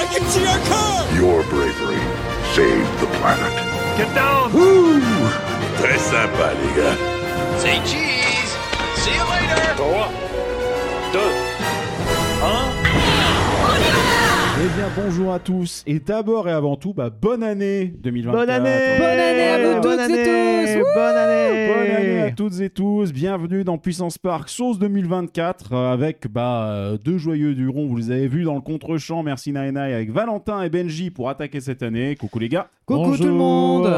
Hey, I can see car! Your bravery saved the planet. Get down! Très sympa, les gars. Say cheese! See you later! 3, 2, 1. Eh bien, bonjour à tous. Et d'abord et avant tout, bah, bonne année 2024. Bonne année Bonne année à vous bonne toutes et année. tous. Bonne année Bonne année à toutes et tous. Bienvenue dans Puissance Park Sauce 2024 euh, avec bah, euh, deux joyeux du rond. Vous les avez vus dans le contre-champ. Merci Naenai avec Valentin et Benji pour attaquer cette année. Coucou les gars. Coucou tout le monde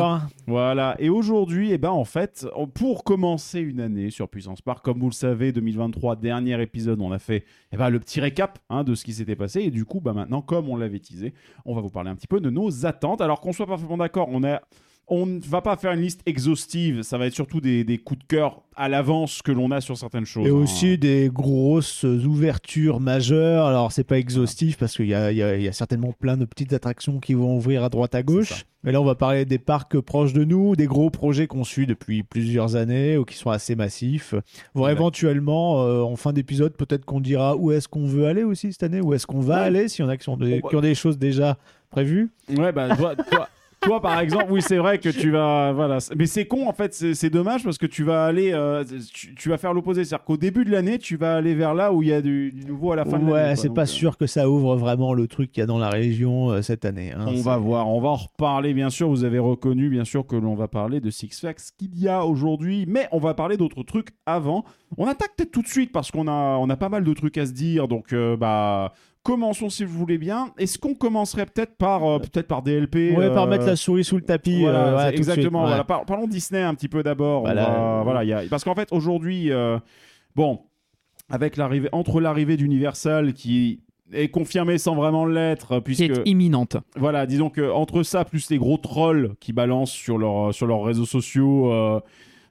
Voilà, et aujourd'hui, eh ben, en fait, pour commencer une année sur Puissance Park, comme vous le savez, 2023, dernier épisode, on a fait eh ben, le petit récap hein, de ce qui s'était passé. Et du coup, bah, maintenant, comme on l'avait teasé, on va vous parler un petit peu de nos attentes. Alors qu'on soit parfaitement d'accord, on a. On ne va pas faire une liste exhaustive, ça va être surtout des, des coups de cœur à l'avance que l'on a sur certaines choses. Et hein. aussi des grosses ouvertures majeures. Alors, c'est pas exhaustif parce qu'il y y a- il y a certainement plein de petites attractions qui vont ouvrir à droite à gauche. Mais là, on va parler des parcs proches de nous, des gros projets qu'on suit depuis plusieurs années ou qui sont assez massifs. Voire éventuellement, euh, en fin d'épisode, peut-être qu'on dira où est-ce qu'on veut aller aussi cette année, où est-ce qu'on va Ouais. aller, s'il y en a qui, des, bah- qui ont des choses déjà prévues. Ouais, bah, toi, toi, toi, par exemple, oui, c'est vrai que tu vas. Voilà. Mais c'est con, en fait, c'est dommage parce que tu vas aller. euh, tu, tu vas faire l'opposé. C'est-à-dire qu'au début de l'année, tu vas aller vers là où il y a du, du nouveau à la fin de l'année. Ouais, c'est pas euh, sûr que ça ouvre vraiment le truc qu'il y a dans la région euh, cette année. hein. On va voir, on va en reparler bien sûr. Vous avez reconnu bien sûr que l'on va parler de Six Flags qu'il y a aujourd'hui, mais on va parler d'autres trucs avant. On attaque peut-être tout de suite parce qu'on a, on a pas mal de trucs à se dire. Donc bah commençons si vous voulez bien. Est-ce qu'on commencerait peut-être par euh, peut-être par DLP Ouais, par euh, mettre la souris sous le tapis. Voilà, euh, ouais, suite, exactement. ouais. voilà. Par- parlons Disney un petit peu d'abord. Voilà. va- Voilà, il y a- parce qu'en fait aujourd'hui, euh, bon, avec l'arrivée, entre l'arrivée d'Universal qui est confirmée sans vraiment l'être, qui puisque est imminente. voilà, disons que entre ça plus les gros trolls qui balancent sur, leur, sur leurs réseaux sociaux.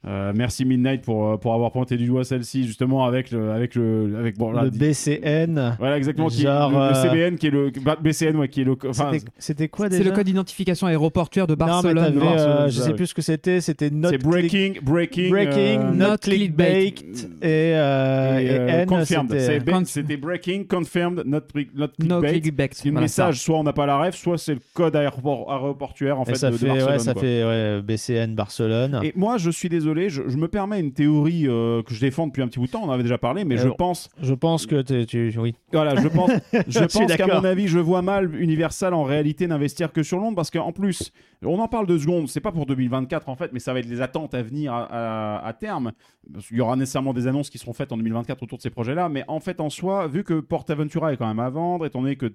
Euh, merci Midnight pour, euh, pour avoir pointé du doigt celle-ci justement avec le avec le avec bon là, le BCN. voilà exactement qui est genre, le, le euh, CBN qui est le bah, BCN ouais, qui est le enfin C'était- quoi déjà C'est le code d'identification aéroportuaire de Non, mais Barcelone. euh, ça, je sais plus ce que c'était. C'était not c'est breaking breaking breaking, euh, not not clickbait et, et, et N, confirmed. c'était- breaking, confirmed, not, not No clickbait. C'est le Voilà, ça. message, soit on n'a pas la ref, soit c'est le code aéroport- aéroportuaire en et fait ça de, de fait, Barcelone. ouais, ça quoi. fait ouais, BCN Barcelone. Et moi, je suis désolé, je, je me permets une théorie euh, que je défends depuis un petit bout de temps. On en avait déjà parlé, mais je pense, Je pense que t'es- tu, oui. voilà, je pense, je suis pense qu'à d'accord. mon avis, je vois mal Universal en réalité n'investir que sur Londres parce qu'en plus, on en parle deux secondes. C'est pas pour 2024 en fait, mais ça va être les attentes à venir à, à- à terme. Il y aura nécessairement des annonces qui seront faites en 2024 autour de ces projets-là, mais en fait, en soi, vu que PortAventura est quand même à vendre, étant donné que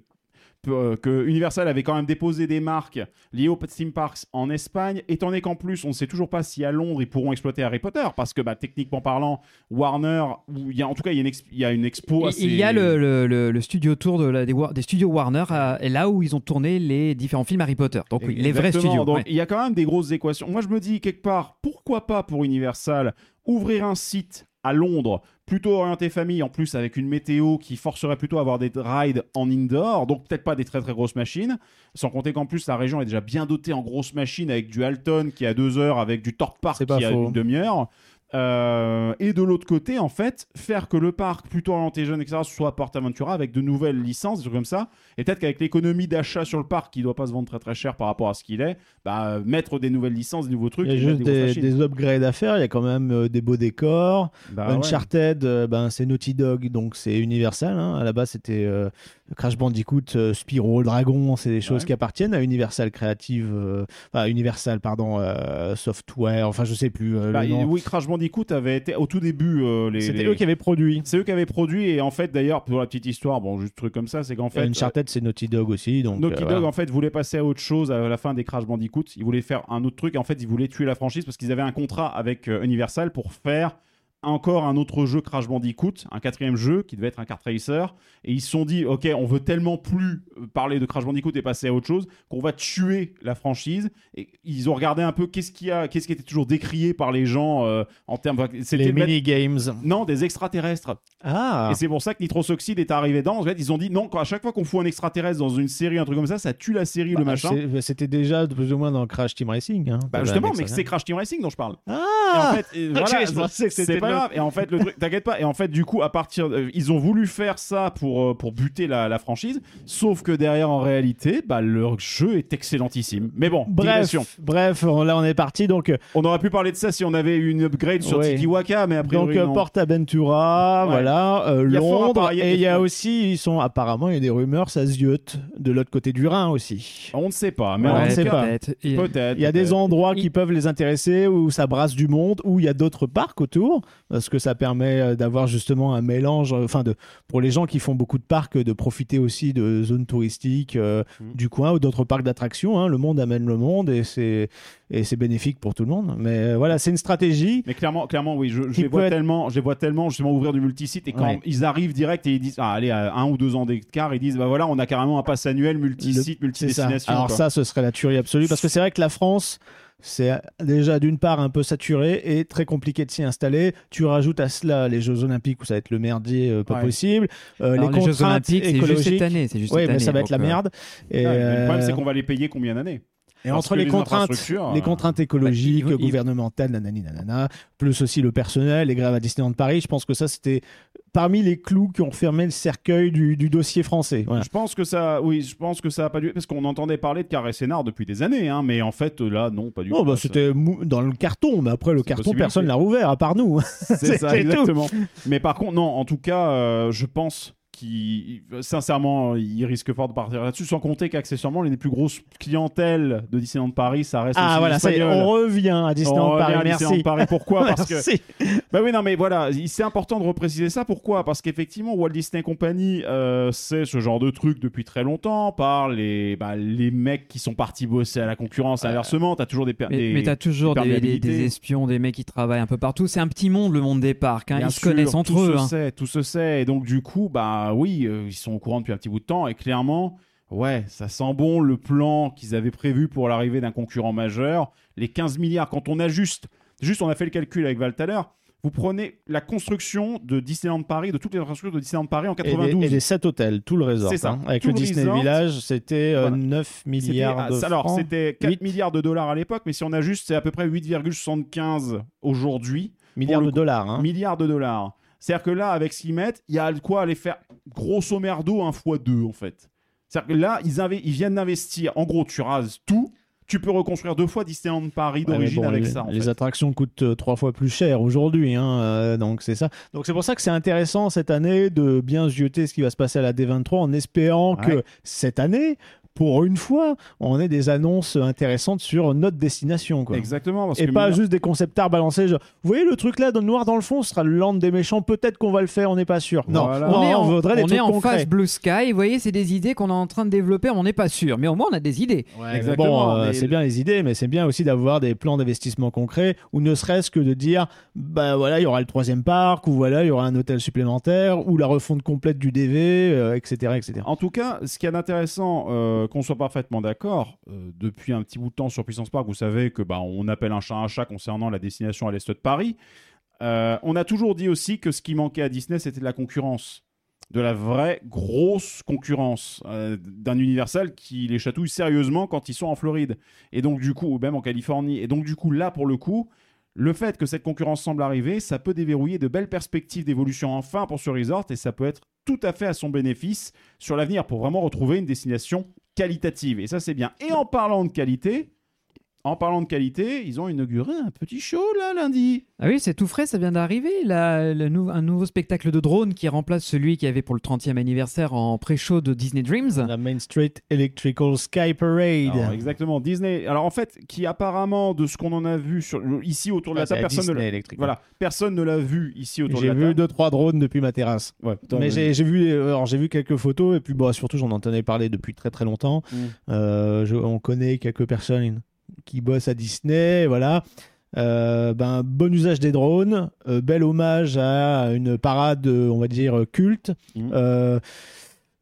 que Universal avait quand même déposé des marques liées aux theme parks en Espagne, étant donné qu'en plus on ne sait toujours pas si à Londres ils pourront exploiter Harry Potter, parce que bah, techniquement parlant, Warner, y a, en tout cas il y a une, ex- il y a une expo Il- assez- Il y a le, le- le- le studio tour de la- des, studios Warner, euh, et là où ils ont tourné les différents films Harry Potter. Donc oui, les vrais studios. Donc ouais. il y a quand même des grosses équations. Moi je me dis quelque part, pourquoi pas pour Universal ouvrir un site à Londres. Plutôt orienté famille, en plus avec une météo qui forcerait plutôt à avoir des rides en indoor, donc peut-être pas des très très grosses machines, sans compter qu'en plus la région est déjà bien dotée en grosses machines avec du Alton qui a deux heures, avec du Torp Park qui a une demi-heure. Euh, et de l'autre côté, en fait, faire que le parc, plutôt orienté jeune, etc., soit PortAventura avec de nouvelles licences, des trucs comme ça. Et peut-être qu'avec l'économie d'achat sur le parc, qui doit pas se vendre très très cher par rapport à ce qu'il est, bah, mettre des nouvelles licences, des nouveaux trucs. Il y a juste des upgrades à faire. Il y a quand même euh, des beaux décors. Bah ouais. Uncharted, euh, ben, c'est Naughty Dog, donc c'est Universal. hein. À la base, c'était Crash Bandicoot, Spyro, Dragon, c'est des choses Ouais. qui appartiennent à Universal Creative, enfin Universal, pardon, Software, enfin je sais plus euh, Bah, le nom. oui, Crash Bandicoot avait été au tout début. euh, les, C'était les- eux qui avaient produit. C'est eux qui avaient produit et en fait d'ailleurs pour la petite histoire, bon juste truc comme ça, c'est qu'en fait Uncharted, c'est Naughty Dog aussi. Donc, Naughty euh, Dog voilà. en fait voulait passer à autre chose à la fin des Crash Bandicoot. Ils voulaient faire un autre truc et en fait ils voulaient tuer la franchise parce qu'ils avaient un contrat avec euh, Universal pour faire encore un autre jeu Crash Bandicoot, un quatrième jeu qui devait être un kart racer. Et ils se sont dit, ok, on veut tellement plus euh, parler de Crash Bandicoot et passer à autre chose qu'on va tuer la franchise. Et ils ont regardé un peu qu'est-ce qui a, qu'est-ce qui était toujours décrié par les gens euh, en termes. c'était Les de mettre- mini-games. Non, des extraterrestres. Ah Et c'est pour ça que Nitrosoxide est arrivé dedans. En fait, ils ont dit non, à chaque fois qu'on fout un extraterrestre dans une série, un truc comme ça, ça tue la série, le Bah, machin. c'est- bah, C'était déjà plus ou moins dans Crash Team Racing. hein. Bah justement, mais c'est. Crash Team Racing dont je parle. Et en Ah fait, euh, voilà, c'est c'était pas grave. Et en fait, le truc, t'inquiète pas. Et en fait, du coup, à partir, euh, ils ont voulu faire ça pour euh, pour buter la, la franchise. Sauf que derrière, en réalité, bah leur jeu est excellentissime. Mais bon, Bref, digression. bref, on- là on est parti donc euh, On aurait pu parler de ça si on avait eu une upgrade sur Ouais. Tikiwaka, mais après, donc euh, Portaventura, Ouais. voilà, euh, Londres et il y a aussi ils sont apparemment il y a des rumeurs ça ziote de l'autre côté du Rhin aussi. on ne sait pas. Mais Ouais, on ne sait pas. peut-être. Il y a des endroits Il- qui peuvent les intéresser où ça brasse du monde, où il y a d'autres parcs autour, parce que ça permet euh, d'avoir justement un mélange, euh, enfin de pour les gens qui font beaucoup de parcs, de profiter aussi de zones touristiques euh, Mhm. du coin ou d'autres parcs d'attractions. hein. Le monde amène le monde et c'est et c'est bénéfique pour tout le monde. Mais euh, voilà, c'est une stratégie. Mais clairement, clairement, oui, je, je les vois être- tellement, je les vois tellement justement ouvrir du multisite et quand Ouais. ils arrivent direct et ils disent, ah, allez, à un ou deux ans d'écart, ils disent, bah voilà, on a carrément un pass annuel multisite, multidestination. Alors quoi. ça, ce serait la tuerie absolue, parce que c'est vrai que la France, c'est déjà d'une part un peu saturé et très compliqué de s'y installer. Tu rajoutes à cela les Jeux Olympiques où ça va être le merdier euh, pas Ouais. possible. Euh, Alors, les les Jeux Olympiques, c'est juste écologiques. cette année. C'est juste Oui, cette mais année, ça va être la euh, merde. Et, Ouais, le problème, c'est qu'on va les payer combien d'années? Et Parce entre les les contraintes, les euh, contraintes écologiques, bah, il- il- gouvernementales, nanani, nanana, plus aussi le personnel, les grèves à Disneyland Paris, je pense que ça, c'était parmi les clous qui ont refermé le cercueil du, du dossier français. Voilà. Je pense que ça, oui, je pense que ça a pas dû, parce qu'on entendait parler de Carré Sénard depuis des années, hein, mais en fait, là, non, pas du Oh, tout. bah, c'était dans le carton, mais après le carton, personne l'a rouvert, à part nous. C'est ça, tout. exactement. Mais par contre, non, en tout cas, euh, je pense qu'il, sincèrement, il risque fort de partir là-dessus, sans compter qu'accessoirement, les plus grosses clientèles de Disneyland Paris, ça reste Ah aussi voilà, ça y est, on revient à Disneyland On revient Paris, à merci. Disneyland Paris. Pourquoi Parce que Merci. Bah oui, non, mais voilà, il- c'est important de repréciser ça. Pourquoi Parce qu'effectivement, Walt Disney Company, euh, c'est ce genre de truc depuis très longtemps, par les, bah, les mecs qui sont partis bosser à la concurrence. Inversement, t'as toujours des, per- Mais, des- mais t'as toujours des des, des- des espions, des mecs qui travaillent un peu partout. C'est un petit monde, le monde des parcs. hein. Ils se connaissent entre tout eux. Se hein. sait, tout se sait. Et donc, du coup, bah oui, euh, ils sont au courant depuis un petit bout de temps. Et clairement, ouais, ça sent bon le plan qu'ils avaient prévu pour l'arrivée d'un concurrent majeur. Les 15 milliards, quand on ajuste, juste on a fait le calcul avec Val tout à l'heure, vous prenez la construction de Disneyland Paris, de toutes les infrastructures de Disneyland Paris en Et 92. les, et les 7 hôtels, tout le resort. C'est ça. hein. Avec Tout le le Disney. Village, c'était euh, Voilà. 9 C'était- milliards de Alors, c'était 4 Huit. milliards de dollars à l'époque, mais si on ajuste, c'est à peu près 8,75 aujourd'hui. milliards le de dollars. hein. milliards de dollars. C'est-à-dire que là, avec ce qu'ils mettent, il y a de quoi aller faire grosso merdo un fois deux, en fait. C'est-à-dire que là, ils, ils viennent d'investir. En gros, tu rases tout, tu peux reconstruire deux fois Disneyland Paris Ouais, mais d'origine bon, avec les, ça. En les fait. attractions coûtent euh, trois fois plus cher aujourd'hui, hein, euh, donc c'est ça. Donc c'est pour ça que c'est intéressant cette année de bien zioter ce qui va se passer à la D23 en espérant Ouais. que cette année, pour une fois, on ait des annonces intéressantes sur notre destination. Quoi. Exactement. Parce Et que pas mine- juste des concept arts balancés. Genre, vous voyez le truc là, dans le noir dans le fond, ce sera le land des méchants. Peut-être qu'on va le faire, on n'est pas sûr. Non, Voilà. On est en, voudrait des on trucs est en concrets. phase Blue Sky. Vous voyez, c'est des idées qu'on est en train de développer. On n'est pas sûr, mais au moins on a des idées. Ouais, Exactement, bon, euh, c'est bien les idées, mais c'est bien aussi d'avoir des plans d'investissement concrets, ou ne serait-ce que de dire, bah voilà, il y aura le troisième parc, ou voilà, il y aura un hôtel supplémentaire, ou la refonte complète du DV, euh, etc., etc. En tout cas, ce qui est intéressant, euh, qu'on soit parfaitement d'accord, euh, depuis un petit bout de temps sur Puissance Park, vous savez que bah, on appelle un chat un chat concernant la destination à l'est de Paris. Euh, on a toujours dit aussi que ce qui manquait à Disney, c'était de la concurrence. De la vraie grosse concurrence euh, d'un Universal qui les chatouille sérieusement quand ils sont en Floride. Et donc, du coup, ou même en Californie. Et donc, du coup, là, pour le coup, le fait que cette concurrence semble arriver, ça peut déverrouiller de belles perspectives d'évolution enfin pour ce resort et ça peut être tout à fait à son bénéfice sur l'avenir pour vraiment retrouver une destination qualitative. Et ça, c'est bien. Et en parlant de qualité, en parlant de qualité, ils ont inauguré un petit show là lundi. Ah oui, c'est tout frais, ça vient d'arriver. Là, le nou- un nouveau spectacle de drone qui remplace celui qu'il y avait pour le 30e anniversaire en pré-show de Disney Dreams. La Main Street Electrical Sky Parade. Alors, exactement, Disney. Alors en fait, qui apparemment, de ce qu'on en a vu sur, ici autour de la Ah, table, personne ne Disney voilà, personne ne l'a vu ici autour de J'ai la vu table. deux trois drones depuis ma terrasse. Ouais, putain, mais mais- j'ai j'ai vu, euh, alors j'ai vu quelques photos et puis bon, surtout j'en entendais parler depuis très très longtemps. Mm. Euh, je- on connaît quelques personnes qui bossent à Disney, voilà. Euh, ben, bon usage des drones, euh, bel hommage à une parade, on va dire, culte. Euh, euh,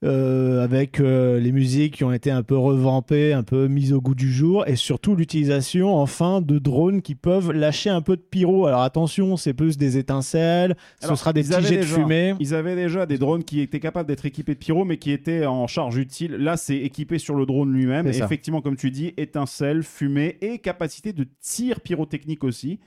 avec euh, les musiques qui ont été un peu revampées, un peu mises au goût du jour, et surtout l'utilisation enfin de drones qui peuvent lâcher un peu de pyro. Alors attention, c'est plus des étincelles, Alors, ce sera des petits jets de fumée. Ils avaient déjà des drones qui étaient capables d'être équipés de pyro, mais qui étaient en charge utile. Là, c'est équipé sur le drone lui-même. Effectivement, comme tu dis, étincelles, fumée et capacité de tir pyrotechnique aussi.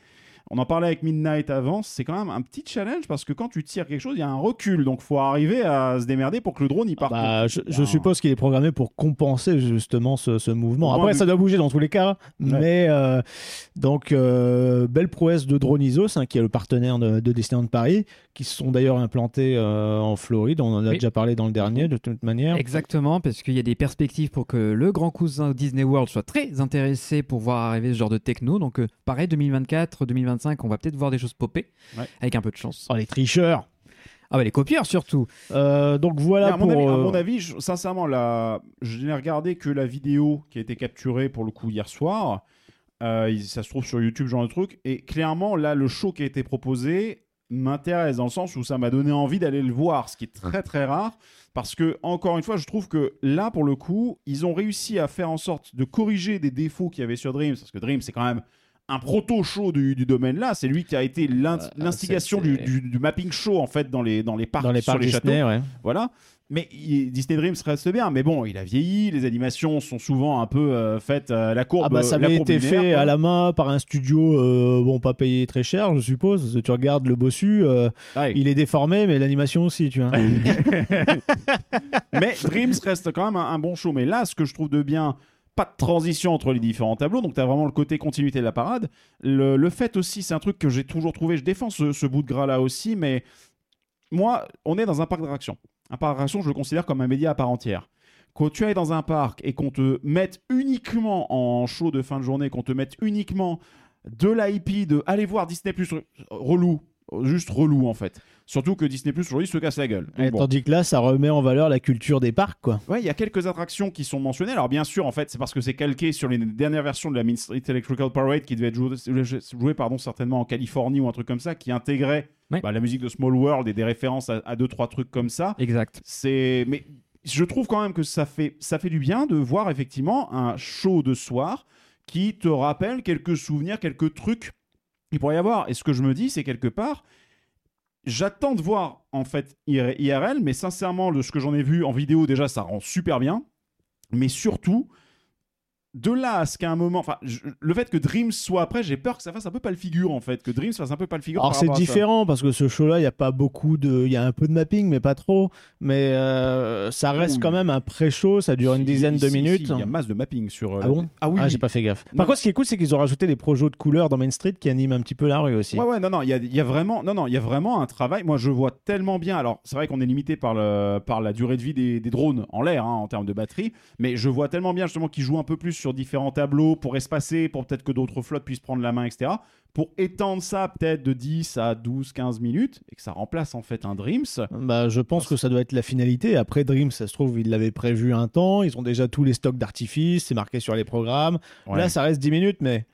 On en parlait avec Midnight avant, c'est quand même un petit challenge parce que quand tu tires quelque chose, il y a un recul. Donc, faut arriver à se démerder pour que le drone il parte. Bah, je, je suppose qu'il est programmé pour compenser justement ce, ce mouvement. Après, ça doit bouger dans tous les cas. Mais euh, donc, euh, belle prouesse de Dronisos, hein, qui est le partenaire de, de Disneyland Paris, qui se sont d'ailleurs implantés euh, en Floride. On en a Oui. déjà parlé dans le dernier, de toute manière. Exactement, parce qu'il y a des perspectives pour que le grand cousin Disney World soit très intéressé pour voir arriver ce genre de techno. Donc, euh, pareil, 2024, 2025, on va peut-être voir des choses popper Ouais. avec un peu de chance. Oh, les tricheurs. Ah bah les copieurs surtout. Euh, donc voilà à, mon pour. avis, à euh, mon avis, je- sincèrement, la... je n'ai regardé que la vidéo qui a été capturée pour le coup hier soir. Euh, ça se trouve sur YouTube, genre de truc. Et clairement, là, le show qui a été proposé m'intéresse dans le sens où ça m'a donné envie d'aller le voir, ce qui est très très rare. Parce que, encore une fois, je trouve que là, pour le coup, ils ont réussi à faire en sorte de corriger des défauts qu'il y avait sur Dreams. Parce que Dreams, c'est quand même un proto-show du, du domaine là. C'est lui qui a été Euh, l'instigation du, c'est- du- du mapping show, en fait, dans les, dans les parcs, dans les sur parcs les Disney, châteaux. ouais. Voilà. Mais il- Disney Dreams reste bien. Mais bon, il a vieilli. Les animations sont souvent un peu euh, faites à la courbe. Ah bah ça avait été linéaire, fait quoi. à la main par un studio euh, bon pas payé très cher je suppose tu regardes le bossu euh, Ouais. il est déformé mais l'animation aussi tu vois Mais Dreams reste quand même un, un bon show. Mais là, ce que je trouve de bien, pas de transition entre les différents tableaux. Donc, tu as vraiment le côté continuité de la parade. Le, fait aussi, c'est un truc que j'ai toujours trouvé. Je défends ce, bout de gras là aussi. Mais moi, on est dans un parc d'attractions. Un parc d'attractions, je le considère comme un média à part entière. Quand tu es dans un parc et qu'on te mette uniquement en show de fin de journée, qu'on te mette uniquement de l'IP, de aller voir Disney Plus relou, juste relou en fait. Surtout que Disney Plus aujourd'hui se casse la gueule. Donc Et bon. tandis que là ça remet en valeur la culture des parcs quoi Ouais, il y a quelques attractions qui sont mentionnées. Alors bien sûr, en fait, c'est parce que c'est calqué sur les dernières versions de la Main Street Electrical Parade qui devait être jouée, jouée, pardon, certainement en Californie ou un truc comme ça, qui intégrait Ouais. bah, la musique de Small World et des références à, à deux trois trucs comme ça. Exact. C'est, mais je trouve quand même que ça fait, ça fait du bien de voir effectivement un show de soir qui te rappelle quelques souvenirs, quelques trucs qu'il pourrait y avoir. Et ce que je me dis, c'est quelque part, j'attends de voir en fait IRL, mais sincèrement, de ce que j'en ai vu en vidéo, déjà, ça rend super bien. Mais surtout, de là à ce qu'à un moment, enfin, je- le fait que Dreams soit après, j'ai peur que ça fasse un peu pas le figure en fait, que Dreams fasse un peu pas le figure. alors c'est différent parce que ce show là il y a pas beaucoup de il y a un peu de mapping mais pas trop mais euh, ça reste Ouh. quand même un pré-show ça dure une Si, dizaine de si, minutes Il y a masse de mapping sur. euh, Ah bon? Ah oui. ah j'ai pas fait gaffe Non. par contre ce qui est cool c'est qu'ils ont rajouté des projets de couleurs dans Main Street qui animent un petit peu la rue aussi Ouais, ouais, non, non, il y a, y a vraiment, non, non, il y a vraiment un travail. Moi, je vois tellement bien. Alors, c'est vrai qu'on est limité par, le, par la durée de vie des, des drones en l'air, hein, en termes de batterie, mais je vois tellement bien justement qu'ils jouent un peu plus sur différents tableaux pour espacer, pour peut-être que d'autres flottes puissent prendre la main, etc. Pour étendre ça peut-être de 10 à 12, 15 minutes et que ça remplace en fait un Dreams. Bah, je pense que ça doit être la finalité. Après, Dream, ça se trouve, ils l'avaient prévu un temps. Ils ont déjà tous les stocks d'artifices, c'est marqué sur les programmes. Ouais. Là, ça reste 10 minutes, mais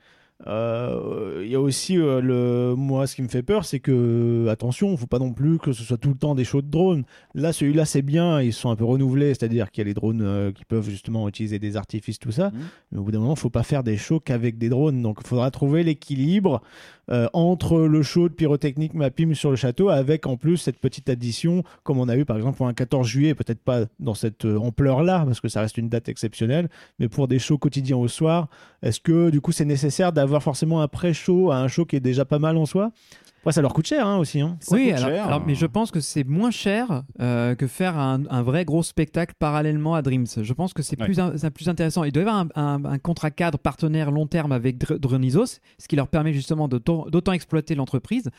il y a aussi euh, le. Moi, ce qui me fait peur, c'est que, attention, faut pas non plus que ce soit tout le temps des shows de drones. Là, celui-là, c'est bien, ils sont un peu renouvelés, c'est-à-dire qu'il y a les drones euh, qui peuvent justement utiliser des artifices, tout ça. Mhm. Mais au bout d'un moment, faut pas faire des shows qu'avec des drones. Donc, il faudra trouver l'équilibre euh, entre le show de pyrotechnique Mapim sur le château, avec en plus cette petite addition, comme on a eu par exemple pour un 14 juillet, peut-être pas dans cette euh, ampleur-là, parce que ça reste une date exceptionnelle, mais pour des shows quotidiens au soir, est-ce que du coup c'est nécessaire d'avoir forcément un pré-show à un show qui est déjà pas mal en soi? Après, ça leur coûte cher hein, aussi. hein. Ça oui, coûte alors, cher. alors, mais je pense que c'est moins cher euh, que faire un, un vrai gros spectacle parallèlement à Dreams. Je pense que c'est Ouais. plus, c'est plus intéressant. Il doit y avoir un, un- un contrat cadre partenaire long terme avec Dr- Dronisos, ce qui leur permet justement d'autant exploiter l'entreprise.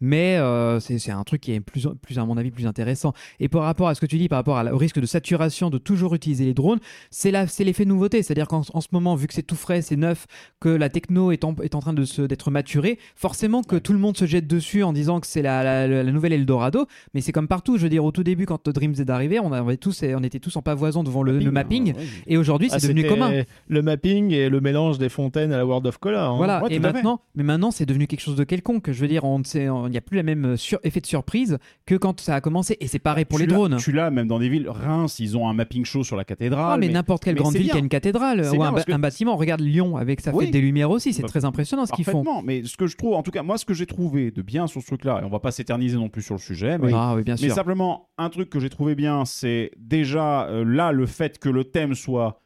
Mais euh, c'est un truc qui est plus, plus, à mon avis, plus intéressant. Et par rapport à ce que tu dis, par rapport au risque de saturation de toujours utiliser les drones, c'est l'effet nouveauté. C'est-à-dire qu'en en ce moment, vu que c'est tout frais, c'est neuf, que la techno est en, est en train de se- d'être maturée, forcément que tout le monde se jette dessus en disant que c'est la, la- la nouvelle Eldorado, mais c'est comme partout. Je veux dire, au tout début, quand Dreams est arrivé, on, avait tous, on était tous en pavoison devant le, le mapping, ouais. et aujourd'hui, c'est Ah, devenu commun. Le mapping et le mélange des fontaines à la World of Color. hein. Voilà, Ouais, et maintenant, mais maintenant c'est devenu quelque chose de quelconque. Je veux dire, il n'y a plus le même euh, sur- effet de surprise que quand ça a commencé. Et c'est pareil pour Tu les drones. Tu l'as même dans des villes. Reims, ils ont un mapping show sur la cathédrale. Ah, mais, n'importe quelle mais grande ville qui a une cathédrale ou un, que- bâtiment. Regarde Lyon avec sa Oui. fête des Lumières aussi, c'est Bah, très impressionnant ce qu'ils font. Mais ce que je trouve, en tout cas, moi, ce que j'ai trouvé de bien sur ce truc-là, et on va pas s'éterniser non plus sur le sujet, mais Ah oui, bien Mais sûr. simplement, un truc que j'ai trouvé bien, c'est déjà euh, là le fait que le thème soit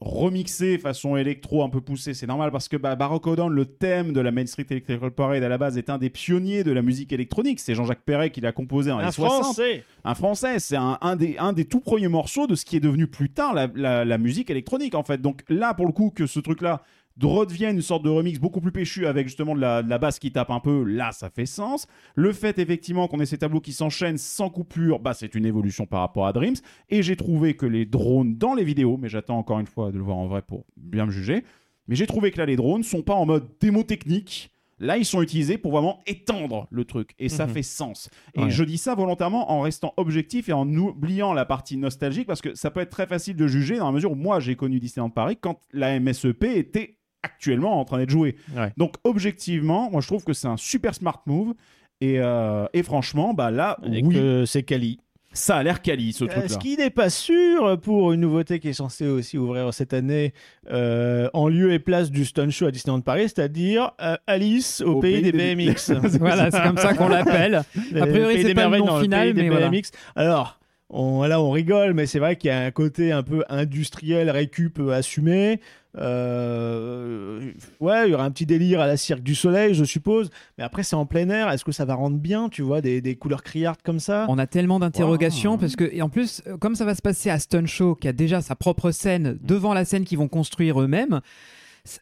remixé façon électro un peu poussé, c'est normal parce que bah, Baroque Odin, le thème de la Main Street Electrical Parade à la base est un des pionniers de la musique électronique. C'est Jean-Jacques Perret qui l'a composé dans les Un 60. français Un français, c'est un, un des, un des tout premiers morceaux de ce qui est devenu plus tard la, la- la musique électronique en fait. Donc là, pour le coup, que ce truc-là de redevienne une sorte de remix beaucoup plus péchu avec justement de la, de la basse qui tape un peu, là ça fait sens. Le fait effectivement qu'on ait ces tableaux qui s'enchaînent sans coupure, bah c'est une évolution par rapport à Dreams. Et j'ai trouvé que les drones dans les vidéos, mais j'attends encore une fois de le voir en vrai pour bien me juger, mais j'ai trouvé que là les drones sont pas en mode démo technique. Là, ils sont utilisés pour vraiment étendre le truc. Et ça Mhm. fait sens. Et Ouais. je dis ça volontairement en restant objectif et en oubliant la partie nostalgique parce que ça peut être très facile de juger dans la mesure où moi, j'ai connu Disneyland Paris quand la MSEP était actuellement en train d'être. Ouais. Donc, objectivement, moi, je trouve que c'est un super smart move. Et, euh, et franchement, bah là, Et oui, c'est quali. ça a l'air quali, ce Est-ce truc-là. qu'il n'est pas sûr pour une nouveauté qui est censée aussi ouvrir cette année euh, en lieu et place du Stun Show à Disneyland Paris, c'est-à-dire euh, Alice au, pays, des BMX Voilà, c'est comme ça qu'on l'appelle. A priori, c'est pas le nom final, pays des mais voilà. BMX. Alors, on, là, on rigole, mais c'est vrai qu'il y a un côté un peu industriel, récup euh, assumé. Euh, ouais, il y aura un petit délire à la Cirque du Soleil, je suppose. Mais après, c'est en plein air. Est-ce que ça va rendre bien, tu vois, des, des couleurs criardes comme ça? On a tellement d'interrogations Wow. parce que, et en plus, euh, comme ça va se passer à Stun Show, qui a déjà sa propre scène devant la scène qu'ils vont construire eux-mêmes.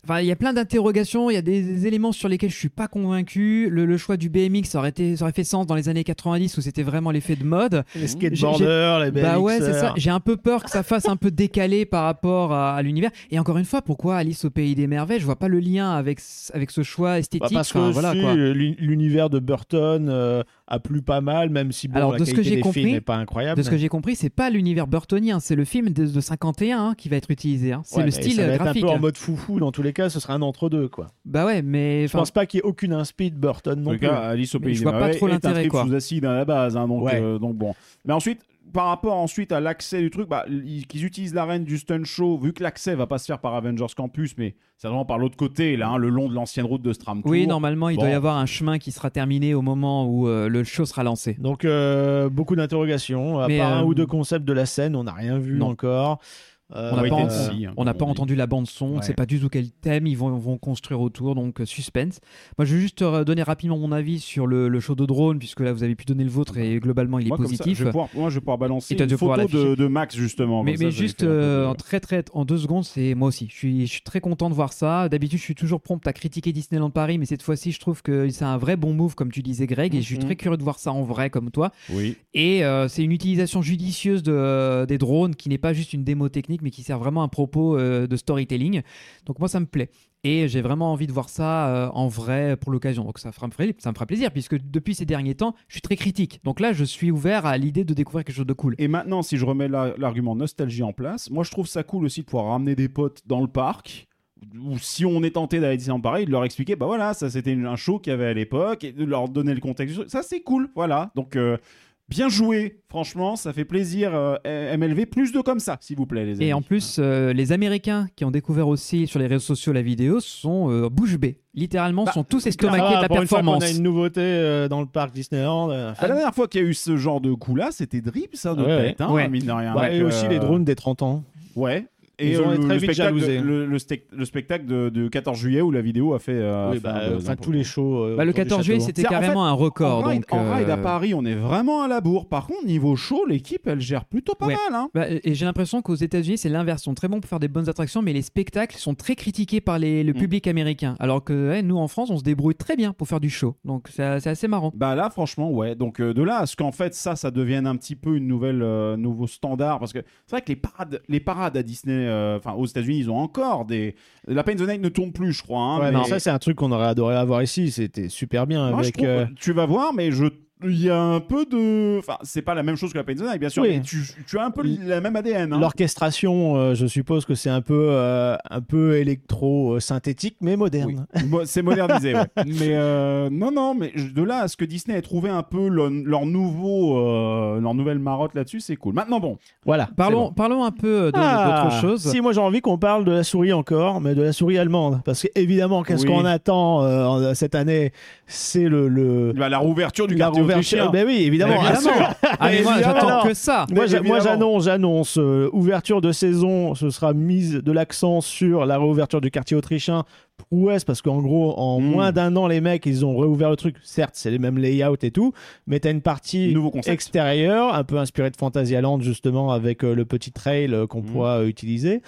Enfin, il y a plein d'interrogations, il y a des, des éléments sur lesquels je suis pas convaincu. Le, le choix du BMX ça aurait, été, ça aurait fait sens dans les années 90 où c'était vraiment l'effet de mode. Les skateboarders, les BMX. Bah ouais, c'est ça. J'ai un peu peur que ça fasse un peu décalé par rapport à, à l'univers. Et encore une fois, pourquoi Alice au pays des merveilles? Je vois pas le lien avec, ce- avec ce choix esthétique. Bah, parce Enfin, que voilà l'univers de Burton euh, a plu pas mal, même si bon, Alors, la de ce que des compris- films n'est pas incroyable. De ce que j'ai compris, c'est pas l'univers burtonien, c'est le film de, de 51 hein, qui va être utilisé. hein. C'est Ouais, le style ça va être graphique. un peu en mode foufou dans tous les cas, ce sera un entre-deux quoi. Bah ouais, mais Je pense pas qu'il y ait aucune inspi de Burton non tout plus. cas, Alice au Mais pays je des vois pas merveilles trop est l'intérêt, inscrite quoi. sous acide à la base, hein, donc, Ouais. euh, donc bon. Mais ensuite, par rapport ensuite à l'accès du truc, bah, ils- qu'ils utilisent l'arène du Stun Show, vu que l'accès va pas se faire par Avengers Campus, mais c'est vraiment par l'autre côté, là, hein, le long de l'ancienne route de Stram oui, normalement, il Bon. doit y avoir un chemin qui sera terminé au moment où euh, le show sera lancé. Donc euh, beaucoup d'interrogations. À Mais, part un euh, ou deux concepts de la scène, on n'a rien vu non. encore. Euh, On n'a pas, en- si, hein, on pas on dit. entendu la bande son, on Ouais. ne sait pas du tout quel thème ils vont, vont construire autour, donc euh, suspense. Moi, je vais juste euh, donner rapidement mon avis sur le, le show de drone, puisque là, vous avez pu donner le vôtre et globalement, il est Moi, comme ça, positif. je pouvoir, moi, je vais pouvoir balancer une photo de, de Max, justement. Mais, mais ça juste euh, en très très en deux secondes, c'est moi aussi. Je suis, je suis très content de voir ça. D'habitude, je suis toujours prompt à critiquer Disneyland Paris, mais cette fois-ci, je trouve que c'est un vrai bon move, comme tu disais, Greg, et je suis Mhm. très curieux de voir ça en vrai, comme toi. Oui. Et euh, c'est une utilisation judicieuse de, des drones qui n'est pas juste une démo technique, mais qui sert vraiment un propos euh, de storytelling. Donc moi, ça me plaît. Et j'ai vraiment envie de voir ça euh, en vrai pour l'occasion. Donc ça, me fera plaisir, puisque depuis ces derniers temps, je suis très critique. Donc là, je suis ouvert à l'idée de découvrir quelque chose de cool. Et maintenant, si je remets la- l'argument nostalgie en place, moi je trouve ça cool aussi de pouvoir ramener des potes dans le parc. Ou si on est tenté d'aller Disneyland Paris, de leur expliquer, bah voilà, ça c'était un show qu'il y avait à l'époque, et de leur donner le contexte. Ça c'est cool, voilà. Donc euh, bien joué, franchement, ça fait plaisir. euh, MLV, plus de comme ça, s'il vous plaît, les amis. Et en plus, euh, les Américains qui ont découvert aussi sur les réseaux sociaux la vidéo sont euh, bouche bée. Littéralement, Bah, sont tous estomaqués de la pour une fois performance. a une nouveauté euh, dans le parc Disneyland. la dernière fois qu'il y a eu ce genre de coup là, c'était Drip, ça, de Ouais, tête, hein, ouais. mine de rien. ouais, et aussi les drones des 30 ans. Ouais. Et Ils ont été le, très le vite spectacle, le, le stec- le spectacle de, de 14 juillet où la vidéo a fait. euh, oui, fait bah, enfin tous les shows. euh, Bah, le autour du 14 juillet, c'était en carrément un record. En ride, donc, en ride à euh, Paris, on est vraiment à la bourre. Par contre, niveau show, l'équipe, elle gère plutôt pas Ouais. mal. Hein. Bah, et j'ai l'impression qu'aux États-Unis, c'est l'inverse. Ils sont très bons pour faire des bonnes attractions, mais les spectacles sont très critiqués par les- le Mm. public américain. Alors que ouais, nous, en France, on se débrouille très bien pour faire du show. Donc c'est c'est assez marrant. Bah là, franchement, ouais. Donc euh, de là à ce qu'en fait ça, ça devienne un petit peu une nouvelle, euh, nouveau standard, parce que c'est vrai que les parades, les parades à Disney, euh, enfin aux États-Unis, ils ont encore des. La Pain the Night ne tourne plus, je crois. hein, Ouais, mais- mais ça, c'est un truc qu'on aurait adoré avoir ici. C'était super bien Moi, je avec. trouve- euh, Tu vas voir, mais je. Il y a un peu de. Enfin, c'est pas la même chose que la Night, bien sûr, Oui. mais tu, tu as un peu la même ADN. hein. L'orchestration, euh, je suppose que c'est un peu, euh, un peu électro-synthétique, mais moderne. C'est modernisé, ouais. Mais euh, non, non, mais de là à ce que Disney ait trouvé un peu le- leur nouveau, euh, leur nouvelle marotte là-dessus, c'est cool. Maintenant, bon. Voilà. Parlons, bon. parlons un peu de- Ah, d'autre chose. Si, moi j'ai envie qu'on parle de la souris encore, mais de la souris allemande. Parce qu'évidemment, qu'est-ce Oui. qu'on attend euh, cette année C'est le. le... Bah, la rouverture du la quartier rouverture. autrichien. Ben oui, évidemment. Évidemment. Ah, mais moi, Évidemment. j'attends que ça. Moi, j'annonce, j'annonce euh, ouverture de saison. Ce sera mise de l'accent sur la réouverture du quartier autrichien prouesse parce qu'en gros, en Mm. moins d'un an, les mecs, ils ont réouvert le truc. Certes, c'est les mêmes layouts et tout, mais t'as une partie extérieure, un peu inspirée de Fantasyland justement, avec euh, le petit trail euh, qu'on Mm. pourra euh, utiliser.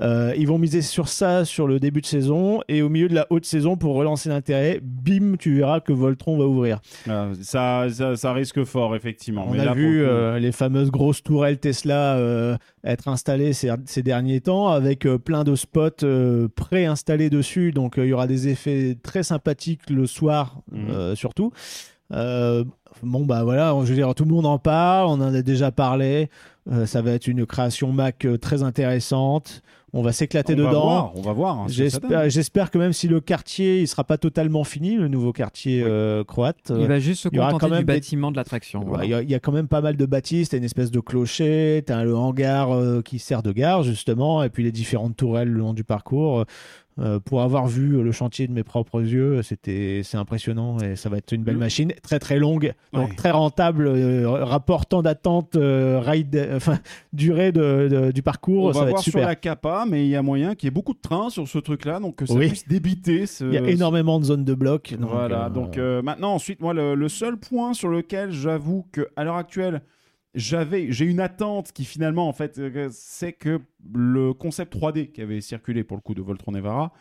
Euh, ils vont miser sur ça sur le début de saison et au milieu de la haute saison pour relancer l'intérêt. Bim, tu verras que Voltron va ouvrir. Euh, ça, ça, ça risque fort, effectivement. On Mais a là, vu pour euh, les fameuses grosses tourelles Tesla être installées ces, ces derniers temps avec plein de spots préinstallés dessus. Donc il y aura des effets très sympathiques le soir Mhm. surtout. Euh, bon bah voilà, je veux dire tout le monde en parle, on en a déjà parlé. Euh, ça va être une création Mac très intéressante. On va s'éclater on va dedans. voir, on va voir. hein. J'espère, j'espère que même si le quartier il sera pas totalement fini, le nouveau quartier euh, croate, Il va juste se contenter quand même du des- bâtiment de l'attraction. Voilà. Il y a- il y, a quand même pas mal de bâtisses, t'as une espèce de clocher, t'as le hangar euh, qui sert de gare justement, et puis les différentes tourelles le long du parcours. Euh, pour avoir vu le chantier de mes propres yeux, c'était c'est impressionnant et ça va être une belle Le- machine, très très longue, donc Ouais. très rentable, euh, rapport temps d'attente, euh, ride, enfin durée de, de- du parcours, On ça va va être voir sur la capa, mais il y a moyen qu'il y ait beaucoup de trains sur ce truc-là, donc que ça Oui. puisse débiter. Ce, Il y a énormément de zones de blocs. donc, voilà, euh, donc euh, maintenant, ensuite, moi, le, le seul point sur lequel j'avoue que à l'heure actuelle, j'avais, j'ai une attente qui finalement, en fait, euh, c'est que le concept 3D qui avait circulé pour le coup de Voltron Evara,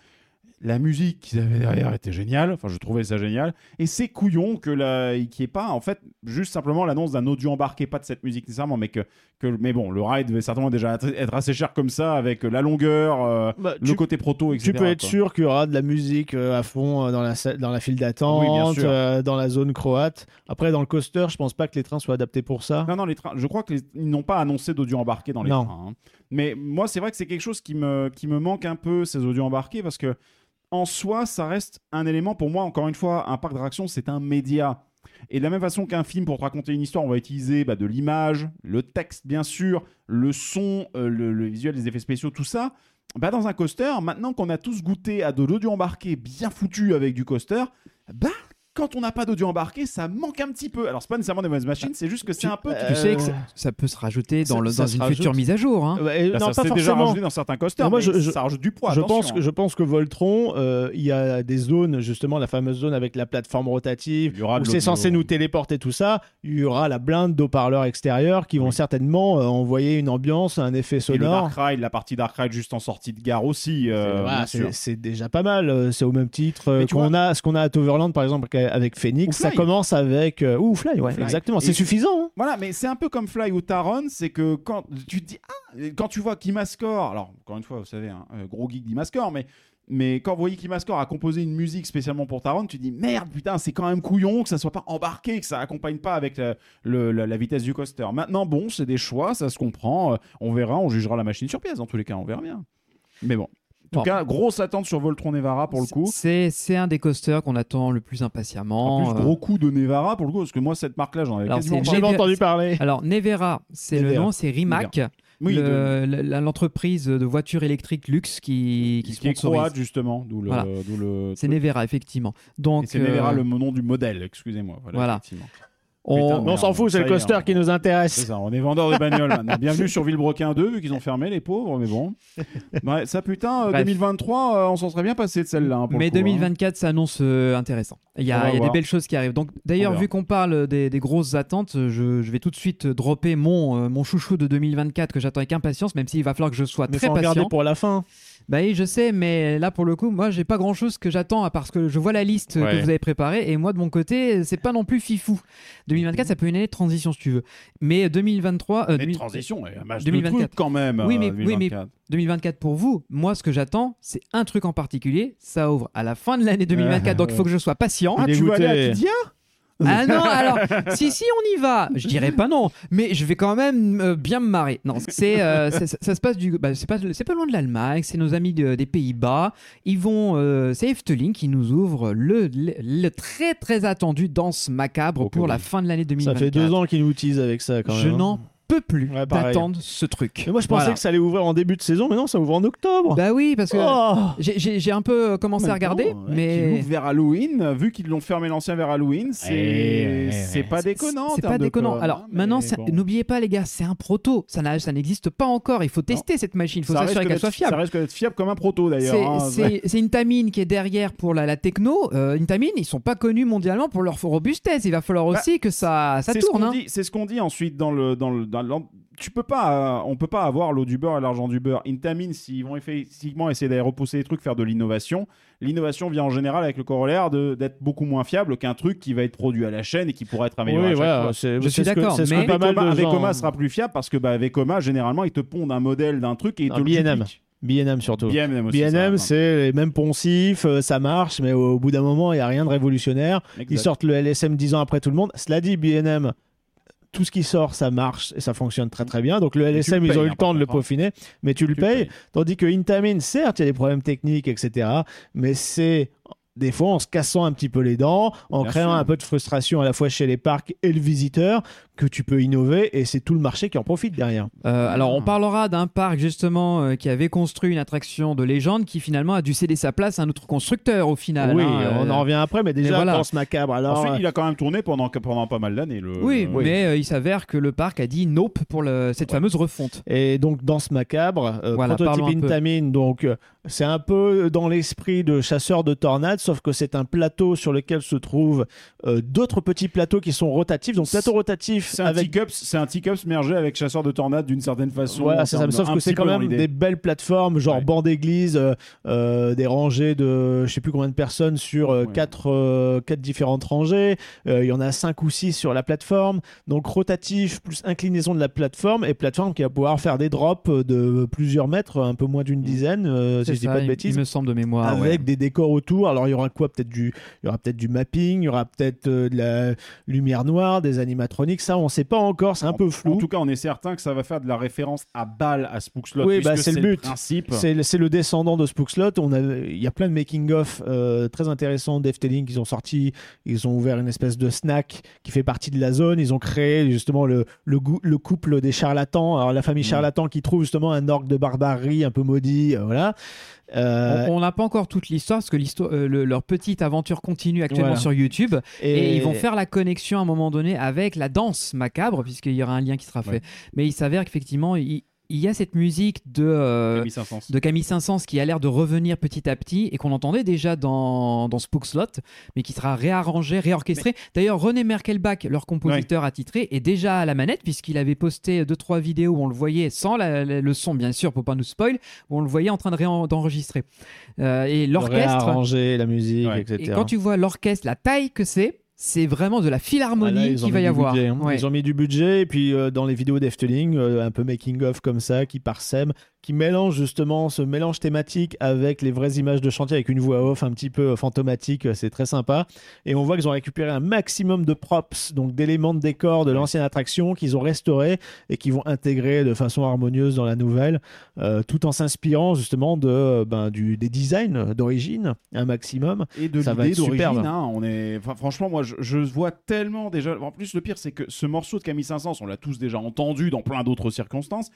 la musique qu'ils avaient derrière était géniale, enfin je trouvais ça génial, et c'est couillon que la, qu'il n'y ait pas, en fait, juste simplement l'annonce d'un audio embarqué, pas de cette musique nécessairement, mais que, que mais bon, le ride devait certainement déjà être assez cher comme ça, avec la longueur, euh, bah, le tu- côté proto, etc. Tu peux être quoi. sûr qu'il y aura de la musique euh, à fond euh, dans la, dans la file d'attente, euh, dans la zone croate. Après, dans le coaster, je pense pas que les trains soient adaptés pour ça. Non, non, les trains. Je crois qu'ils n'ont pas annoncé d'audio embarqué dans les Non. trains. hein. Mais moi, c'est vrai que c'est quelque chose qui me, qui me manque un peu, ces audios embarqués, parce que en soi, ça reste un élément. Pour moi, encore une fois, un parc d'attractions, c'est un média. Et de la même façon qu'un film, pour te raconter une histoire, on va utiliser bah, de l'image, le texte, bien sûr, le son, euh, le, visuel, les effets spéciaux, tout ça. Bah, dans un coaster, maintenant qu'on a tous goûté à de l'audio embarqué bien foutu avec du coaster, bah, quand on n'a pas d'audio embarqué, ça manque un petit peu. Alors, c'est pas nécessairement des mauvaises machines, c'est juste que c'est un peu. Tu sais que ça, Euh, ça peut se rajouter dans, ça- le- ça dans se une rajoute. future mise à jour. hein. Bah, non, ça pas s'est déjà forcément. rajouté dans certains coasters, Mais moi, mais je- je- ça rajoute du poids. je, pense que, hein. je pense que Voltron, euh, il y a des zones, justement, la fameuse zone avec la plateforme rotative, Il y aura où c'est censé nous téléporter tout ça. Il y aura la blinde d'eau-parleurs extérieurs qui vont Oui. certainement euh, envoyer une ambiance, un effet Et le sonore. Dark Ride, la partie Dark Ride juste en sortie de gare aussi. euh, c'est déjà pas mal. euh, C'est au même titre euh, qu'on a ce qu'on a à Toverland par exemple avec Phoenix. Ça commence avec euh, ou Fly, ouais, Fly. exactement. C'est suffisant. hein. Voilà, mais c'est un peu comme Fly ou Taron, c'est que quand tu te dis ah, quand tu vois Kimascore, alors encore une fois, vous savez, un gros geek d'Imascore, mais mais quand vous voyez Kimascore a composé une musique spécialement pour Taron, tu te dis merde, putain, c'est quand même couillon que ça soit pas embarqué, que ça accompagne pas avec le- la, la vitesse du coaster. Maintenant, bon, c'est des choix, ça se comprend. euh, On verra, on jugera la machine sur pièce dans tous les cas, on verra bien. Mais bon. En tout Bon. cas, grosse attente sur Voltron Nevara pour le coup. C'est un des coasters qu'on attend le plus En impatiemment. plus, euh. gros coup de Nevara pour le coup, parce que moi, cette marque-là, j'en avais Alors, quasiment Nevera- entendu parler. Alors, Nevera, c'est le Nevera. nom, c'est Rimac, Oui, le- de- la- l'entreprise de voitures électriques luxe qui, qui, qui est croate, justement. D'où le. Voilà. le C'est. Nevera, effectivement. Donc, c'est Nevera euh, le nom du modèle, excusez-moi. Voilà. Voilà. On- Putain, Mais on s'en fout, c'est ça le coaster hein. qui nous intéresse. ça, on est vendeur de bagnoles maintenant. Bienvenue sur Villebrequin 2, vu qu'ils ont fermé les pauvres, mais bon. Ouais, ça putain, euh, Bref. 2023, euh, on s'en serait bien passé de celle-là. hein, mais le coup, hein. 2024 s'annonce euh, intéressant. Il y a, il y a des belles choses qui arrivent. Donc, On d'ailleurs, vu qu'on parle des, des grosses attentes, je, je vais tout de suite dropper mon, euh, mon chouchou de 2024 que j'attends avec impatience, même s'il va falloir que je sois Mais très patient. pour la fin. Bah oui, je sais, mais là pour le coup, moi j'ai pas grand chose que j'attends à parce que je vois la liste Ouais. que vous avez préparée et moi de mon côté, c'est pas non plus fifou. 2024, ça peut être une année de transition si tu veux. Mais 2023, euh, Mais 2000 transition, et un match 2024. de trucs quand même. Oui, euh, mais- oui, mais- 2024. 2024 pour vous, moi ce que j'attends, c'est un truc en particulier. Ça ouvre à la fin de l'année 2024, donc il faut que je sois patient. Ah, tu vas aller à. Ah non, alors, si, si, on y va. Je dirais pas non, mais je vais quand même euh, bien me marrer. Non, c'est, euh, c'est- ça, ça se passe du. Bah, c'est, pas, pas loin de l'Allemagne, c'est nos amis de- des Pays-Bas. Ils vont. euh, c'est Efteling qui nous ouvre le, le, le très très attendu Danse Macabre Oh, pour la fin de l'année Ça 2024. fait deux ans qu'ils nous teasent avec ça quand même. Je hein. n'en peux plus Ouais, d'attendre ce truc. Mais moi je pensais Voilà. que ça allait ouvrir en début de saison, mais non, ça ouvre en octobre. Bah oui, parce que Oh j'ai, un peu commencé à regarder, Qu'ils mais. vers Halloween, vu qu'ils l'ont fermé l'ancien vers Halloween, c'est Ouais, ouais, c'est ouais. pas déconnant. C'est pas déconnant. Alors hein, maintenant, bon. n'oubliez pas les gars, c'est un proto. Ça, n'existe pas encore. Il faut tester cette machine. Il faut s'assurer qu'elle soit fiable. Ça risque d'être fiable comme un proto d'ailleurs. C'est- hein. C'est c'est Intamin qui est derrière pour la, la techno. Euh, Intamin, ils sont pas connus mondialement pour leur robustesse. Il va falloir Bah, aussi que ça, ça C'est ce tourne. qu'on hein. dit, c'est ce qu'on dit ensuite dans le dans le, dans le- tu peux pas, euh, on peut pas avoir l'eau du beurre et l'argent du beurre. Intamin, s'ils vont effectivement essayer d'aller repousser des trucs, faire de l'innovation, l'innovation vient en général avec le corollaire de- d'être beaucoup moins fiable qu'un truc qui va être produit à la chaîne et qui pourrait être amélioré. Oui, voilà, Je suis d'accord, ce que mais- pas mal Vekoma, de gens- Vekoma sera plus fiable parce que bah, Vekoma, généralement, ils te pondent un modèle d'un truc et ils Non, te le BNM. dupliquent. BNM surtout. BNM c'est les mêmes poncifs, euh, ça marche, mais au bout d'un moment, il n'y a rien de révolutionnaire. Exact. Ils sortent le LSM 10 ans après tout le monde. Cela dit, BNM, tout ce qui sort, ça marche et ça fonctionne très très bien. Donc le LSM, ils ont eu hein, le temps par de le hein. peaufiner, mais tu le Tu le payes. payes. Tandis que Intamin, certes, il y a des problèmes techniques, etc. Mais c'est des fois en se cassant un petit peu les dents, en Bien créant sûr. un peu de frustration à la fois chez les parcs et le visiteur, que tu peux innover et c'est tout le marché qui en profite derrière. Euh, alors, on parlera d'un parc justement euh, qui avait construit une attraction de légende qui finalement a dû céder sa place à un autre constructeur au final. oui, hein, on euh, en revient après, mais déjà, voilà. dans ce macabre, alors. Ensuite, euh, il a quand même tourné pendant, pendant pas mal d'années. le- Oui, mais euh, il s'avère que le parc a dit nope pour le- cette fameuse refonte. Et donc dans ce macabre, euh, Voilà, prototype. Intamin, donc euh, c'est un peu dans l'esprit de chasseur de tornades, sauf que c'est un plateau sur lequel se trouvent euh, d'autres petits plateaux qui sont rotatifs. Donc plateau rotatif C'est un avec T-Cups, c'est un T-Cups mergé avec chasseur de tornades d'une certaine façon. Voilà, ça. Sauf un que c'est quand même des belles plateformes, genre Ouais. banc d'église, euh, euh, des rangées de je sais plus combien de personnes sur euh, Ouais. quatre, euh, quatre différentes rangées. Euh, Il y en a cinq ou six sur la plateforme. Donc rotatif plus inclinaison de la plateforme et plateforme qui va pouvoir faire des drops de plusieurs mètres, un peu moins d'une dizaine, euh, si C'est je dis ça, pas de bêtises Il me semble de mémoire. avec ouais. des décors autour. Alors il y aura quoi Peut-être du, il y aura peut-être du mapping, il y aura peut-être euh, de la lumière noire, des animatroniques. Ça, on sait pas encore. C'est un peu flou. En tout cas, on est certain que ça va faire de la référence à balle à Spookslot. Oui, bah, c'est le but. C'est le- descendant de Spookslot. On a, il y a plein de making of euh, très intéressants d'Efteling qu'ils ont sorti. Ils ont ouvert une espèce de snack qui fait partie de la zone. Ils ont créé justement le, le, couple des charlatans. Alors la famille Mm. charlatan qui trouve justement un orgue de barbarie un peu maudit. euh, voilà. Euh, On on n'a pas encore toute l'histoire parce que l'histoire, euh, le- leur petite aventure continue actuellement Voilà. sur YouTube et... ils vont faire la connexion à un moment donné avec la danse macabre puisqu'il y aura un lien qui sera fait. Ouais. Mais il s'avère qu'effectivement il, il y a cette musique de euh, Camille Saint-Saëns. de Camille Saint-Saëns qui a l'air de revenir petit à petit et qu'on entendait déjà dans, dans Spookslot, mais qui sera réarrangé, réorchestré. D'ailleurs, René Merkelbach, leur compositeur attitré, est déjà à la manette puisqu'il avait posté deux trois vidéos où on le voyait sans la- la- le son, bien sûr, pour pas nous spoil, où on le voyait en train de réen- d'enregistrer. Euh, et l'orchestre, Réarranger la musique, Ouais. etc. et quand tu vois l'orchestre, la taille que c'est, c'est vraiment de la Ah, philharmonie qu'il va y avoir. budget, hein. Ouais. Ils ont mis du budget et puis euh, dans les vidéos d'Efteling, euh, un peu making of comme ça, qui parsème, qui mélange justement ce mélange thématique avec les vraies images de chantier avec une voix off un petit peu euh, fantomatique. C'est très sympa. Et on voit qu'ils ont récupéré un maximum de props, donc d'éléments de décor de l'ancienne attraction qu'ils ont restauré et qui vont intégrer de façon harmonieuse dans la nouvelle, euh, tout en s'inspirant justement de ben, du, des designs d'origine un maximum. et de l'idée d'origine. hein, on est, enfin, franchement, moi, je, vois tellement déjà. En plus, le pire, c'est que ce morceau de Camille Saint-Saëns, on l'a tous déjà entendu dans plein d'autres circonstances.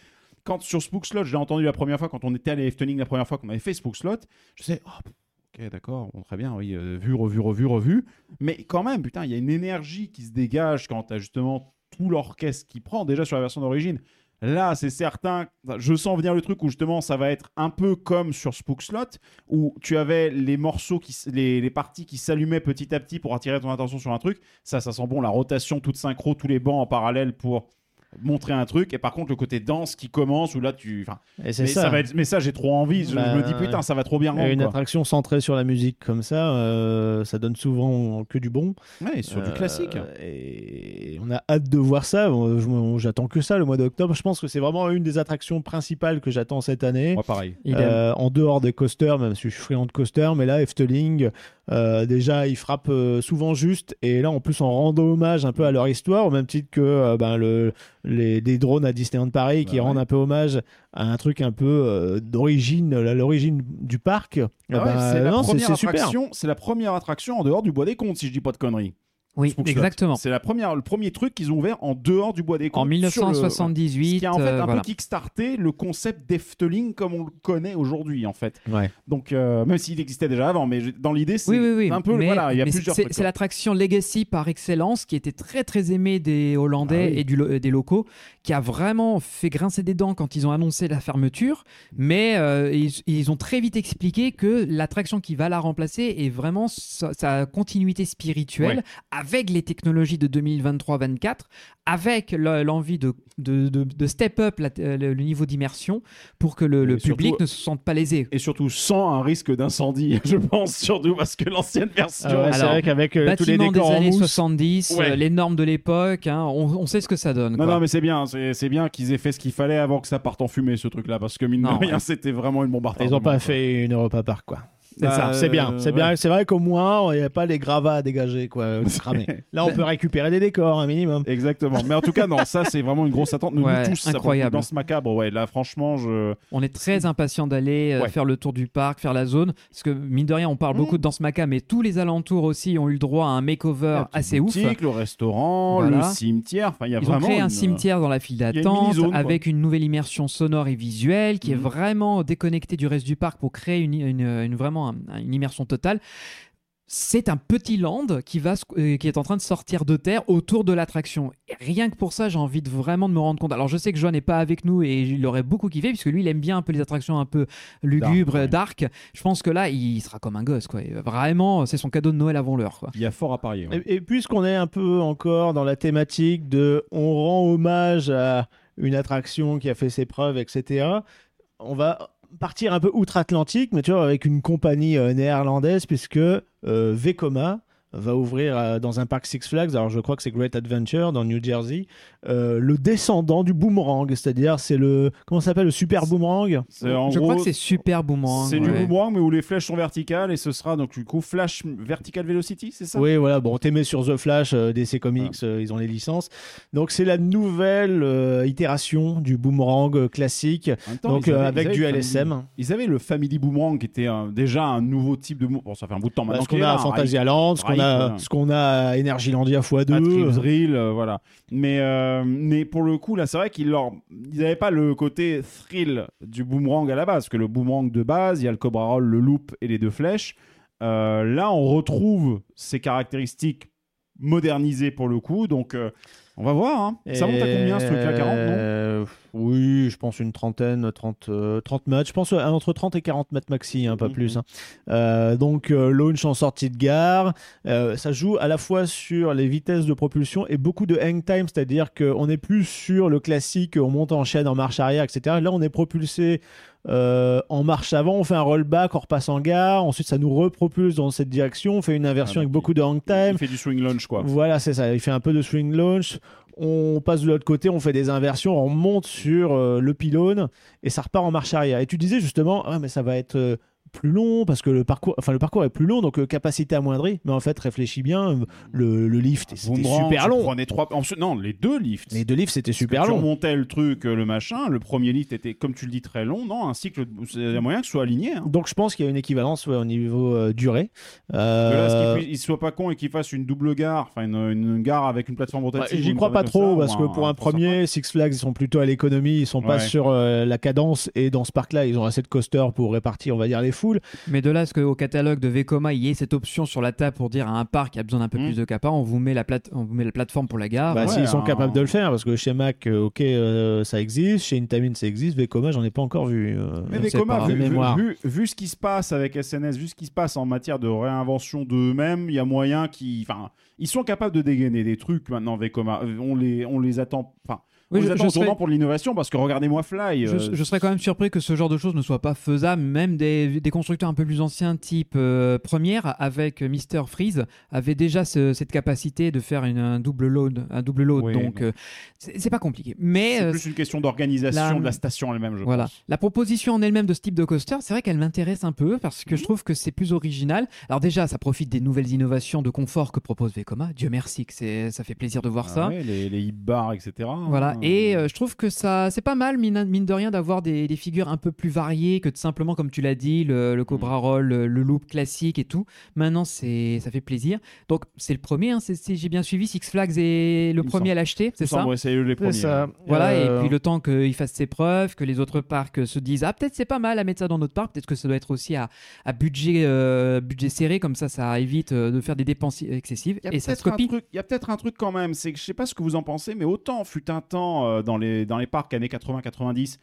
Quand sur Spookslot, je l'ai entendu la première fois, quand on était à Efteling la première fois qu'on avait fait Spookslot, je sais, oh, ok, d'accord, très bien, oui, euh, vu, revu, revu, revu. Mais quand même, putain, il y a une énergie qui se dégage quand tu as justement tout l'orchestre qui prend déjà sur la version d'origine. Là, c'est certain, je sens venir le truc où justement ça va être un peu comme sur Spookslot, où tu avais les morceaux, qui, les, les parties qui s'allumaient petit à petit pour attirer ton attention sur un truc. Ça, ça sent bon, la rotation toute synchro, tous les bancs en parallèle pour montrer un truc, et par contre le côté danse qui commence où là tu, enfin, Et c'est mais ça. ça. va être, mais ça j'ai trop envie. Je, Bah, je me dis putain, ça va trop bien rendre. une quoi. attraction centrée sur la musique comme ça, euh, ça donne souvent que du bon. Ouais, et sur du Euh, classique. Et on a hâte de voir ça. J'attends que ça le mois d'octobre. Je pense que c'est vraiment une des attractions principales que j'attends cette année. Moi pareil. Euh, en dehors des coasters, même si je suis friand de coasters, mais là, Efteling, euh, déjà, il frappe euh, souvent juste. Et là, en plus, en rendant hommage un peu à leur histoire, au même titre que euh, ben, le, les, des drones à Disneyland Paris qui Bah ouais. rendent un peu hommage à un truc un peu euh, d'origine, à l'origine du parc. Ah ouais, ben, c'est la la première attraction en dehors du bois des comptes, si je dis pas de conneries. Oui, exactement. C'est la première, le premier truc qu'ils ont ouvert en dehors du bois des comptes. En sur le- 1978. Ce qui a en fait euh, un voilà. peu kickstarté le concept d'Efteling comme on le connaît aujourd'hui en fait. Ouais. Donc euh, même s'il existait déjà avant, mais dans l'idée c'est Oui, oui, oui. un peu mais, voilà, il y a mais plusieurs c'est- l'attraction Legacy par excellence qui était très très aimée des Hollandais Ah oui. et du des locaux, qui a vraiment fait grincer des dents quand ils ont annoncé la fermeture. Mais euh, ils, ils ont très vite expliqué que l'attraction qui va la remplacer est vraiment sa, sa continuité spirituelle Ouais. avec les technologies de 2023-24, avec le- l'envie de, de, de- de step up la- euh, le, le niveau d'immersion pour que le, public surtout- ne se sente pas lésé. Et surtout sans un risque d'incendie, je pense surtout parce que l'ancienne version. Ouais, c'est vrai qu'avec euh, tous les des décors en années mousse, 70, Ouais. euh, les normes de l'époque, hein, on, on sait ce que ça donne. Non, quoi. non, mais c'est bien, c'est c'est bien qu'ils aient fait ce qu'il fallait avant que ça parte en fumée, ce truc-là, parce que mine de rien, ouais. c'était vraiment une bombe à ils n'ont pas fait une Europa Park, quoi. C'est Bah, ça, c'est bien. C'est bien. ouais. C'est vrai qu'au moins, il n'y a pas les gravats à dégager, quoi, cramés. Là, on peut récupérer des décors, un minimum. Exactement. Mais en tout cas, non, ça c'est vraiment une grosse attente. Nous, Ouais, nous tous, ça, incroyable. dans ce macabre, ouais, là, franchement, je. On est très impatient d'aller euh, Ouais. faire le tour du parc, faire la zone. Parce que, mine de rien, on parle Mmh. beaucoup de Danse Maca, mais tous les alentours aussi ont eu le droit à un makeover assez ouf. boutique, Le restaurant, Voilà. le cimetière, enfin, il y a Ils ont vraiment. créé un une- cimetière dans la file une d'attente quoi. avec une nouvelle immersion sonore et visuelle qui est Mhm. vraiment déconnectée du reste du parc pour créer une, une- une- vraiment un- une immersion totale. C'est un petit land qui, va, euh, qui est en train de sortir de terre autour de l'attraction. Et rien que pour ça, j'ai envie de vraiment de me rendre compte. Alors, je sais que Joan n'est pas avec nous et il aurait beaucoup kiffé, puisque lui, il aime bien un peu les attractions un peu lugubres, ouais. dark. Je pense que là, il sera comme un gosse. Quoi. Vraiment, c'est son cadeau de Noël avant l'heure. Il y a fort à parier. ouais. Et, et puisqu'on est un peu encore dans la thématique de on rend hommage à une attraction qui a fait ses preuves, etc., on va partir un peu outre-Atlantique, mais tu vois, avec une compagnie euh, néerlandaise, puisque euh, Vekoma va ouvrir euh, dans un parc Six Flags, alors je crois que c'est Great Adventure dans New Jersey, euh, le descendant du boomerang, c'est-à-dire c'est le, comment ça s'appelle, le super boomerang en je gros, crois que c'est super boomerang. C'est du boomerang, mais où les flèches sont verticales et ce sera donc du coup Flash Vertical Velocity, c'est ça? Oui, voilà, bon, t'aimais sur The Flash, euh, DC Comics, euh, ils ont les licences. Donc, c'est la nouvelle euh, itération du boomerang classique, temps, donc euh, avaient- avec du LSM. Family- Ils avaient le Family Boomerang qui était euh, déjà un nouveau type de. boomerang. Bon, ça fait un bout de temps maintenant. Ce qu'il qu'on a là, à un Fantasyland, ce qu'on a, ce qu'on a à Energylandia x2. à Trip Drill, voilà. Mais, euh, mais pour le coup, là, c'est vrai qu'ils n'avaient pas le côté thrill du boomerang à la base. Parce que le boomerang de base, il y a le Cobra Roll, le loop et les deux flèches. Euh, là, on retrouve ces caractéristiques modernisées pour le coup. Donc, euh, on va voir. hein. Ça monte à combien ce truc-là 40, non Euh, Oui, je pense une trentaine, 30, euh, 30 mètres. Je pense euh, entre 30 et 40 mètres maxi, hein, pas Mhm. plus. hein. Euh, donc, euh, launch en sortie de gare. Euh, ça joue à la fois sur les vitesses de propulsion et beaucoup de hang time, c'est-à-dire qu'on n'est plus sur le classique, on monte en chaîne, en marche arrière, etc. Là, on est propulsé euh, en marche avant, on fait un rollback, on repasse en gare, ensuite ça nous repropulse dans cette direction, on fait une inversion Ah, avec donc beaucoup de hang time. Il fait du swing launch, quoi. Voilà, c'est ça. Il fait un peu de swing launch. On passe de l'autre côté, on fait des inversions, on monte sur euh, le pylône et ça repart en marche arrière. Et tu disais justement, ah, mais ça va être euh, plus long parce que le parcours, enfin le parcours est plus long, donc euh, capacité amoindrie. Mais en fait, réfléchis bien, euh, le, le lift c'était Boomerang, super tu long. prenais trois... Non, les deux lifts. Les deux lifts c'était super tu long. remontais le truc, euh, le machin. Le premier lift était, comme tu le dis, très long. Non, un cycle, il a moyen que ce soit aligné. Hein. Donc je pense qu'il y a une équivalence ouais, au niveau euh, durée. Là, Euh, qu'il puisse- il soit pas con et qu'il fasse une double gare, enfin une, une gare avec une plateforme bah, rotative. ou J'y crois pas trop ça, parce que un- pour un premier, Six Flags ils sont plutôt à l'économie, ils sont pas sur la cadence et dans ce parc-là ils ont assez de coasters pour répartir on va dire les Mais de là à ce qu'au catalogue de Vekoma, il y ait cette option sur la table pour dire à un parc qui a besoin d'un peu Mm. plus de capa, on vous met la, plate- on vous met la plateforme pour la gare. Bah, ouais, s'ils sont un- capables de le faire, parce que chez Mac, euh, ok, euh, ça existe, chez Intamin, ça existe, Vekoma, j'en ai pas encore vu. euh, Mais pas. vu, vu- vu- vu ce qui se passe avec SNS, vu ce qui se passe en matière de réinvention d'eux-mêmes, il y a moyen qu'ils. Enfin, ils sont capables de dégainer des trucs maintenant, Vekoma. On les, on les attend. Enfin, Oui, vous je- êtes je en serais- tournant pour l'innovation parce que regardez-moi Fly. Je, euh, je serais quand même surpris que ce genre de choses ne soit pas faisable. Même des, des constructeurs un peu plus anciens, type euh, Première, avec Mister Freeze, avaient déjà ce- cette capacité de faire une- un double load. Un double load Oui, donc, euh, c'est pas compliqué. Mais c'est euh, plus une question d'organisation la- de la station elle-même, je voilà. pense. La proposition en elle-même de ce type de coaster, c'est vrai qu'elle m'intéresse un peu parce Mhm. que je trouve que c'est plus original. Alors déjà, ça profite des nouvelles innovations de confort que propose Vekoma. Dieu merci que c'est- ça fait plaisir de voir Ah ça. ouais, les, les hip bars, etc. Voilà. Et euh, je trouve que ça, c'est pas mal, mine, mine de rien, d'avoir des, des figures un peu plus variées que de simplement, comme tu l'as dit, le, le Cobra. Roll, le, le loop classique et tout. Maintenant, c'est, ça fait plaisir. Donc, c'est le premier, hein, si j'ai bien suivi, Six Flags est le premier à l'acheter, c'est ça c'est les premiers. C'est ça. voilà, Euh, et puis le temps qu'il fasse ses preuves, que les autres parcs se disent Ah, peut-être c'est pas mal à mettre ça dans notre parc, peut-être que ça doit être aussi à, à budget, euh, budget serré, comme ça, ça évite euh, de faire des dépenses excessives. Il y a Et ça se peut-être un copie. truc- Il y a peut-être un truc quand même, c'est que je sais pas ce que vous en pensez, mais autant fut un temps euh, dans, les, dans les parcs années 80-90,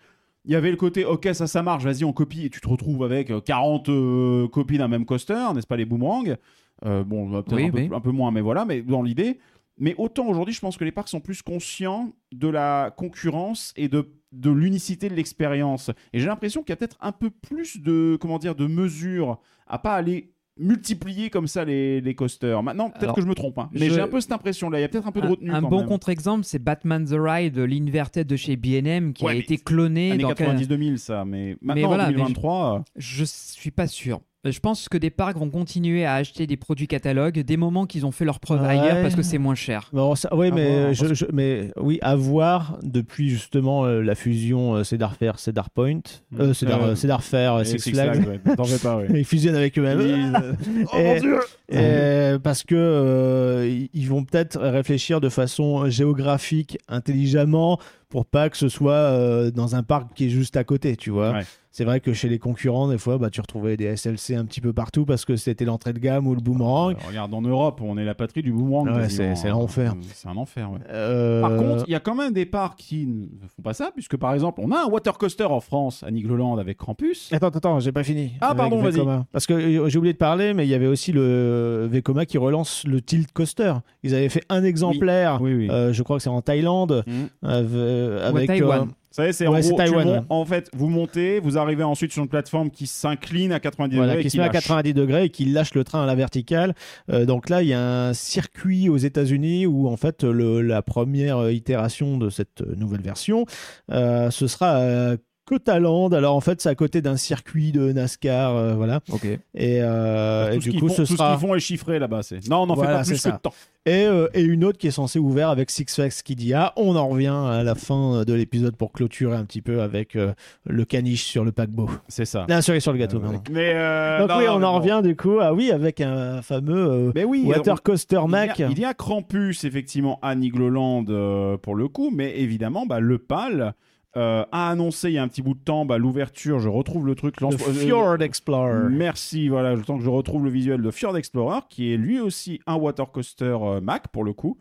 il y avait le côté ok ça ça marche, vas-y on copie et tu te retrouves avec euh, 40 euh, copies d'un même coaster, n'est-ce pas les boomerangs Euh, Bon euh, peut-être Oui, un, oui. un peu moins, mais voilà, mais dans l'idée. Mais autant aujourd'hui, je pense que les parcs sont plus conscients de la concurrence et de, de l'unicité de l'expérience. Et j'ai l'impression qu'il y a peut-être un peu plus de comment dire de mesures à pas aller multiplier comme ça les, les coasters. Maintenant, peut-être que je me trompe, hein, mais je- j'ai un peu cette impression-là. Il y a peut-être un peu de retenue. Un, quand bon contre-exemple, c'est Batman The Ride, l'inverted de chez B&M, qui Ouais, a mais été cloné Années dans 90-2000, ça. Mais maintenant, voilà, en mais 2023, euh, Je suis pas sûr. Je pense que des parcs vont continuer à acheter des produits catalogues des moments qu'ils ont fait leurs preuves Ouais. ailleurs parce que c'est moins cher. Bon, ça- oui, À mais, voir, je- parce je- mais oui, à voir depuis justement euh, la fusion euh, Cedar Fair, Cedar Point, euh, Cedar, Euh, euh, Cedar Fair, et Six, Six Flags. Flags, ouais. T'en fais pas, ouais. Ils fusionnent avec eux-mêmes. oh Et- mon dieu Et parce que euh, ils- vont peut-être réfléchir de façon géographique, intelligemment, pour pas que ce soit euh, dans un parc qui est juste à côté, tu vois. C'est vrai que chez les concurrents, des fois, bah, tu retrouvais des SLC un petit peu partout parce que c'était l'entrée de gamme ou le boomerang. Euh, Regarde, en Europe, on est la patrie du boomerang. Ouais, c'est- c'est hein. l'enfer. C'est un enfer, ouais. Euh, Par contre, il y a quand même des parcs qui ne font pas ça, puisque par exemple, on a un water coaster en France à Nigloland avec Krampus. Attends, attends, j'ai pas fini. Ah, avec pardon, vas-y. Vekoma. Parce que euh, j'ai oublié de parler, mais il y avait aussi le Vekoma qui relance le Tilt Coaster. Ils avaient fait un exemplaire, Oui, oui. euh, je crois que c'est en Thaïlande, Mm. euh, avec. Taïwan. euh, Vous savez, c'est Ouais, en gros, Taïwan, ouais. en fait, vous montez, vous arrivez ensuite sur une plateforme qui s'incline à 90 Voilà, degrés qui et se met à lâche. 90 degrés et qui lâche le train à la verticale. Euh, donc là, il y a un circuit aux États-Unis où en fait le- la première itération de cette euh, nouvelle version, euh, ce sera Cotaland. Alors en fait, c'est à côté d'un circuit de NASCAR, euh, voilà. Ok. Et, euh, Tout et ce du coup, font- ce tout ce sera qu'ils font est chiffré là-bas. c'est- Non, on n'en Voilà, fait pas plus que ça. de temps. et, euh, et une autre qui est censée ouvrir avec Six Flags Kidia. On en revient à la fin de l'épisode pour clôturer un petit peu avec euh, le caniche sur le paquebot. C'est ça. La cerise sur le gâteau, Euh. Mais euh, Donc non, oui, non, on mais en bon. revient du coup, ah oui, avec un fameux euh, Mais oui, Water on- Coaster il y Mac. a- Il y, a Krampus, effectivement, à Nigloland euh, pour le coup, mais évidemment, bah, le PAL euh, a annoncé il y a un petit bout de temps bah, l'ouverture. Je retrouve le truc. Le lance- euh, Fjord Explorer. Merci, voilà, le temps que je retrouve le visuel de Fjord Explorer, qui est lui aussi un water coaster euh, Mac pour le coup,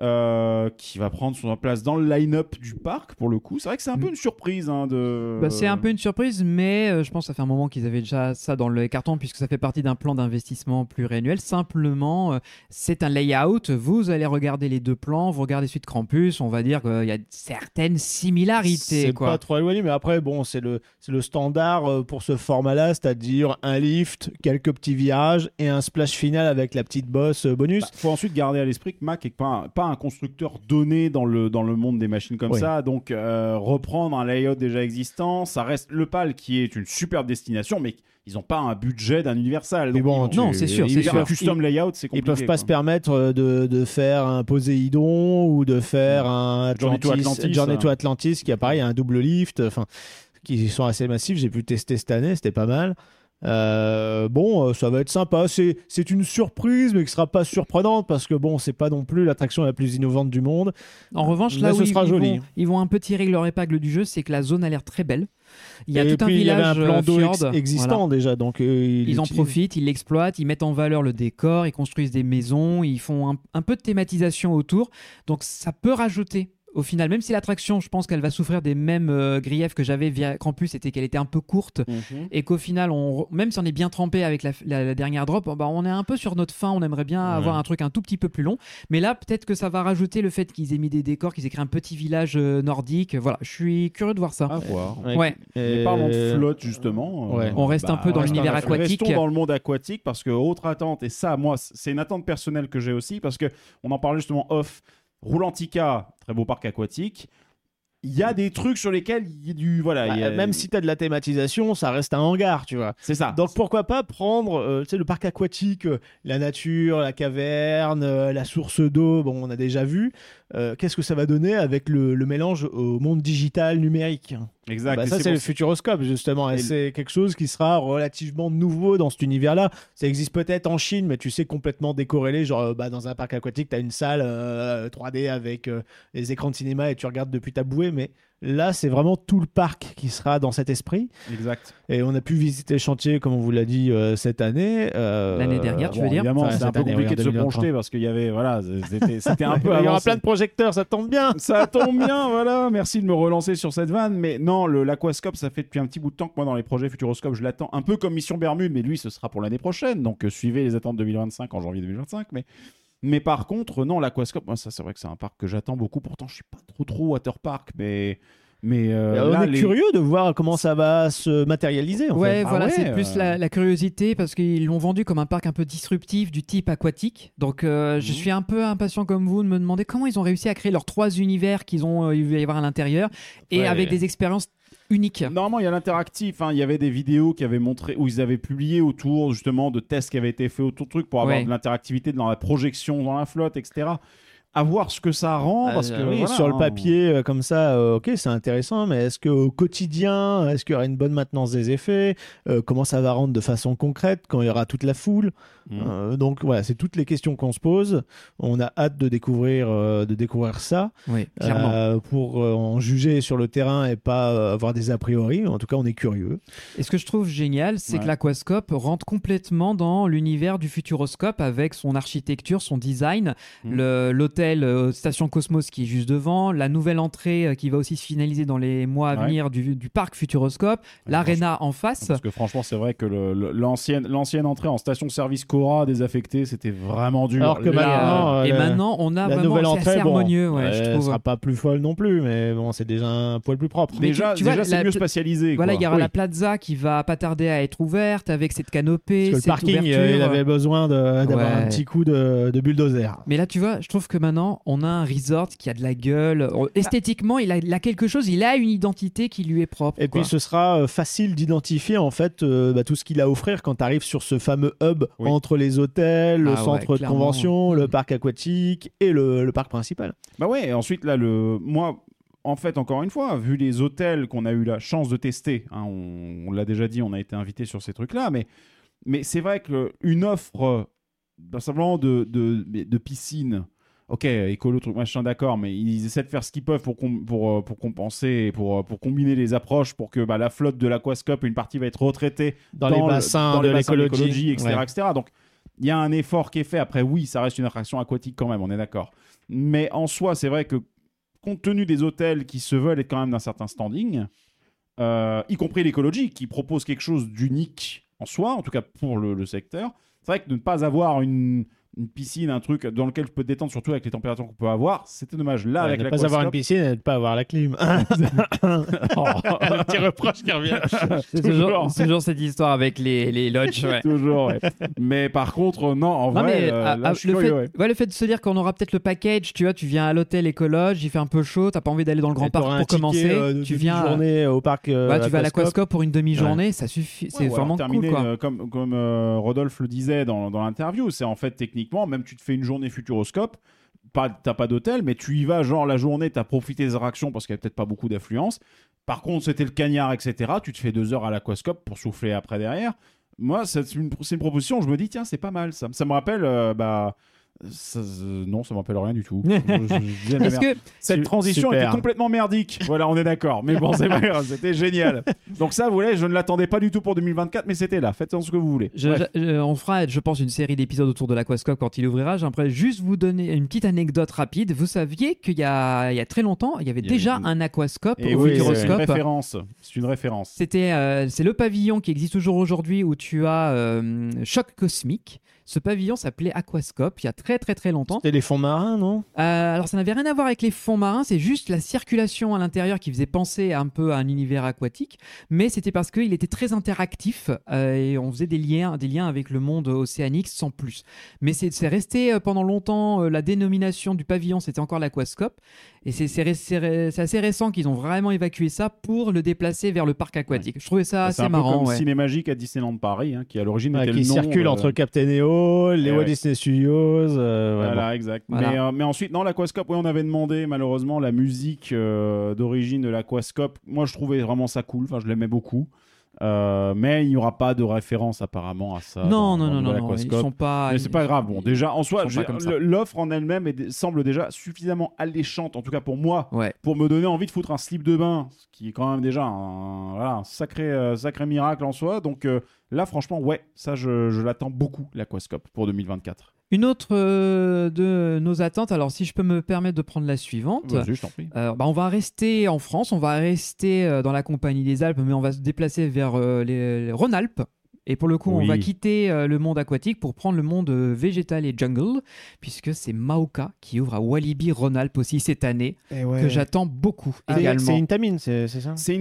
euh, qui va prendre son place dans le line-up du parc pour le coup. C'est vrai que c'est un peu une surprise hein, de. Bah, c'est un peu une surprise, mais euh, je pense que ça fait un moment qu'ils avaient déjà ça dans le carton, puisque ça fait partie d'un plan d'investissement pluriannuel. Simplement, euh, c'est un layout. Vous allez regarder les deux plans, vous regardez suite Krampus, on va dire qu'il y a certaines similarités. C'est pas trop éloigné, mais après, bon, c'est le, c'est le standard euh, pour ce format-là, c'est-à-dire un lift, quelques petits virages et un splash final avec la petite bosse euh, bonus. Bah, faut ensuite garder à l'esprit que Mac est pas un, pas un constructeur donné dans le, dans le monde des machines comme Oui. ça. Donc, euh, reprendre un layout déjà existant, ça reste le PAL qui est une superbe destination, mais ils n'ont pas un budget d'un Universal. Mais Donc, bon, ils vont- tu- Non, c'est sûr, ils c'est sûr. un custom layout, c'est Ils peuvent pas quoi. se permettre euh, de, de faire un Poséidon ou de faire un Journey to Atlantis, Atlantis, Journey hein. to Atlantis, qui a pareil un double lift, enfin, qui sont assez massifs. J'ai pu tester cette année, c'était pas mal. Euh, bon, euh, ça va être sympa. C'est, une surprise, mais qui sera pas surprenante parce que bon, c'est pas non plus l'attraction la plus innovante du monde. En revanche, Mais là ce où ils, sera ils joli. vont, ils vont un peu tirer leur épingle du jeu, c'est que la zone a l'air très belle. Il y a Et tout un puis, il y avait village un plan euh, d'eau ex- existant Voilà. déjà, donc euh, ils, Ils en profitent, ils l'exploitent, ils mettent en valeur le décor, ils construisent des maisons, ils font un, un peu de thématisation autour. Donc ça peut rajouter au final, même si l'attraction, je pense qu'elle va souffrir des mêmes euh, griefs que j'avais via Campus, c'était qu'elle était un peu courte Mhm. et qu'au final, on, même si on est bien trempé avec la, la- la dernière drop, bah, on est un peu sur notre fin. On aimerait bien Ouais. avoir un truc un tout petit peu plus long. Mais là, peut-être que ça va rajouter le fait qu'ils aient mis des décors, qu'ils aient créé un petit village euh, nordique. Voilà, je suis curieux de voir ça. À voir. Ouais. Et- parlons de flotte justement. Ouais. On reste un peu dans restons- l'univers aquatique. Restons dans le monde aquatique parce que autre attente et ça, moi, c'est une attente personnelle que j'ai aussi parce que on en parlait justement off. Roulantica, très beau parc aquatique. Il y a des trucs sur lesquels il y a du voilà. il y a- Bah, Même si tu as de la thématisation, ça reste un hangar, tu vois. c'est ça. Donc pourquoi pas prendre euh, tu sais, le parc aquatique, euh, la nature, la caverne, euh, la source d'eau, bon on a déjà vu. Euh, Qu'est-ce que ça va donner avec le, le mélange au monde digital numérique? Exact. Bah, Ça c'est le futuroscope justement, et, c'est quelque chose qui sera relativement nouveau dans cet univers-là. Ça existe peut-être en Chine, mais tu sais complètement décorrélé, genre euh, bah, dans un parc aquatique, tu as une salle euh, 3D avec euh, les écrans de cinéma et tu regardes depuis ta bouée, mais là c'est vraiment tout le parc qui sera dans cet esprit. Exact. Et on a pu visiter le chantier, comme on vous l'a dit, euh, cette année. euh, L'année dernière, tu Bon, veux dire évidemment, Enfin, c'était un peu année, compliqué de se 2023. projeter parce qu'il y avait voilà, c'était un peu Il y aura plein de projecteurs, ça tombe bien. Ça tombe bien, voilà. Merci de me relancer sur cette vanne. Mais non, le- l'aquascope, ça fait depuis un petit bout de temps que moi, dans les projets Futuroscope, je l'attends un peu comme Mission Bermude, mais lui, ce sera pour l'année prochaine. Donc, euh, suivez les attentes 2025 en janvier 2025. Mais, mais par contre, non, l'aquascope, moi, ça, c'est vrai que c'est un parc que j'attends beaucoup. Pourtant, je suis pas trop, trop waterpark, mais. Mais euh, on là, est les- curieux de voir comment ça va se matérialiser. En Ouais, fait. Ah voilà, ouais, c'est plus euh. la, la curiosité parce qu'ils l'ont vendu comme un parc un peu disruptif du type aquatique. Donc, euh, je Mhm. suis un peu impatient comme vous de me demander comment ils ont réussi à créer leurs trois univers qu'ils ont, il va y avoir à l'intérieur et Ouais. avec des expériences uniques. Normalement, il y a l'interactif. hein. Il y avait des vidéos qui avaient montré, où ils avaient publié autour justement de tests qui avaient été faits autour de trucs pour avoir Ouais. de l'interactivité dans la projection dans la flotte, etc. À voir ce que ça rend. parce Ah, que, oui, voilà, sur le hein. papier, euh, comme ça, euh, ok, c'est intéressant, mais est-ce qu'au quotidien, est-ce qu'il y aura une bonne maintenance des effets Euh, Comment ça va rendre de façon concrète quand il y aura toute la foule. Euh, Donc voilà, c'est toutes les questions qu'on se pose. On a hâte de découvrir, de découvrir ça Oui, clairement. pour en juger sur le terrain et pas avoir des a priori. En tout cas, on est curieux. Et ce que je trouve génial, c'est Ouais. que l'aquascope rentre complètement dans l'univers du futuroscope avec son architecture, son design, le- l'hôtel euh, Station Cosmos qui est juste devant, la nouvelle entrée euh, qui va aussi se finaliser dans les mois à Ouais. venir du, du parc Futuroscope, l'aréna en face. Parce que franchement, c'est vrai que l'ancienne l'ancienne entrée en station-service Cora désaffectée, c'était vraiment dur. Alors que Là, maintenant, et euh, maintenant, on a la vraiment nouvelle entrée, assez bon, harmonieux, ouais, je elle trouve. sera pas plus folle non plus, mais bon, c'est déjà un poil plus propre. Mais déjà, tu- déjà, c'est mieux spatialisé. Voilà, il y aura Oui. la plaza qui va pas tarder à être ouverte avec cette canopée, Parce que le parking, euh, ouverture. il avait besoin d'avoir Ouais. un petit coup de, de bulldozer. Mais là, tu vois, je trouve que maintenant, on a un resort qui a de la gueule. Ah. Esthétiquement, il a, il a quelque chose, il a une identité qui lui est propre. Et quoi. puis ce sera euh, facile d'identifier en fait euh, bah, tout ce qu'il a à offrir quand tu arrives sur ce fameux hub Oui. entre les hôtels, le Ah ouais, centre de convention, le Mm. parc aquatique et le, le parc principal. Bah ouais, et ensuite, là, le... moi, en fait, encore une fois, vu les hôtels qu'on a eu la chance de tester, hein, on, on l'a déjà dit, on a été invité sur ces trucs-là, mais, mais c'est vrai qu'une offre, euh, bah, simplement de, de, de piscine, ok, écolo, truc machin, d'accord, mais ils essaient de faire ce qu'ils peuvent pour, com- pour, euh, pour compenser, pour, euh, pour combiner les approches, pour que bah, la flotte de l'aquascope, une partie va être retraitée Dans, les le- bassins dans de l'écologie. etc., Ouais. etc. Donc, il y a un effort qui est fait. Après, oui, ça reste une attraction aquatique quand même, on est d'accord. Mais en soi, c'est vrai que compte tenu des hôtels qui se veulent être quand même d'un certain standing, euh, y compris l'écologie, qui propose quelque chose d'unique en soi, en tout cas pour le, le secteur, c'est vrai que de ne pas avoir une, une piscine, un truc dans lequel tu peux te détendre, surtout avec les températures qu'on peut avoir, c'était dommage. Là, Ouais, avec ne la pas avoir une piscine et ne pas avoir la clim. Un petit reproche qui revient. C'est toujours, cette histoire avec les, les lodges. ouais. Toujours, ouais. Mais par contre, non, en Non, vrai, mais euh, là, je suis le, fait, curieux, ouais. ouais, le fait de se dire qu'on aura peut-être le package, tu vois, tu viens à l'hôtel écologe, il fait un peu chaud, t'as pas envie d'aller dans le grand Et parc pour ticket, commencer, euh, tu viens à, journée au parc. euh, ouais, tu vas à Aquascope. l'aquascope pour une demi-journée, ça suffit, c'est vraiment cool euh, comme comme euh, Rodolphe le disait dans, dans l'interview, c'est en fait même tu te fais une journée Futuroscope, pas, t'as pas d'hôtel, mais tu y vas, genre la journée, t'as profité des attractions parce qu'il y a peut-être pas beaucoup d'affluence. Par contre, c'était le cagnard, etc. Tu te fais deux heures à l'aquascope pour souffler après derrière. Moi, c'est une, c'est une proposition, je me dis, tiens, c'est pas mal ça. Ça me rappelle, euh, bah. Ça, euh, non, ça m'appelle rien du tout. Je- je- que Cette transition super. était complètement merdique. Voilà, on est d'accord. Mais bon, c'est grave, c'était génial. Donc ça, vous voyez, je ne l'attendais pas du tout pour 2024, mais c'était là. Faites-en ce que vous voulez. Je- je- on fera, je pense, une série d'épisodes autour de l'Aquascope quand il ouvrira. J'aimerais juste vous donner une petite anecdote rapide. Vous saviez qu'il y a, il y a très longtemps, il y avait Il y a déjà un Aquascope Et au oui, c'est une référence. C'est une référence. C'était, euh, c'est le pavillon qui existe toujours aujourd'hui où tu as euh, Choc Cosmique. Ce pavillon s'appelait Aquascope il y a très très très longtemps. C'était les fonds marins, non? Euh, alors ça n'avait rien à voir avec les fonds marins, c'est juste la circulation à l'intérieur qui faisait penser un peu à un univers aquatique, mais c'était parce qu'il était très interactif euh, et on faisait des liens, des liens avec le monde océanique sans plus. Mais c'est resté euh, pendant longtemps la dénomination du pavillon, c'était encore l'aquascope, et c'est c'est ré- c'est ré- c'est assez récent qu'ils ont vraiment évacué ça pour le déplacer vers le parc aquatique. Je trouvais ça c'est assez un peu marrant. comme ouais. Cinémagique à Disneyland Paris, hein, qui à l'origine Ouais, était Qui le nom. circule euh, entre Captain EO, les eh Walt ouais. Disney Studios. euh, ouais, Voilà, exact. Voilà. Mais, euh, mais ensuite, non, l'Aquascope, oui, on avait demandé malheureusement la musique euh, d'origine de l'Aquascope. Moi, je trouvais vraiment ça cool. Enfin, je l'aimais beaucoup. Euh, mais il n'y aura pas de référence apparemment à ça. non, dans- non, dans non, non, non, ils sont pas. Mais c'est pas grave. Bon, déjà, en soi, l'offre en elle-même semble déjà suffisamment alléchante, en tout cas pour moi, Ouais. pour me donner envie de foutre un slip de bain, ce qui est quand même déjà un, voilà, un sacré, euh, sacré miracle en soi. Donc euh, là, franchement, ouais, ça, je, je l'attends beaucoup, l'Aquascope, pour 2024. Une autre euh, de nos attentes, alors si je peux me permettre de prendre la suivante. Vas-y, je t'en prie. Euh, bah, on va rester en France, on va rester euh, dans la compagnie des Alpes, mais on va se déplacer vers les, les Rhône-Alpes. Et pour le coup, Oui. on va quitter euh, le monde aquatique pour prendre le monde euh, végétal et jungle, puisque c'est Maoka qui ouvre à Walibi Rhône-Alpes aussi cette année, que j'attends beaucoup C'est- également. C'est Intamin, c'est c'est ça? C'est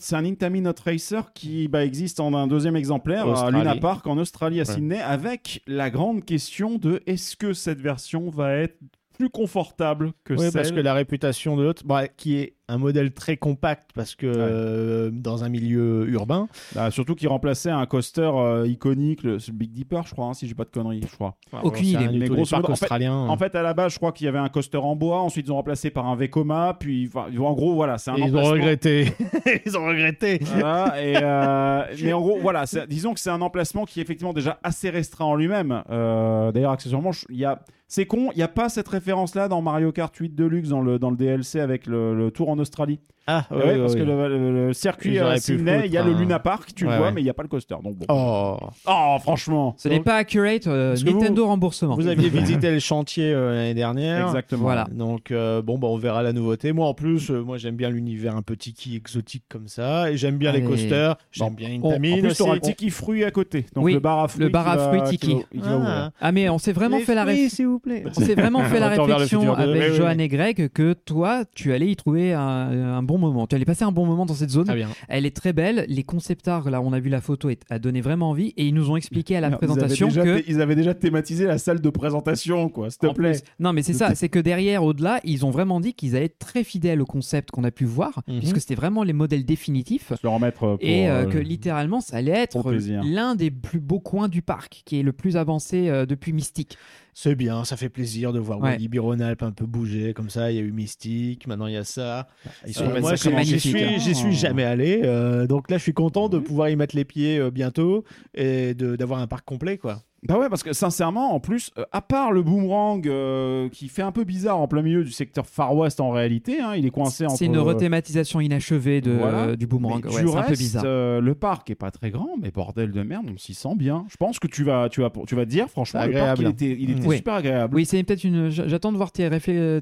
c'est un Intami Not Racer qui bah, existe en un deuxième exemplaire Australie. à Luna Park en Australie à Ouais. Sydney avec la grande question de est-ce que cette version va être plus confortable que Oui, celle parce que la réputation de l'autre, bah, qui est un modèle très compact, parce que euh, dans un milieu urbain, Bah, surtout qui remplaçait un coaster euh, iconique, le, Big Dipper, je crois, hein, si j'ai pas de conneries, je crois. Aucune c'est idée. les grosso parcs modo, en fait- australiens. En fait, à la base, je crois qu'il y avait un coaster en bois, ensuite ils ont remplacé par un Vekoma, puis enfin, en gros, voilà, c'est un ils ont regretté. ils ont regretté. Voilà, et, euh, mais en gros, voilà, disons que c'est un emplacement qui est effectivement déjà assez restreint en lui-même. Euh, D'ailleurs, accessoirement, il y a, c'est con, il n'y a pas cette référence-là dans Mario Kart 8 Deluxe, dans le, dans le DLC avec le, le tour en Australie. Ah, Ouais, ouais, parce que le, le- le circuit à pu Sydney, il y a le un- Luna Park, tu le vois, ouais. mais il n'y a pas le coaster. Donc bon. Oh. Oh, franchement. Ce n'est pas accurate, euh, Nintendo vous- remboursement. Vous aviez visité le chantier euh, l'année dernière. Exactement. Voilà. Donc euh, bon, bah, on verra la nouveauté. Moi en plus, euh, moi j'aime bien l'univers un peu tiki exotique comme ça, et j'aime bien les coasters. J'aime bien on- En Intamin plus, tu aussi. auras le Tiki Fruit à côté. Donc Oui, le bar à fruits. le bar à fruits Tiki. Ah. Ah mais on s'est vraiment fait la s'il vous plaît. On s'est vraiment fait la réflexion avec Johan et Greg que toi, tu allais y trouver un, un bon moment. Tu allais passer un bon moment dans cette zone. Très bien. Elle est très belle. Les concept art, là, on a vu la photo, est- a donné vraiment envie. Et ils nous ont expliqué à la présentation que. ils avaient déjà thématisé la salle de présentation, quoi. S'il te En plaît. plus- non, mais c'est ça, c'est que derrière, au-delà, ils ont vraiment dit qu'ils allaient être très fidèles au concept qu'on a pu voir, Mhm. puisque c'était vraiment les modèles définitifs. Se le remettre euh, pour, Et euh, euh, que littéralement, ça allait être l'un des plus beaux coins du parc, qui est le plus avancé euh, depuis Mystique. C'est bien, ça fait plaisir de voir Ouais. Walibi Rhône-Alpes un peu bouger comme ça. Il y a eu Mystique, maintenant il y a ça. Ils Euh, mettent moi, j'y- suis, hein. suis jamais allé, euh, donc là je suis content de pouvoir y mettre les pieds euh, bientôt et de- d'avoir un parc complet quoi. Bah ouais, parce que sincèrement, en plus, euh, à part le boomerang euh, qui fait un peu bizarre en plein milieu du secteur Far West en réalité, hein, il est coincé entre. C'est une rethématisation inachevée de, Voilà. euh, du boomerang. Ouais, du c'est un peu bizarre. euh, le parc est pas très grand, mais bordel de merde, on s'y sent bien. Je pense que tu vas, tu vas, tu vas te dire, franchement, C'est le parc, il était, il était Oui. super agréable. Oui, c'est peut-être une. J'attends de voir tes,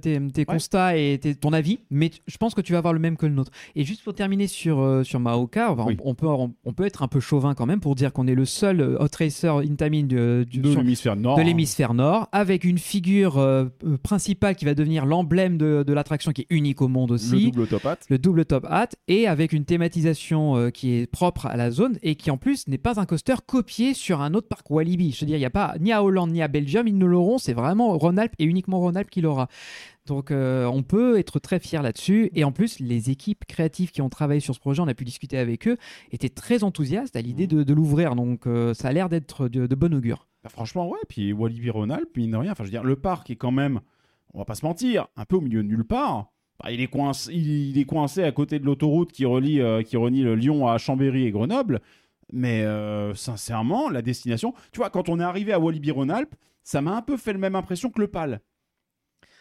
tes, tes constats et tes- ton avis, mais t- je pense que tu vas avoir le même que le nôtre. Et juste pour terminer sur, euh, sur Maoka, enfin, Oui. on, on peut, on, on peut être un peu chauvin quand même pour dire qu'on est le seul euh, hot racer Intamin du- de l'hémisphère nord. avec une figure euh, euh, principale qui va devenir l'emblème de, de l'attraction qui est unique au monde le aussi. double top hat. le double top hat et avec une thématisation euh, qui est propre à la zone et qui en plus n'est pas un coaster copié sur un autre parc Walibi. Je veux dire, il n'y a pas ni à Hollande ni à Belgium, ils ne l'auront, c'est vraiment Rhône-Alpes et uniquement Rhône-Alpes qui l'aura. Donc euh, on peut être très fier là-dessus et en plus les équipes créatives qui ont travaillé sur ce projet, on a pu discuter avec eux, étaient très enthousiastes à l'idée de, de l'ouvrir. Donc euh, ça a l'air d'être de, de bon augure. Bah, franchement, ouais. Puis Walibi Rhône-Alpes, mine de rien. Enfin, je veux dire, le parc est quand même, on va pas se mentir, un peu au milieu de nulle part. Bah, il, est coincé, il, il est coincé à côté de l'autoroute qui relie, euh, qui relie le Lyon à Chambéry et Grenoble. Mais euh, sincèrement, la destination, tu vois, quand on est arrivé à Walibi-Rhône-Alpes, ça m'a un peu fait la même impression que le PAL.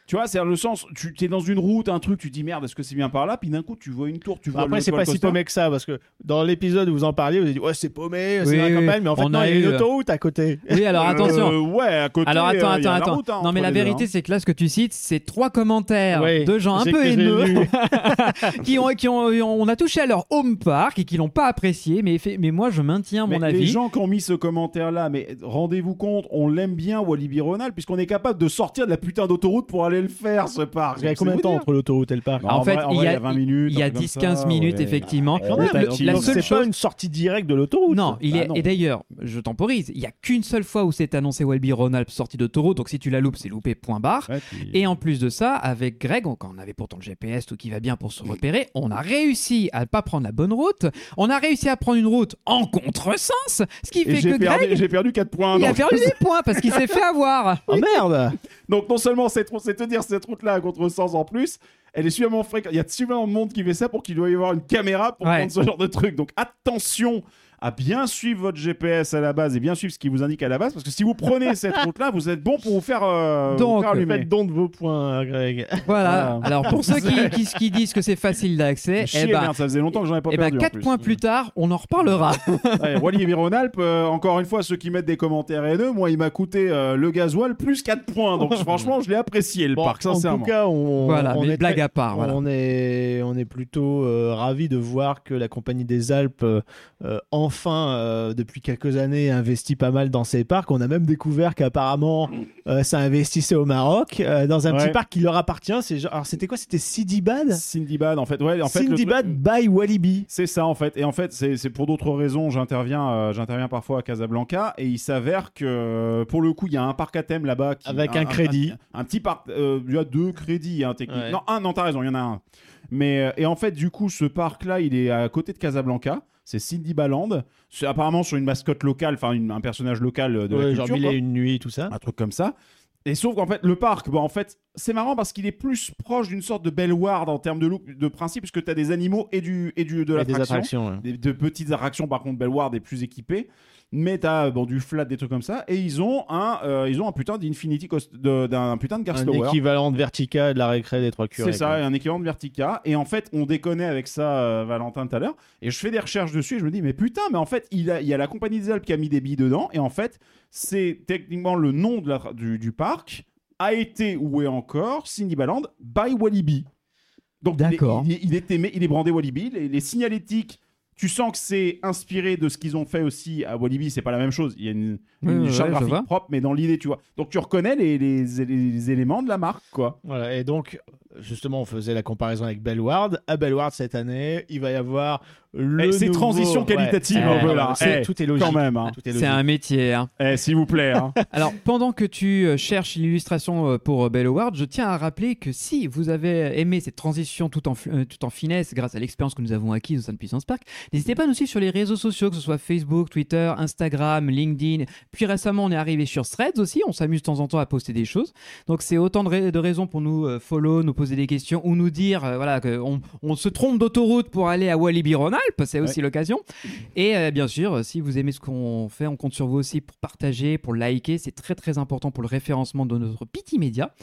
Tu vois, c'est le sens, tu es dans une route, un truc, tu dis merde, est-ce que c'est bien par là? Puis d'un coup, tu vois une tour, tu vois. Après, c'est pas si paumé que ça, parce que dans l'épisode où vous en parliez, vous avez dit ouais, c'est paumé, c'est Oui, la oui, campagne, mais en fait, on non, a il y a une eu- autoroute à côté. Oui, alors Euh, attention. ouais, à côté. Alors attends, euh, attends, la attends. route, hein, non mais la vérité hein. c'est que là ce que tu cites c'est trois commentaires Oui, de gens un peu haineux qui ont qui ont on a touché à leur home park et qui l'ont pas apprécié mais fait- mais moi je maintiens mon Mais avis. Les gens qui ont mis ce commentaire-là, mais rendez-vous compte, on l'aime bien Walibi Rhône-Alpes puisqu'on est capable de sortir de la putain d'autoroute pour aller le faire, ce parc. Il y a Donc, combien de temps entre l'autoroute et le parc. En fait, il y a- 20 minutes. il y a un truc comme 10-15 ça, minutes, ouais. effectivement. Donc, la seule c'est chose- pas une sortie directe de l'autoroute. Non, il Bah est non. et d'ailleurs, je temporise, il y a qu'une seule fois où c'est annoncé Welby Rhône-Alpes sortie d'autoroute, donc si tu la loupes, c'est loupé point barre. Ouais, puis- Et en plus de ça, avec Greg, on- quand on avait pourtant le GPS, tout qui va bien pour se repérer, on a réussi à pas prendre la bonne route. On a réussi à prendre une route en contresens, ce qui fait que Greg, j'ai perdu 4 points. il a perdu des points parce qu'il s'est fait avoir. Oh merde Donc non seulement cette route, c'est te dire cette route-là à contresens en plus, elle est suffisamment fréquente. Il y a suffisamment de monde qui fait ça pour qu'il doit y avoir une caméra pour Ouais. prendre ce genre de truc. Donc attention à bien suivre votre GPS à la base et bien suivre ce qui vous indique à la base parce que si vous prenez cette route-là, vous êtes bon pour vous faire, euh, vous Donc, faire allumer. Faites don de vos points, Greg. Voilà. Alors pour ceux qui, qui, qui disent que c'est facile d'accès, eh ben, merde, ça faisait longtemps que j'en ai pas eh ben, perdu. en 4 plus. points plus tard, on en reparlera. Ouais, Wally et Rhône-Alpes, euh, encore une fois, ceux qui mettent des commentaires haineux, moi, il m'a coûté euh, le gasoil plus 4 points. Donc, franchement, je l'ai apprécié, le Bon, parc, en sincèrement. tout cas, on, voilà, on mais est blague très- à part. Voilà. On est, on est plutôt euh, ravis de voir que la Compagnie des Alpes, euh, euh, enfin, euh, depuis quelques années, investit pas mal dans ces parcs. On a même découvert qu'apparemment, euh, ça investissait au Maroc, euh, dans un Ouais. petit parc qui leur appartient. C'est genre- Alors, c'était quoi? C'était Sidibad Sindibad, en fait. Ouais, en fait, Sindibad by Walibi. C'est ça en fait. Et en fait, c'est pour d'autres raisons. J'interviens, j'interviens parfois à Casablanca et il s'avère que pour le coup, il y a un parc à thème là-bas Avec un crédit. Un, un petit parc. il y a deux crédits hein, techniques. Ouais. Non, un. Non, t'as raison. Il y en a un. Mais et en fait, du coup, ce parc-là, il est à côté de Casablanca. C'est Cindy Baland. C'est apparemment sur une mascotte locale, enfin un personnage local euh, de Ouais, la genre culture. mille et une nuits, tout ça. un truc comme ça. Et sauf qu'en fait, le parc, bah, en fait, c'est marrant parce qu'il est plus proche d'une sorte de Bellward en termes de look, de principe, puisque tu as des animaux et du, et du, de Et des l'attraction. attractions. ouais. Des- de petites attractions, par contre, Bellward est plus équipé. Mais t'as bon, du flat, des trucs comme ça. Et ils ont un, euh, ils ont un putain d'Infinity d'un putain de Cars Un Tower. équivalent de Vertica de la récré des trois curés. C'est ça, quoi. un équivalent de Vertica. Et en fait, on déconnait avec ça, euh, Valentin, tout à l'heure. Et je fais des recherches dessus et je me dis, mais putain, mais en fait, il, a- il y a la Compagnie des Alpes qui a mis des billes dedans. Et en fait, c'est techniquement le nom de la, du, du parc a été ou est encore Cindybaland by Walibi. Donc, il est- D'accord. Il, il est brandé Walibi. Les, les signalétiques. Tu sens que c'est inspiré de ce qu'ils ont fait aussi à Walibi, c'est pas la même chose. Il y a une, Oui, une ouais, charte ouais, graphique propre, mais dans l'idée, tu vois. Donc tu reconnais les, les- les éléments de la marque, quoi. Voilà, et donc, justement, on faisait la comparaison avec Bellward. À Bellward, cette année, il va y avoir le. Eh, c'est nouveau- transition Ouais. qualitative, Eh, un peu, là. c'est- Eh, tout est logique. Quand même, hein. Est C'est un métier. hein. Eh, s'il vous plaît. hein. Alors, pendant que tu euh, cherches l'illustration euh, pour euh, Bell Howard, je tiens à rappeler que si vous avez aimé cette transition tout en, euh, tout en finesse grâce à l'expérience que nous avons acquise au sein de Puissance Park, n'hésitez pas à nous suivre sur les réseaux sociaux, que ce soit Facebook, Twitter, Instagram, LinkedIn. Puis récemment, on est arrivé sur Threads aussi. On s'amuse de temps en temps à poster des choses. Donc, c'est autant de, ra- de raisons pour nous euh, follow, nous poser des questions ou nous dire euh, voilà, qu'on on se trompe d'autoroute pour aller à Walibi C'est aussi l'occasion. Et euh, bien sûr, euh, si vous aimez ce qu'on fait, on compte sur vous aussi pour partager, pour liker. C'est très très important pour le référencement de notre petit média.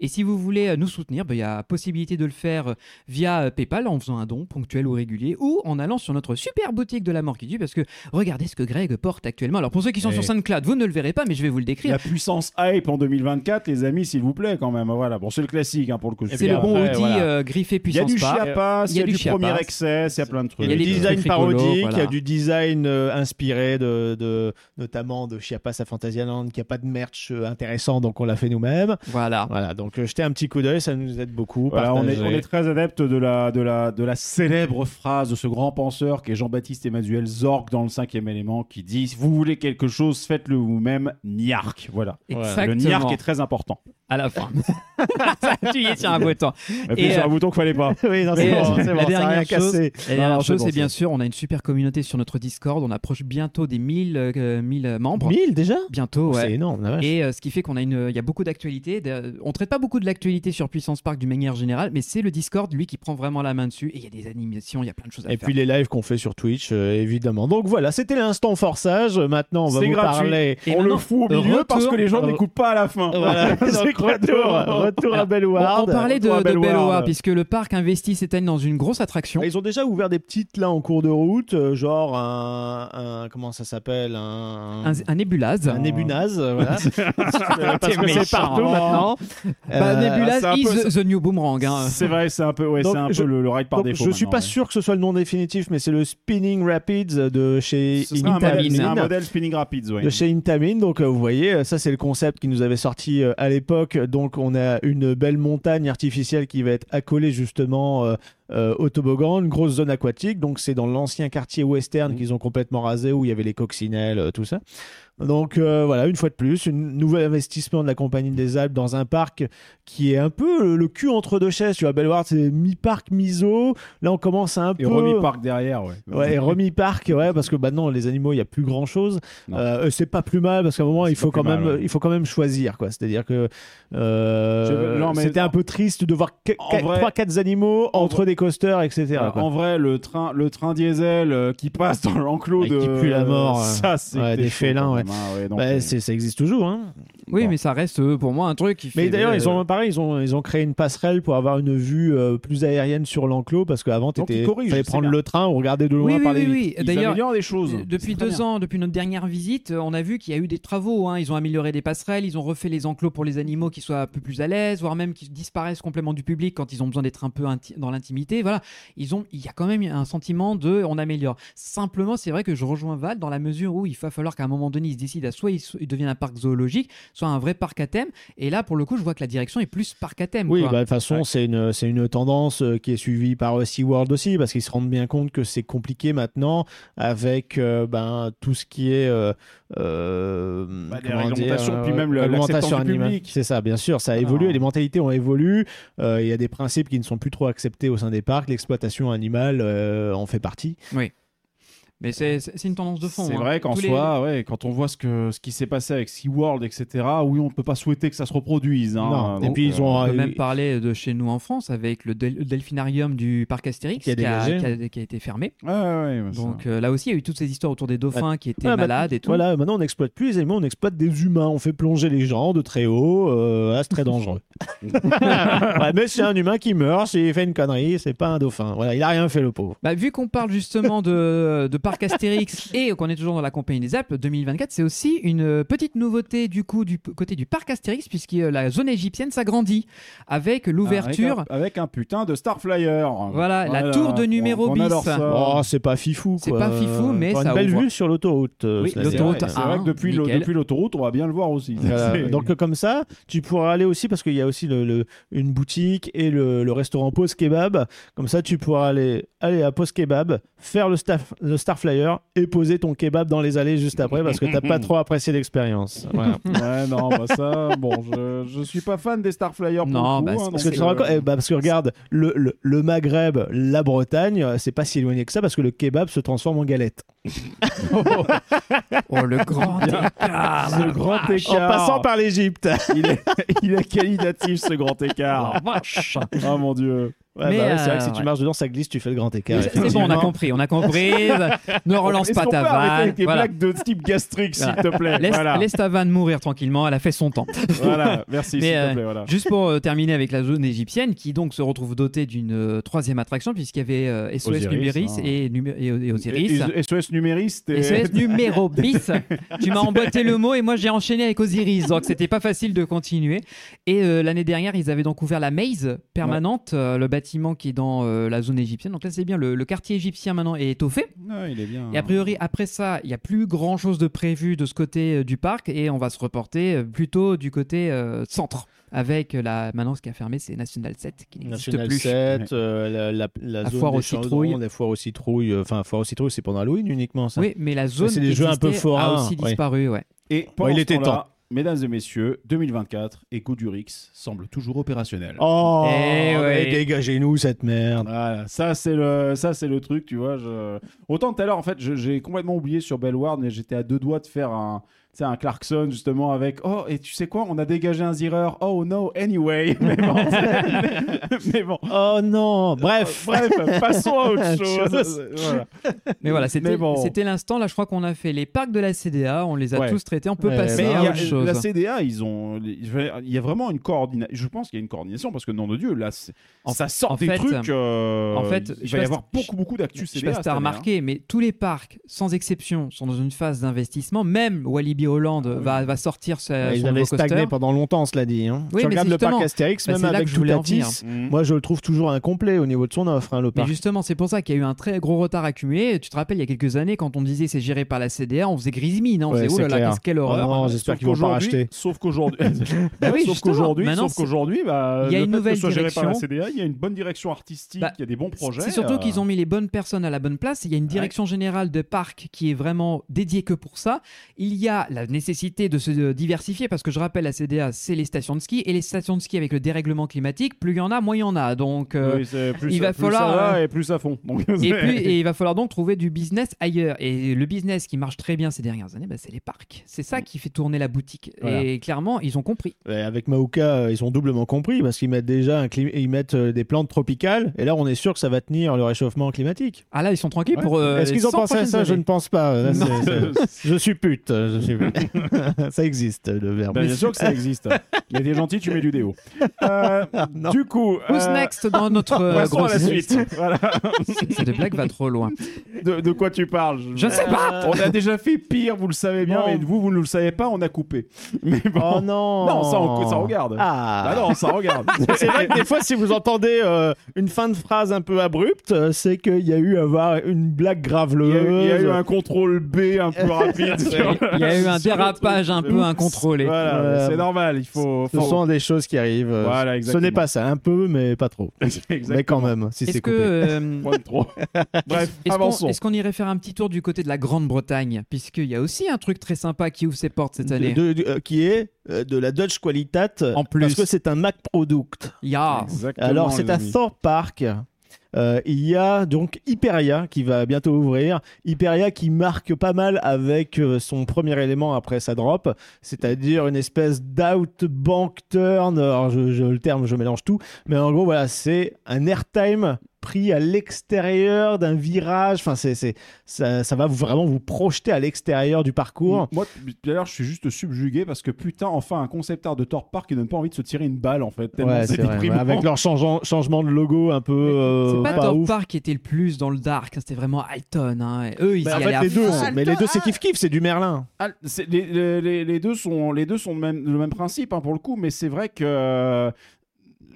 Et si vous voulez euh, nous soutenir, ben, il y a possibilité de le faire via PayPal en faisant un don ponctuel ou régulier ou en allant sur notre super boutique de la mort qui tue parce que regardez ce que Greg porte actuellement. Alors pour ceux qui sont Et- sur SoundCloud, vous ne le verrez pas, mais je vais vous le décrire. La puissance hype en 2024, les amis, s'il vous plaît, quand même. Voilà, bon, c'est le classique hein, pour le coup. C'est le bon après, hoodie voilà. euh, griffé Il y a puissance du chiapas, il y a du chiapas. premier excès, il y a plein de trucs. Il y a les du trucs design parodique, il y a du design euh, inspiré de, de- notamment de Chiapas à Fantasyland, qui a pas de merch euh, intéressant, donc on l'a fait nous-mêmes. Voilà. Voilà, donc euh, jetez un petit coup d'œil, ça nous aide beaucoup. Voilà, on, est, Partagez. on est très adepte de la, de, la, de la célèbre phrase de ce grand penseur qui est Jean-Baptiste Emmanuel Zorg dans le cinquième élément qui dit Si vous voulez quelque chose, faites-le vous-même, niark. Voilà. Le niark est très important. À la fin. tu y es sur un bouton. Appuyez Et, sur euh, un bouton qu'il fallait pas. oui, non, c'est bon, euh, c'est bon, la ça a rien dernière chose, c'est bien sûr, on a une super communauté sur notre Discord. On approche bientôt des 1000 euh, 1000 membres. 1000 déjà? Bientôt, ouais. C'est énorme, la vache. Et euh, ce qui fait qu'on a une, il y a beaucoup d'actualités. On traite pas beaucoup de l'actualité sur Puissance Park d'une manière générale, mais c'est le Discord lui qui prend vraiment la main dessus. Et il y a des animations, il y a plein de choses à Et faire. puis les lives qu'on fait sur Twitch, euh, évidemment. Donc voilà, c'était l'instant forçage. Maintenant, on va vous gratuit. parler. Et on le fout au milieu retour- parce que les gens euh, n'écoutent pas à la fin. Voilà, C'est retour, retour à on, Bellward. on parlait de, de. Bellward, puisque le parc investit cette année dans une grosse attraction. Ils ont déjà ouvert des petites là en cours de route, euh, genre un, un- comment ça s'appelle un, Un, un Nebulaz. un Nebunaz, euh, voilà. Parce que c'est partout maintenant. Bah, Euh, un is peu- the, the new boomerang. hein. C'est vrai, c'est un peu, ouais, Donc, c'est un je- peu le, le ride par donc, défaut. je suis pas ouais. sûr que ce soit le nom définitif, mais c'est le Spinning Rapids de chez Ce serait un Intamin. modèle, c'est un Intamin. modèle Spinning Rapids, ouais. de chez Intamin. Donc euh, vous voyez, ça c'est le concept qui nous avait sorti euh, à l'époque. Donc on a une belle montagne artificielle qui va être accolée justement euh, au toboggan, une grosse zone aquatique. Donc c'est dans l'ancien quartier western Mhm. qu'ils ont complètement rasé où il y avait les coccinelles, euh, tout ça. Donc euh, voilà, une fois de plus, un nouvel investissement de la Compagnie des Alpes dans un parc qui est un peu le, cul entre deux chaises. Tu vois, Bellward c'est mi-parc, mi-zoo. Là on commence à un Et peu... Remy Park derrière, ouais. Ouais, et remis parc, ouais, parce que maintenant les animaux, il y a plus grand chose. Non. Euh, c'est pas plus mal parce qu'à un moment, il faut quand même, ouais. il faut quand même choisir, quoi. C'est-à-dire que euh, mais- c'était un peu triste de voir En vrai- trois, quatre animaux en entre des coasters, etc. Quoi. en vrai, le train, le train diesel qui passe dans l'enclos Et de qui pue la mort, euh, ça c'est ouais, des félins, ouais. Donc, Bah, euh, ça existe toujours, hein. Oui, Bon. mais ça reste euh, pour moi un truc qui fait. Mais d'ailleurs, euh, ils ont pareil, ils ont ils ont créé une passerelle pour avoir une vue euh, plus aérienne sur l'enclos parce qu'avant, corrigent, fallait prendre bien. le train ou regarder de loin Oui, oui, par les oui, oui. ils D'ailleurs, améliorent les choses. Euh, Depuis deux bien. ans, depuis notre dernière visite, euh, on a vu qu'il y a eu des travaux. hein. Ils ont amélioré des passerelles, ils ont refait les enclos pour les animaux qui soient un peu plus à l'aise, voire même qui disparaissent complètement du public quand ils ont besoin d'être un peu dans l'intimité. Voilà, ils ont, il y a quand même un sentiment de, on améliore. Simplement, c'est vrai que je rejoins Val dans la mesure où il va falloir qu'à un moment donné, ils se décident à soit il, il devienne un parc zoologique, soit un vrai parc à thème. Et là, pour le coup, je vois que la direction est plus parc à thème. Oui, quoi. bah, de toute façon, c'est une, c'est une tendance euh, qui est suivie par euh, SeaWorld aussi, parce qu'ils se rendent bien compte que c'est compliqué maintenant avec euh, ben, tout ce qui est. euh, euh, Bah, réglementations, puis même animale. public. C'est ça, bien sûr, ça a Ah. évolué, les mentalités ont évolué, euh, il y a des principes qui ne sont plus trop acceptés au sein des parcs, l'exploitation animale euh, en fait partie. Mais c'est une tendance de fond. C'est hein. vrai qu'en les- soi, ouais, quand on voit ce, que, ce qui s'est passé avec SeaWorld, etc., oui, on ne peut pas souhaiter que ça se reproduise. hein. Non. Et puis, ils ont- On peut euh, même parler de chez nous en France avec le, del- le delphinarium du parc Astérix Qui a dégagé. Bah, qui a- qui a été fermé. Ouais, ouais, ouais, ça- Donc euh, là aussi, il y a eu toutes ces histoires autour des dauphins qui étaient Ouais, malades et tout. Voilà, maintenant on n'exploite plus les animaux, on exploite des humains. On fait plonger les gens de très haut. euh, ah, c'est très dangereux. Ouais, mais c'est un humain qui meurt s'il fait une connerie, c'est pas un dauphin. Voilà, il a rien fait le pauvre. Bah, vu qu'on parle justement de, de parc Astérix et qu'on est toujours dans la compagnie des Alpes, 2024, c'est aussi une petite nouveauté du coup du côté du parc Astérix, puisque la zone égyptienne s'agrandit avec l'ouverture. Avec un, avec un putain de Starflyer. Voilà, la tour de numéro on. Oh, c'est pas fifou. C'est pas fifou, mais T'auras ça une belle ouvre. vue sur l'autoroute. euh, Oui, l'autoroute vrai, c'est A1, vrai que depuis l'autoroute, on va bien le voir aussi. Voilà. Donc euh, comme ça, tu pourras aller aussi parce qu'il y a aussi le, le- une boutique et le, le restaurant Pause Kebab. Comme ça, tu pourras aller aller à Pause Kebab, faire le, staff, le Starflyer et poser ton kebab dans les allées juste après parce que t'as pas trop apprécié l'expérience. Voilà. Ouais, non, bah ça, bon, je, je suis pas fan des Starflyers pour Non, le coup, bah, hein, Parce que, euh, eh bah, parce que regarde, le, le, le Maghreb, la Bretagne, c'est pas si éloigné que ça parce que le kebab se transforme en galette. Oh, le grand écart ce grand En écart. passant par l'Égypte. il est, il est qualitatif ce grand écart. vache Oh mon dieu. Ouais, Mais, bah ouais, c'est vrai que euh, si tu ouais. marches dedans, ça glisse, tu fais le grand écart. C'est bon, on a compris, on a compris. ne relance pas ta vanne. tes Voilà. blagues de type gastrique, s'il te plaît. Laisse, voilà. laisse ta vanne mourir tranquillement, elle a fait son temps. Voilà, merci, s'il euh, te plaît. Voilà. Juste pour euh, terminer avec la zone égyptienne, qui donc se retrouve dotée d'une euh, troisième attraction, puisqu'il y avait euh, SOS Osiris, Numéris hein. et, et- et Osiris. SOS numériste. et- SOS numéro bis. tu m'as emboîté le mot et moi j'ai enchaîné avec Osiris, donc c'était pas facile de continuer. Et euh, l'année dernière, ils avaient donc ouvert la maze permanente, euh, le bâtiment qui est dans euh, la zone égyptienne. Donc là, c'est bien, le, le quartier égyptien maintenant est étoffé. Ouais, il est bien. Et a priori, après ça, il n'y a plus grand chose de prévu de ce côté euh, du parc et on va se reporter euh, plutôt du côté euh, centre. Avec la, maintenant, ce qui a fermé, c'est National 7 qui n'existe National plus. 7, euh, la, la, la La zone foire aux citrouilles. la foire aux citrouilles. euh, Enfin, foire aux citrouilles, c'est pendant Halloween uniquement, ça. Oui, mais la zone c'est des jeux un peu existait a aussi disparu, ouais. Et pendant il ce était temps-là, mesdames et messieurs, 2024 et Goudurix semble toujours opérationnel. Oh, Eh mais dégagez-nous cette merde. Voilà, ça c'est le, ça c'est le truc, tu vois. Je... Autant tout à l'heure, en fait, je- j'ai complètement oublié sur Bellward, mais j'étais à deux doigts de faire un, sais, un Clarkson justement avec. Oh, et tu sais quoi, on a dégagé un zireur. Oh no, anyway. Mais bon, c'est- mais bon. Oh non, bref. Bref, passons à autre chose. Voilà. Mais voilà, c'était Mais bon. c'était l'instant. Là, je crois qu'on a fait les parcs de la CDA, on les a Ouais. tous traités. On peut Ouais, passer Mais bah, à a- autre chose. la CDA, ils ont, il y a vraiment une coordination. Je pense qu'il y a une coordination parce que nom de Dieu, là, c'est- En- ça sort en des fait, trucs. euh, en fait, il va y avoir beaucoup, beaucoup d'actu Je sais CDA. pas si t'as hein. remarqué, mais tous les parcs, sans exception, sont dans une phase d'investissement. Même Walibi Holland va, va sortir sa, Ils son avaient nouveau coaster. stagné pendant longtemps, cela dit. Hein. Oui, tu mais regardes le parc Astérix, bah, même avec. Toutatis, Mhm. moi je le trouve toujours incomplet au niveau de son offre, hein, le Mais parc. justement, c'est pour ça qu'il y a eu un très gros retard accumulé. Tu te rappelles, il y a quelques années, quand on disait c'est géré par la CDA, on faisait grise mine. hein. On Ouais, faisait, oh là qu'est-ce quelle Oh horreur. non, j'espère qu'ils vont pas qu'aujourd'hui- racheter. Sauf qu'aujourd'hui, Bah sauf qu'aujourd'hui, Maintenant, sauf qu'aujourd'hui, bah, il y a une nouvelle direction. Il y a une bonne direction artistique, Bah, il y a des bons projets. C'est surtout euh, qu'ils ont mis les bonnes personnes à la bonne place. Il y a une direction générale de parc qui est vraiment dédiée que pour ça. Il y a la nécessité de se euh, diversifier parce que je rappelle, la CDA, c'est les stations de ski et les stations de ski avec le dérèglement climatique, plus il y en a, moins il y en a. Donc, euh, oui, plus il ça- va plus falloir, ça va euh, et plus à fond. Donc, et, plus- et il va falloir donc trouver du business ailleurs. Et le business qui marche très bien ces dernières années, bah, c'est les parcs. C'est ça qui fait tourner la boutique. Voilà. Et clairement, ils ont compris. Avec Maouka, euh, ils ont doublement compris parce qu'ils mettent déjà un clim- ils mettent des plantes tropicales et là on est sûr que ça va tenir le réchauffement climatique. Ah là, ils sont tranquilles Ouais. pour. euh, Est-ce qu'ils ont 100 pensé à ça? Je ne pense pas. Là, Non. c'est- c'est- je suis pute. Je suis pute. ça existe le verbe. Bah, bien sûr que ça existe. Mais t'es gentil, tu mets du déo. Euh, Non. du coup, Who's euh, next dans notre euh, passons à la grosse suite. Voilà. Cette blague va trop loin. De, de quoi tu parles? Je ne sais pas. On a déjà fait pire, vous le savez bien, Non. mais vous, vous ne le savez pas, on a coupé. Mais bon. Oh non Non, ça, on- ça regarde. Ah, Ah non, ça regarde. C'est vrai que des fois, si vous entendez euh, une fin de phrase un peu abrupte, euh, c'est qu'il y a eu avoir une blague Il y, a, graveleuse. eu- il y a eu un contrôle B un peu rapide. Il y a eu un le dérapage un peu incontrôlé. Voilà, c'est normal. Il faut. Ce sont des choses qui arrivent. euh, Voilà, Ce exactement. n'est pas ça, un peu, mais pas trop. Exactement. Mais quand même, si c'est coupé. euh, Point de trop. Bref, Est-ce avançons. qu'on est-ce qu'on irait faire un petit tour du côté de la Grande-Bretagne? Puisqu'il y a aussi un truc très sympa qui ouvre ses portes cette année. De- de- euh, qui est de la Dutch Qualitat, En plus. parce que c'est un Mac Product. Ya. Exactement, Alors, c'est à. Thorpe Park. Euh, il y a donc Hyperia qui va bientôt ouvrir. Hyperia qui marque pas mal avec euh, son premier élément après sa drop, c'est-à-dire une espèce d'out-bank turn. Alors, je, je- le terme, je mélange tout. Mais en gros, voilà, c'est un airtime pris à l'extérieur d'un virage. Enfin, c'est, c'est, ça, ça va vous, vraiment vous projeter à l'extérieur du parcours. Moi, d'ailleurs, je suis juste subjugué parce que putain, enfin, un concept art de Thorpe Park qui donne pas envie de se tirer une balle en fait. Tellement Ouais, c'est c'est vrai. déprimant. Avec leur changeant- changement de logo un peu euh, C'est pas pas Thorpe ouf. Park qui était le plus dans le dark, hein, c'était vraiment Alton. hein. Et Eux, ils Mais y en allaient fait, à les deux, mais les deux, c'est kiff kiff, c'est du Merlin. Ah, c'est- les, les- les- les deux sont, les deux sont le même, le même principe hein, pour le coup, mais c'est vrai que euh,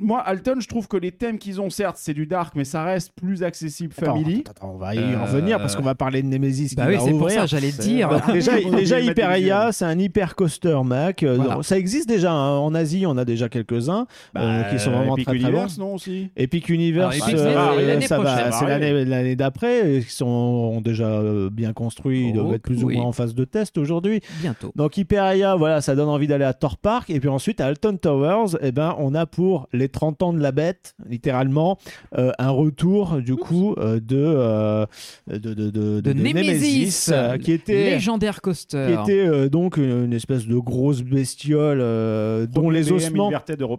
moi, Alton, je trouve que les thèmes qu'ils ont, certes, c'est du dark, mais ça reste plus accessible family. Attends, attends, on va y Euh, revenir parce qu'on va parler de Nemesis Bah qui oui, c'est pour ouvrir. ça, j'allais dire. Déjà, déjà Hyperia, visuels. c'est un hyper coaster Mac. Euh, Voilà. Ça existe déjà hein. en Asie, on a déjà quelques-uns euh, qui sont vraiment Epic très très bons. Universe, non aussi Epic Universe, Alors, Epic, euh, c'est l'année euh, ça prochaine. va, c'est l'année l'année d'après. Ils sont ont déjà euh, bien construits, ils Oh, doivent être plus ou moins en phase de test aujourd'hui. Bientôt. Donc Hyperia, voilà, ça donne envie d'aller à Thor Park. Et puis ensuite, à Alton Towers, eh ben, on a pour les 30 ans de la bête, littéralement, euh, un retour du coup euh, de, euh, de, de, de, de- De Nemesis, euh, qui était, légendaire coaster. qui était euh, donc une, espèce de grosse bestiole euh, dont les ossements...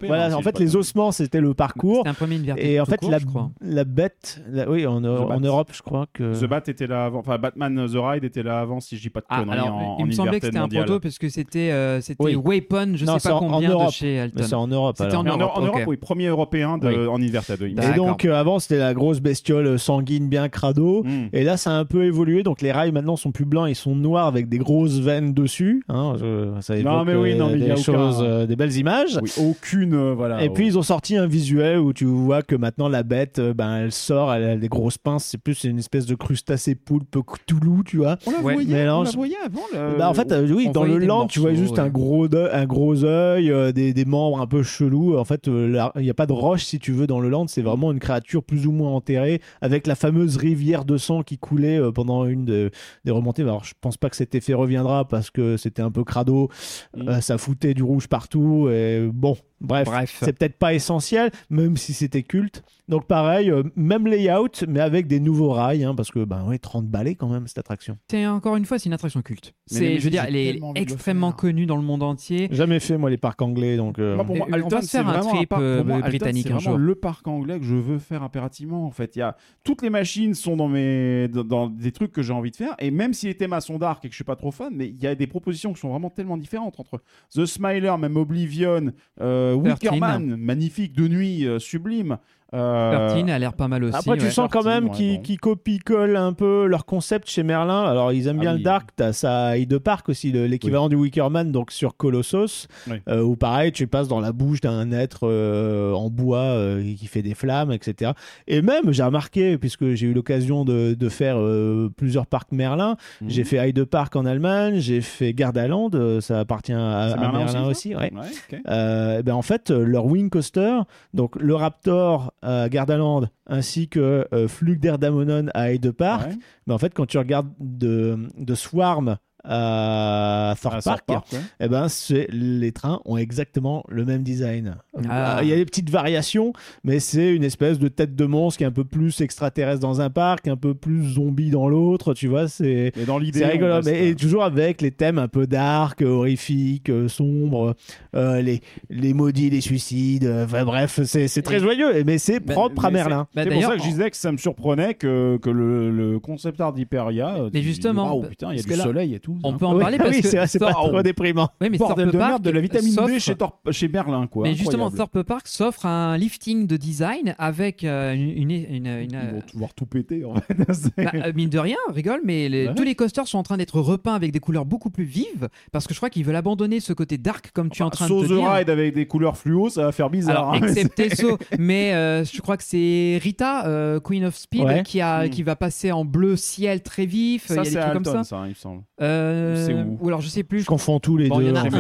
Voilà, en fait, les ossements, c'était le parcours. C'était un premier Et en fait, court, la, je crois. la bête, la- oui, en, en. Europe, je crois que. The Bat était là avant, enfin Batman The Ride était là avant, si je dis pas de Ah, conneries alors, en, il en me semblait que c'était un proto parce que c'était euh, c'était Oui. Weapon, je Non, sais pas en- en combien de Europe. chez Alton. c'est en Europe. C'était en Europe, oui, premier européen de, Oui. en Inverted. oui. Et D'accord. donc, euh, avant, c'était la grosse bestiole sanguine bien crado. Mm. Et là, ça a un peu évolué. Donc, les rails maintenant sont plus blancs, ils sont noirs avec des grosses veines dessus. Hein, je- ça évoque Non, mais oui, euh, non, mais il y des a aucun- choses, euh, des belles images. Oui, aucune, euh, voilà. Et puis ils ont sorti un visuel où tu vois que maintenant la bête, euh, ben elle sort, elle a des grosses pinces. C'est plus une espèce de crustacé poulpe Cthulhu, tu vois. on la Ouais. voyait, Mélange. on la voyait avant. le- Bah, en fait, euh, oui, on dans le des land, tu vois juste ouais. un gros œil, un gros œil, euh, des, des membres un peu chelous. En fait, euh, la- pas, il y a pas de roche si tu veux dans le land. C'est vraiment une créature plus ou moins enterrée avec la fameuse rivière de sang qui coulait euh, pendant une de- des remontées. Alors je pense pas que cet effet reviendra parce que c'était un peu crado, Mm. Euh, ça foutait du rouge partout. Et bon, bref, Bref. c'est peut-être pas essentiel, même si c'était culte. Donc pareil, euh, même layout, mais avec des nouveaux rails, hein, parce que ben ouais, 30 balais quand même cette attraction. C'est encore une fois, c'est une attraction culte. C'est, je veux dire, elle est extrêmement connue dans le monde entier. Jamais fait moi les parcs anglais, donc. euh, Moi, pour moi, Alton, c'est faire un vraiment trip, parc- euh, moi, Alton, britannique un jour. le parc anglais que je veux faire impérativement. En fait, il y a toutes les machines sont dans mes dans, dans des trucs que j'ai envie de faire. Et même si les thémas sont dark et que je suis pas trop fan, mais il y a des propositions qui sont vraiment tellement différentes entre The Smiler, même Oblivion, euh, Wickerman, magnifique de nuit, euh, sublime. Euh, 13 a l'air pas mal aussi. Après, tu ouais. sens quand même ouais, qu'ils bon. qu'ils copient-collent un peu leur concept chez Merlin. Alors, ils aiment Ah bien oui. le dark. T'as ça à Hyde Park aussi, le- l'équivalent du Wickerman, donc sur Colossus. Oui. euh, où pareil, tu passes dans la bouche d'un être euh, en bois euh, qui fait des flammes, etc. Et même, j'ai remarqué, puisque j'ai eu l'occasion de, de faire euh, plusieurs parcs Merlin, Mhm. j'ai fait Hyde Park en Allemagne, j'ai fait Gardaland, euh, ça appartient à, Merlin Merlin aussi, ouais. Ouais. Euh, ben en fait, euh, leur wing coaster, donc le Raptor à Gardaland ainsi que euh, Flugder Damonon à Hyde Park, Ouais. mais en fait, quand tu regardes de, de Swarm à Thorpe Ah, South Park, ouais. eh ben, les trains ont exactement le même design. Ah. Euh, Il y a des petites variations, mais c'est une espèce de tête de monstre qui est un peu plus extraterrestre dans un parc, un peu plus zombie dans l'autre, tu vois, c'est... Et dans l'idée, C'est on rigolo, mais et euh, toujours avec les thèmes un peu dark, horrifiques, euh, sombres, euh, les, les maudits, les suicides, euh, enfin bref, c'est c'est très Et- joyeux, mais c'est Mais- propre à Merlin. Bah, c'est pour ça que je disais que ça me surprenait que, que le, le concept art d'Hyperia. euh, Mais justement, waouh, putain, il y a du là, soleil et tout. On c'est peut en Oui, parler ah parce oui, que c'est pas Thorpe- trop déprimant. Oui, mais Bordel Thorpe de Park merde de la vitamine D chez, Thorpe- chez Merlin, quoi. Mais justement. Thorpe Park s'offre un lifting de design avec euh, une, une, une- une- Ils euh, vont pouvoir tout péter, en fait. C'est- bah, euh, mine de rien, rigole, mais les- Ouais. tous les coasters sont en train d'être repeints avec des couleurs beaucoup plus vives parce que je crois qu'ils veulent abandonner ce côté dark comme tu es en train de the te dire. Ride avec des couleurs fluo, ça va faire bizarre. Alors, hein. excepté ça, mais euh, je crois que c'est Rita, euh, Queen of Speed, Ouais. qui, a, Mm. qui va passer en bleu ciel très vif. Il y Ça, a des c'est trucs Alton, comme ça. ça, il me semble. Euh, C'est ou alors, je sais plus. Je confonds tous les Bon, il deux. y en a un. fait.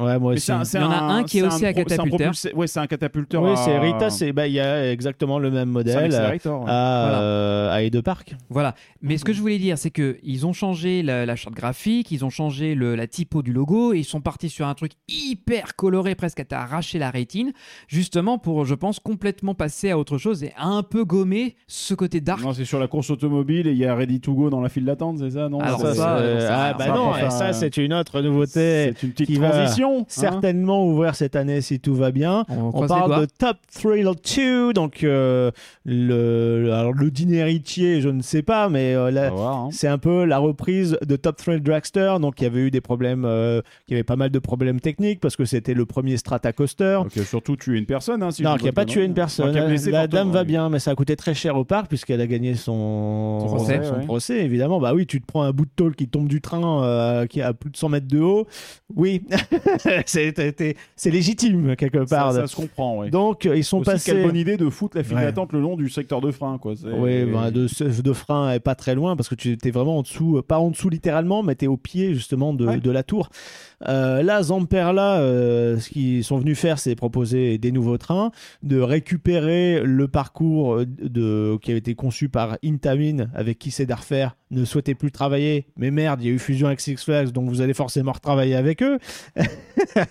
Ouais, moi Mais aussi. c'est un- c'est Il y en a un qui est c'est aussi un pro- c'est catapulteur. propulsé- Ouais, c'est un catapulteur. Oui, à- c'est Rita, c'est bah, il y a exactement le même c'est modèle euh, ouais. à, Voilà. euh, à Hyde Park. Voilà. Mais ce que je voulais dire, c'est que ils ont changé la, la charte graphique, ils ont changé le- la typo du logo, et ils sont partis sur un truc hyper coloré, presque à t'arracher la rétine, justement pour, je pense, complètement passer à autre chose et un peu gommer ce côté dark. Non, c'est sur la course automobile et il y a Ready to Go dans la file d'attente, c'est ça Non, Alors ça, ça, c'est- c'est- j'en sais ah. Bah Ça va non, faire, ça c'est une autre nouveauté c'est une petite qui va transition. hein. certainement ouvrir cette année si tout va bien. On, parle de Top Thrill 2, donc euh, le, le- alors le dîner héritier, je ne sais pas, mais euh, va hein. c'est un peu la reprise de Top Thrill Dragster, donc il y avait eu des problèmes, euh, il y avait pas mal de problèmes techniques parce que c'était le premier Strata Coaster. Donc, euh, surtout tuer une personne. Hein, si non, qui n'a pas tué une personne. La dame va oui. bien, mais ça a coûté très cher au parc puisqu'elle a gagné son, Son procès, son ouais. procès, évidemment. Bah oui, tu te prends un bout de tôle qui tombe du train euh, qui est à plus de 100 mètres de haut. Oui, c'est c'est légitime quelque part. ça se comprend, oui. Donc ils sont Aussi, passés. quelle bonne idée de foutre la file Ouais. d'attente le long du secteur de frein, quoi. c'est- Oui, ben, de, de frein et pas très loin parce que tu étais vraiment en dessous, pas en dessous littéralement, mais tu es au pied justement de, Ouais. de la tour. Euh, là, Zamperla, euh, ce qu'ils sont venus faire, c'est proposer des nouveaux trains, de récupérer le parcours euh, de, qui avait été conçu par Intamin, avec qui Cedar Fair ne souhaitait plus travailler. Mais merde, il y a eu fusion avec Six Flags, donc vous allez forcément retravailler avec eux.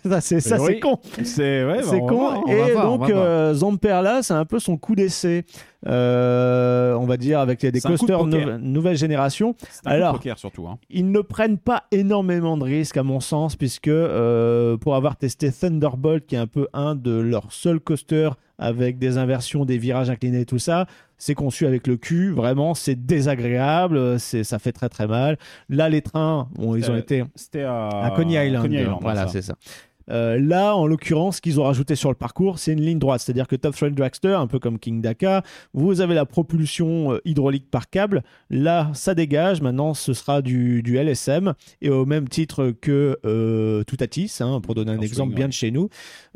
ça, c'est oui. con. C'est ouais, bah, con. va Et voir, donc, euh, Zamperla, c'est un peu son coup d'essai. Euh, on va dire avec des C'est un coup de coasters nou- nouvelle génération. De Alors, poker surtout. hein. Ils ne prennent pas énormément de risques, à mon sens, puisque euh, pour avoir testé Thunderbolt, qui est un peu un de leurs seuls coasters avec des inversions, des virages inclinés, tout ça, c'est conçu avec le cul. Vraiment, c'est désagréable, c'est, ça fait très très mal. Là, les trains, bon, ils ont été C'était à... à Coney Island. Coney Island, voilà, ça. c'est ça. Euh, là, en l'occurrence, ce qu'ils ont rajouté sur le parcours, c'est une ligne droite. C'est-à-dire que Top Thrill Dragster, un peu comme King Daka, vous avez la propulsion euh, hydraulique par câble. Là, ça dégage. Maintenant, ce sera du, du LSM. Et au même titre que euh, Toutatis, hein, pour donner un En exemple swing, bien ouais. de chez nous,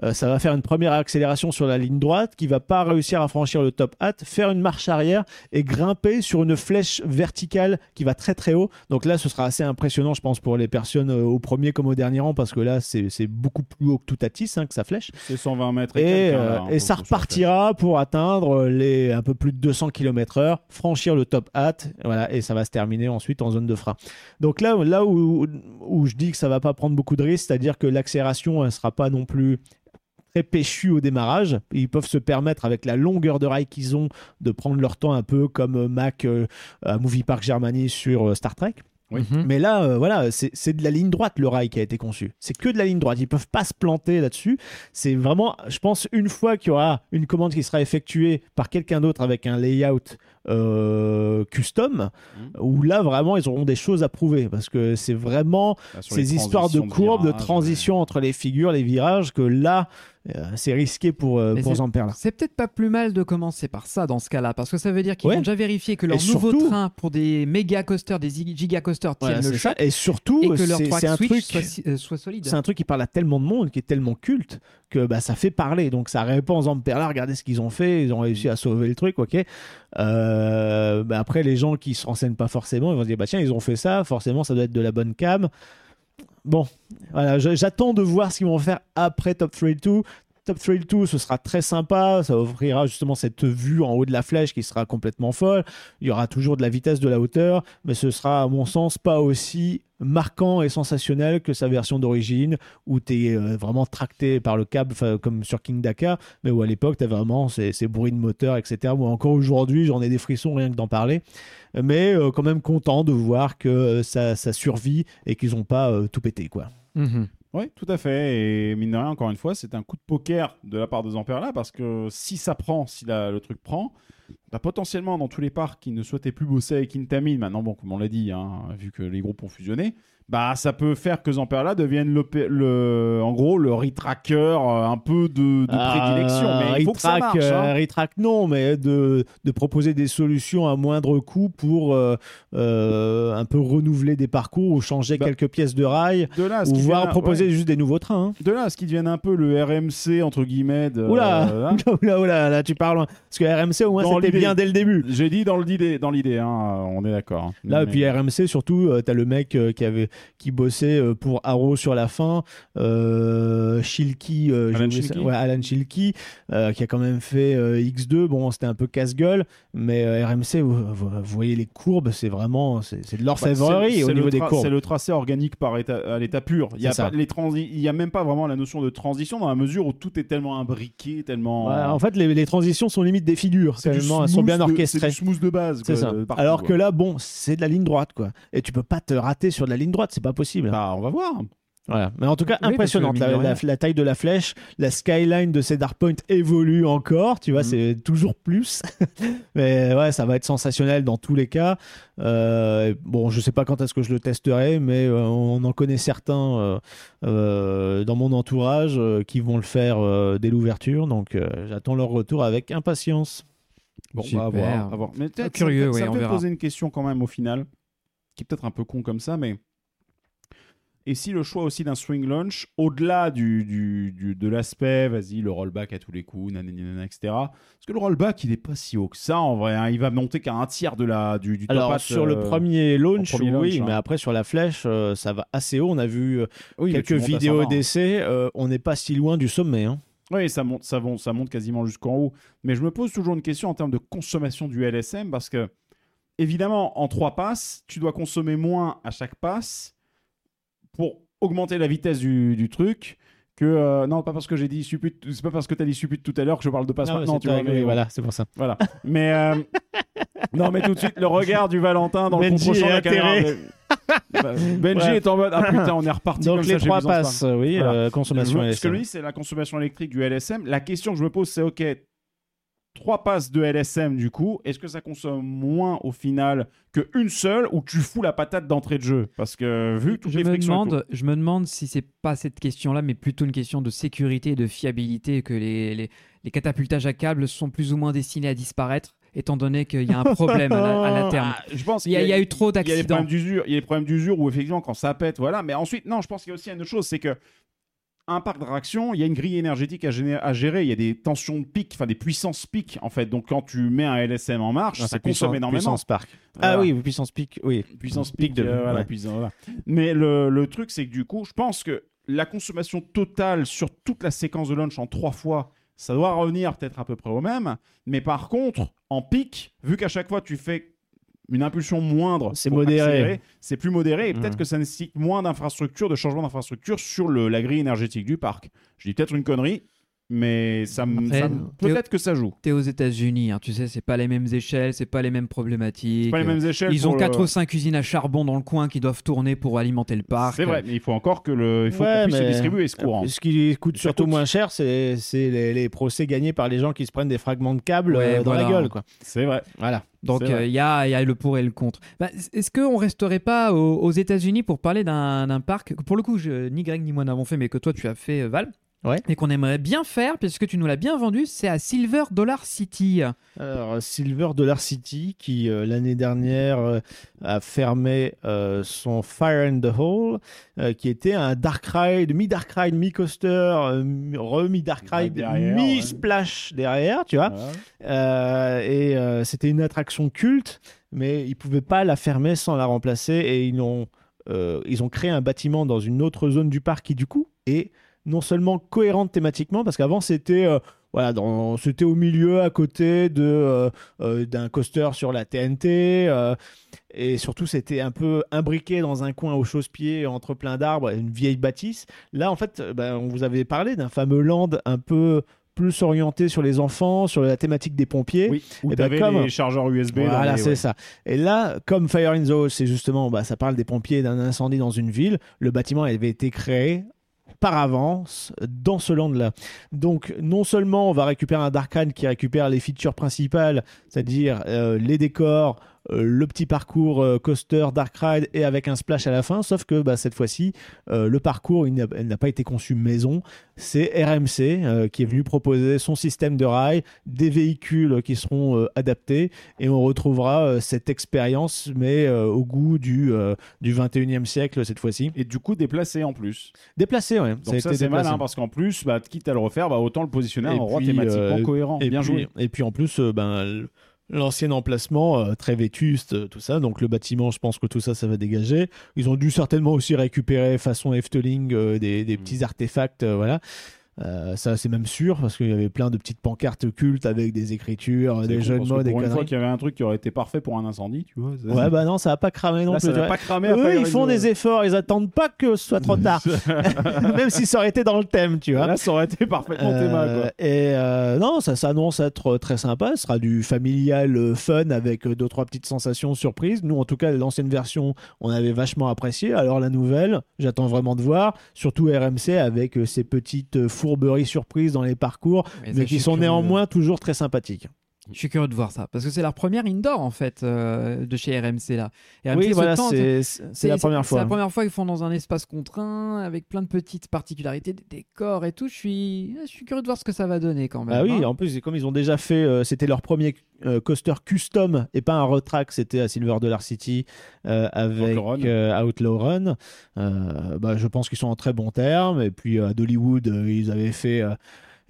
euh, ça va faire une première accélération sur la ligne droite qui va pas réussir à franchir le top hat, faire une marche arrière et grimper sur une flèche verticale qui va très très haut. Donc là, ce sera assez impressionnant, je pense, pour les personnes au premier comme au dernier rang, parce que là, c'est c'est beaucoup plus haut que Toutatis, hein, que sa flèche. C'est 120 mètres Et, quelques, euh, et ça repartira pour atteindre les un peu plus de 200 km/h, franchir le top hat, voilà, et ça va se terminer ensuite en zone de frein. Donc là, là où, où je dis que ça va pas prendre beaucoup de risques, c'est-à-dire que l'accélération ne sera pas non plus très péchue au démarrage. Ils peuvent se permettre, avec la longueur de rail qu'ils ont, de prendre leur temps un peu comme euh, Mac euh, à Movie Park Germany sur Star Trek. Oui. Mhm. Mais là, euh, voilà, c'est c'est de la ligne droite le rail qui a été conçu. C'est que de la ligne droite. Ils peuvent pas se planter là-dessus. C'est vraiment, je pense, une fois qu'il y aura une commande qui sera effectuée par quelqu'un d'autre avec un layout euh, custom, où là vraiment ils auront des choses à prouver parce que c'est vraiment Là, les ces histoires de transitions courbes, de virages, transition entre les figures, les virages, que là euh, c'est risqué pour, euh, pour Zamperla. C'est peut-être pas plus mal de commencer par ça dans ce cas-là, parce que ça veut dire qu'ils Ouais. vont déjà vérifier que leur Et nouveau surtout- train pour des méga coasters, des giga coasters tiennent Voilà, le c'est ça. choc Et surtout, et que leur c'est un switch truc. soit, euh, solide. C'est un truc qui parle à tellement de monde, qui est tellement culte, que bah, ça fait parler. Donc ça répond aux Zamperla, regardez ce qu'ils ont fait, ils ont réussi à sauver le truc, ok. Euh, bah, après, les gens qui se renseignent pas forcément, ils vont dire, bah tiens, ils ont fait ça, forcément, ça doit être de la bonne cam. Bon, voilà, j'attends de voir ce qu'ils vont faire après Top Thrill 2. Top Thrill 2, ce sera très sympa, ça offrira justement cette vue en haut de la flèche qui sera complètement folle. Il y aura toujours de la vitesse, de la hauteur, mais ce sera à mon sens pas aussi marquant et sensationnel que sa version d'origine où tu es vraiment tracté par le câble comme sur King Dakar, mais où à l'époque tu as vraiment ces, ces bruits de moteur, etc. Ou encore aujourd'hui, j'en ai des frissons rien que d'en parler. Mais euh, quand même content de voir que euh, ça, ça survit et qu'ils n'ont pas euh, tout pété. quoi. Mhm. Oui, tout à fait. Et mine de rien, encore une fois, c'est un coup de poker de la part de Zamperla parce que si ça prend, si la- le truc prend, bah, potentiellement dans tous les parcs qui ne souhaitaient plus bosser avec Intamin, maintenant, bon, comme on l'a dit, hein, vu que les groupes ont fusionné, bah ça peut faire que Zamperla devienne le, en gros le retracker euh, un peu de, de prédilection. Euh, mais il faut que ça marche. hein. euh, retrack, non, mais de, de proposer des solutions à moindre coût pour euh, euh, un peu renouveler des parcours ou changer Bah, quelques pièces de rail De là, ce ou voire proposer ouais. juste des nouveaux trains. hein. De là, ce qui devienne un peu le RMC entre guillemets. De, Oula, hein. oula, oula, là tu parles loin. Parce que RMC au moins c'était bien dès le début. J'ai dit dans l'idée, dans l'idée, hein, on est d'accord. hein. Là, Mais- et puis RMC, surtout, tu t'as le mec qui, avait, qui bossait euh, pour Arrow sur la fin, euh, Shilky, euh, Alan Shilky. ouais, Alan Shilky, euh, qui a quand même fait euh, X2. Bon, c'était un peu casse-gueule, mais RMC, vous, voyez les courbes, c'est vraiment, c'est de Bah, l'orfèvrerie c'est- au niveau le des courbes. C'est le tracé organique par état, à l'état pur. Il y a a même pas vraiment la notion de transition dans la mesure où tout est tellement imbriqué, tellement. Ouais, en fait, les, les transitions sont limite des figures, tellement elles sont bien orchestrées. C'est du smooth de base. C'est quoi, ça. de partout, Alors quoi. que là, bon, c'est de la ligne droite, quoi. Et tu peux pas te rater sur de la ligne droite, c'est pas possible. Bah, on va voir. Voilà. Mais en tout cas, Oui, impressionnante. La, taille de la flèche, la skyline de Cedar Point évolue encore. Tu vois, Mhm. c'est toujours plus. mais ouais, ça va être sensationnel dans tous les cas. Euh, bon, je sais pas quand est-ce que je le testerai, mais euh, on en connaît certains euh, euh, dans mon entourage euh, qui vont le faire euh, dès l'ouverture. Donc, euh, j'attends leur retour avec impatience. Bon, on va voir. on va voir. Mais peut-être Curieux, ça, oui, on verra. poser une question quand même au final, qui est peut-être un peu con comme ça, mais. Et si le choix aussi d'un swing launch, au-delà du, du- du- de l'aspect, vas-y, le rollback à tous les coups, nanana, etc. Parce que le rollback, il est pas si haut que ça en vrai. hein. Il va monter qu'à un tiers de la, du, du top Alors, sur le euh, premier launch, premier oui, hein. mais après, sur la flèche, euh, ça va assez haut. On a vu euh, oui, quelques vidéos 120. d'essai. euh, on n'est pas si loin du sommet. hein. Oui, ça monte, ça, monte, ça monte quasiment jusqu'en haut. Mais je me pose toujours une question en termes de consommation du LSM parce que, évidemment, en trois passes, tu dois consommer moins à chaque passe pour augmenter la vitesse du, du truc. Que euh, non, pas parce que j'ai dit supput, c'est pas parce que tu as dit supput tout à l'heure que je parle de passe Non, maintenant, tu vois. mais voilà, c'est pour ça. voilà. Mais euh, non, mais tout de suite le regard du Valentin dans Benji le de la est caméra. atterré. Bah, Benji Ouais. est en mode ah putain, on est reparti Donc comme les ça trois passes, oui, Voilà. euh, consommation Je- Ce que je LSM. dis, c'est la consommation électrique du LSM. La question que je me pose, c'est OK, trois passes de LSM du coup, est-ce que ça consomme moins au final qu'une seule ou tu fous la patate d'entrée de jeu? Parce que vu toutes Je les me, demande, je me demande si c'est pas cette question-là, mais plutôt une question de sécurité et de fiabilité, que les, les, les catapultages à câbles sont plus ou moins destinés à disparaître, étant donné qu'il y a un problème à la, à la tout- terme. Ah, je pense Il y, a, il y a eu trop il y a les d'accidents. problèmes d'usure, il y a les problèmes d'usure où effectivement quand ça pète, voilà. Mais ensuite, non, je pense qu'il y a aussi une autre chose, c'est que un parc d'attractions, il y a une grille énergétique à, gérer. Il y a des tensions de pic, enfin des puissances pic en fait. Donc quand tu mets un LSM en marche, Non, ça consomme énormément. Puissance. Voilà. Ah oui, puissance pic, oui. puissance Pic pic de- euh, voilà, ouais. puissance, voilà. Mais le, le truc, c'est que du coup, je pense que la consommation totale sur toute la séquence de launch en trois fois, ça doit revenir peut-être à peu près au même. Mais par contre, en pic, vu qu'à chaque fois tu fais une impulsion moindre, C'est modéré. c'est plus modéré et peut-être Mhm. que ça nécessite moins d'infrastructures, de changements d'infrastructures sur le, la grille énergétique du parc. Je dis peut-être une connerie, mais ça, Après, peut-être que ça joue. T'es aux États-Unis, hein, tu sais, c'est pas les mêmes échelles, c'est pas les mêmes problématiques. C'est pas les mêmes échelles. Ils ont le- 4 ou 5 usines à charbon dans le coin qui doivent tourner pour alimenter le parc. C'est vrai, mais il faut encore que le, il faut Ouais, qu'on puisse mais- distribuer ce courant. Ce qui coûte Ça surtout coûte. moins cher, c'est c'est les, les procès gagnés par les gens qui se prennent des fragments de câbles Ouais, euh, dans la voilà. gueule. Quoi. C'est vrai. Voilà. Donc C'est il vrai. y, a, y a le pour et le contre. Bah, Est-ce qu'on resterait pas aux, aux États-Unis pour parler d'un d'un parc? Que pour le coup je- ni Greg ni moi n'avons fait, mais que toi tu as fait euh, Val Ouais. Et qu'on aimerait bien faire, puisque tu nous l'as bien vendu, c'est à Silver Dollar City. Alors, Silver Dollar City, qui euh, l'année dernière euh, a fermé euh, son Fire in the Hole, euh, qui était un dark ride, mi-dark ride, mi-coaster, euh, mi- re-mi-dark Ouais, ride, mi-splash derrière, tu vois. Euh, et euh, c'était une attraction culte, mais ils pouvaient pas la fermer sans la remplacer. Et ils ont, euh, ils ont créé un bâtiment dans une autre zone du parc qui, du coup, est non seulement cohérente thématiquement, parce qu'avant c'était euh, voilà, dans- c'était au milieu, à côté de euh, euh, d'un coaster sur la TNT, et surtout c'était un peu imbriqué dans un coin au chausse-pied entre plein d'arbres, une vieille bâtisse. Là, en fait, ben, on vous avait parlé d'un fameux land un peu plus orienté sur les enfants, sur la thématique des pompiers. Oui, où Eh ben, comme- les chargeurs USB. Voilà, les- c'est ouais. ça. Et là, comme Fire in the Hole, c'est justement, bah, ça parle des pompiers d'un incendie dans une ville, le bâtiment avait été créé par avance dans ce land-là. Donc, non seulement on va récupérer un Dark Ride qui récupère les features principales, c'est-à-dire euh, les décors, le petit parcours euh, coaster Dark Ride et avec un splash à la fin, sauf que bah, cette fois-ci, euh, le parcours il n'a pas été conçu maison, c'est RMC euh, qui est venu proposer son système de rail, des véhicules qui seront euh, adaptés et on retrouvera euh, cette expérience mais euh, au goût du, euh, du 21e siècle cette fois-ci. Et du coup, déplacé en plus. Déplacé, ouais. Donc ça, c'est mal, hein, parce qu'en plus, bah, quitte à le refaire, bah, autant le positionner Et endroit thématiquement euh, cohérent. Et Bien puis, joué. Et puis en plus, euh, ben, l'ancien emplacement, euh, très vétuste, euh, tout ça. Donc le bâtiment, je pense que tout ça, ça va dégager. Ils ont dû certainement aussi récupérer façon Efteling euh, des, Mm. des petits artefacts, voilà. Euh, ça, c'est même sûr, parce qu'il y avait plein de petites pancartes cultes avec des écritures, des jeux de mots, des Pour une fois qu'il y avait un truc qui aurait été parfait pour un incendie, tu vois. Ouais, bah non, ça va pas cramer non Là, plus. ça pas Eux, ils font des efforts, ils attendent pas que ce soit trop tard. même si ça aurait été dans le thème, tu vois. Là, ça aurait été parfaitement théma, Euh, quoi. et euh, non, ça s'annonce être très sympa. Ce sera du familial euh, fun avec deux trois petites sensations surprises. Nous, en tout cas, l'ancienne version, on avait vachement apprécié. Alors la nouvelle, j'attends vraiment de voir. Surtout RMC avec ces petites fourberies surprises dans les parcours, Mais qui sont néanmoins toujours très sympathiques. Je suis curieux de voir ça, parce que c'est leur première indoor en fait euh, de chez RMC là. RMC oui, voilà, tente- c'est c'est la première C'est fois. la première fois qu'ils font dans un espace contraint, avec plein de petites particularités, des décors et tout. Je suis, je suis curieux de voir ce que ça va donner quand même. Ah oui, hein. en plus, comme ils ont déjà fait, euh, c'était leur premier euh, coaster custom et pas un retrack, c'était à Silver Dollar City euh, avec Outlaw Run. euh, Outlaw Run. Euh, bah, je pense qu'ils sont en très bons termes. Et puis à Dollywood, euh, ils avaient fait.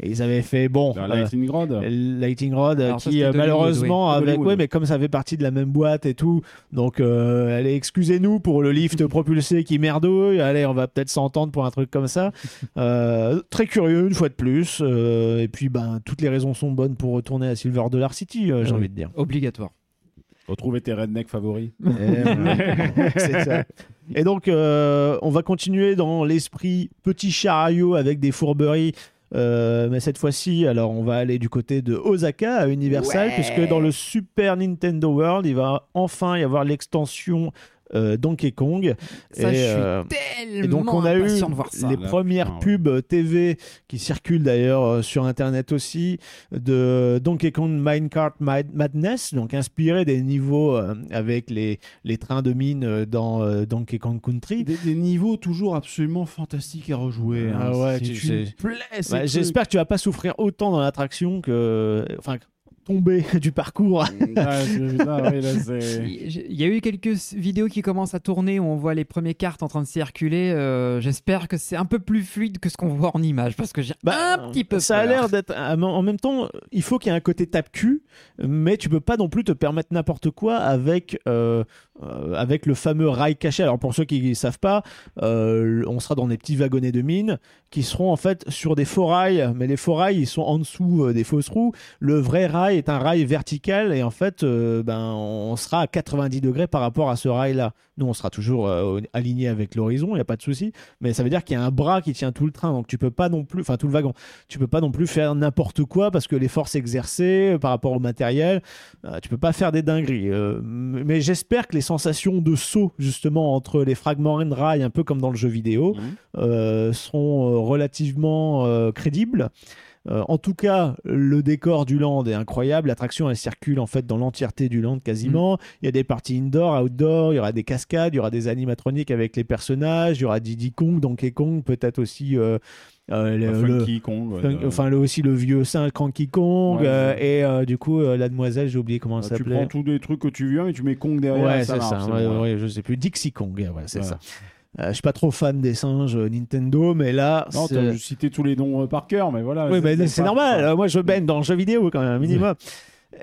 Euh, ils avaient fait bon euh, Lightning Rod. Lighting Rod Alors ça, qui c'était euh, malheureusement oui. avec ouais mais comme ça fait partie de la même boîte et tout donc euh, allez excusez-nous pour le lift propulsé qui merdouille allez on va peut-être s'entendre pour un truc comme ça Euh, très curieux une fois de plus euh, et puis ben toutes les raisons sont bonnes pour retourner à Silver Dollar City euh, j'ai Oui. envie de dire Obligatoire. Retrouver tes rednecks favoris. et, voilà. C'est ça. Et donc, euh, on va continuer dans l'esprit petit chariot avec des fourberies. Euh, mais cette fois-ci, alors on va aller du côté de Osaka à Universal, puisque dans le Super Nintendo World, il va enfin y avoir l'extension euh, Donkey Kong. Ça, Et, je suis euh, tellement et donc on a eu impatient de voir ça. les là, premières putain, ouais. pubs TV qui circulent d'ailleurs euh, sur internet aussi de Donkey Kong Minecart Mad- Madness, donc inspiré des niveaux euh, avec les, les trains de mine euh, dans euh, Donkey Kong Country. Des, des niveaux toujours absolument fantastiques à rejouer. hein. Ah ouais, tu Bah. J'espère que tu vas pas souffrir autant dans l'attraction que enfin tomber du parcours. Ah, oui, là, Il y a eu quelques vidéos qui commencent à tourner où on voit les premières cartes en train de circuler. Euh, J'espère que c'est un peu plus fluide que ce qu'on voit en image parce que j'ai Bah, un petit peu Ça a peur. l'air d'être. En même temps, il faut qu'il y ait un côté tape-cul, mais tu peux pas non plus te permettre n'importe quoi avec euh, euh, avec le fameux rail caché. Alors pour ceux qui ne savent pas, euh, on sera dans des petits wagonnets de mine qui seront en fait sur des faux rails, mais les faux rails ils sont en dessous euh, des fausses roues. Le vrai rail est un rail vertical et en fait ben, on sera à 90 degrés par rapport à ce rail-là. Nous on sera toujours euh, aligné avec l'horizon, il n'y a pas de souci, mais ça veut dire qu'il y a un bras qui tient tout le train, donc tu peux pas non plus, enfin tout le wagon, tu peux pas non plus faire n'importe quoi parce que les forces exercées euh, par rapport au matériel, euh, tu peux pas faire des dingueries. Euh, mais j'espère que les sensations de saut justement entre les fragments de rail, un peu comme dans le jeu vidéo, Mhm. euh, sont relativement crédibles. Euh, en tout cas, le décor du land est incroyable. L'attraction, elle circule en fait dans l'entièreté du land quasiment. Il y a des parties indoor, outdoor, il y aura des cascades, il y aura des animatroniques avec les personnages, il y aura Diddy Kong, Donkey Kong, peut-être aussi euh, euh, le, Enfin, le- Funky Kong. ouais, Fun- euh, enfin le, aussi le vieux singe Cranky Kong Ouais, euh, et euh, du coup la demoiselle j'ai oublié comment elle bah, tu s'appelait prends tous les trucs que tu viens et tu mets Kong derrière. ouais c'est ça c'est ouais, bon, je sais plus Dixie Kong ouais, c'est ça Euh, je suis pas trop fan des singes Nintendo mais là Non, t'as cité tous les noms euh, par cœur, mais voilà. oui, mais c'est normal. Euh, Moi, je baigne dans le jeu vidéo quand même, un minimum.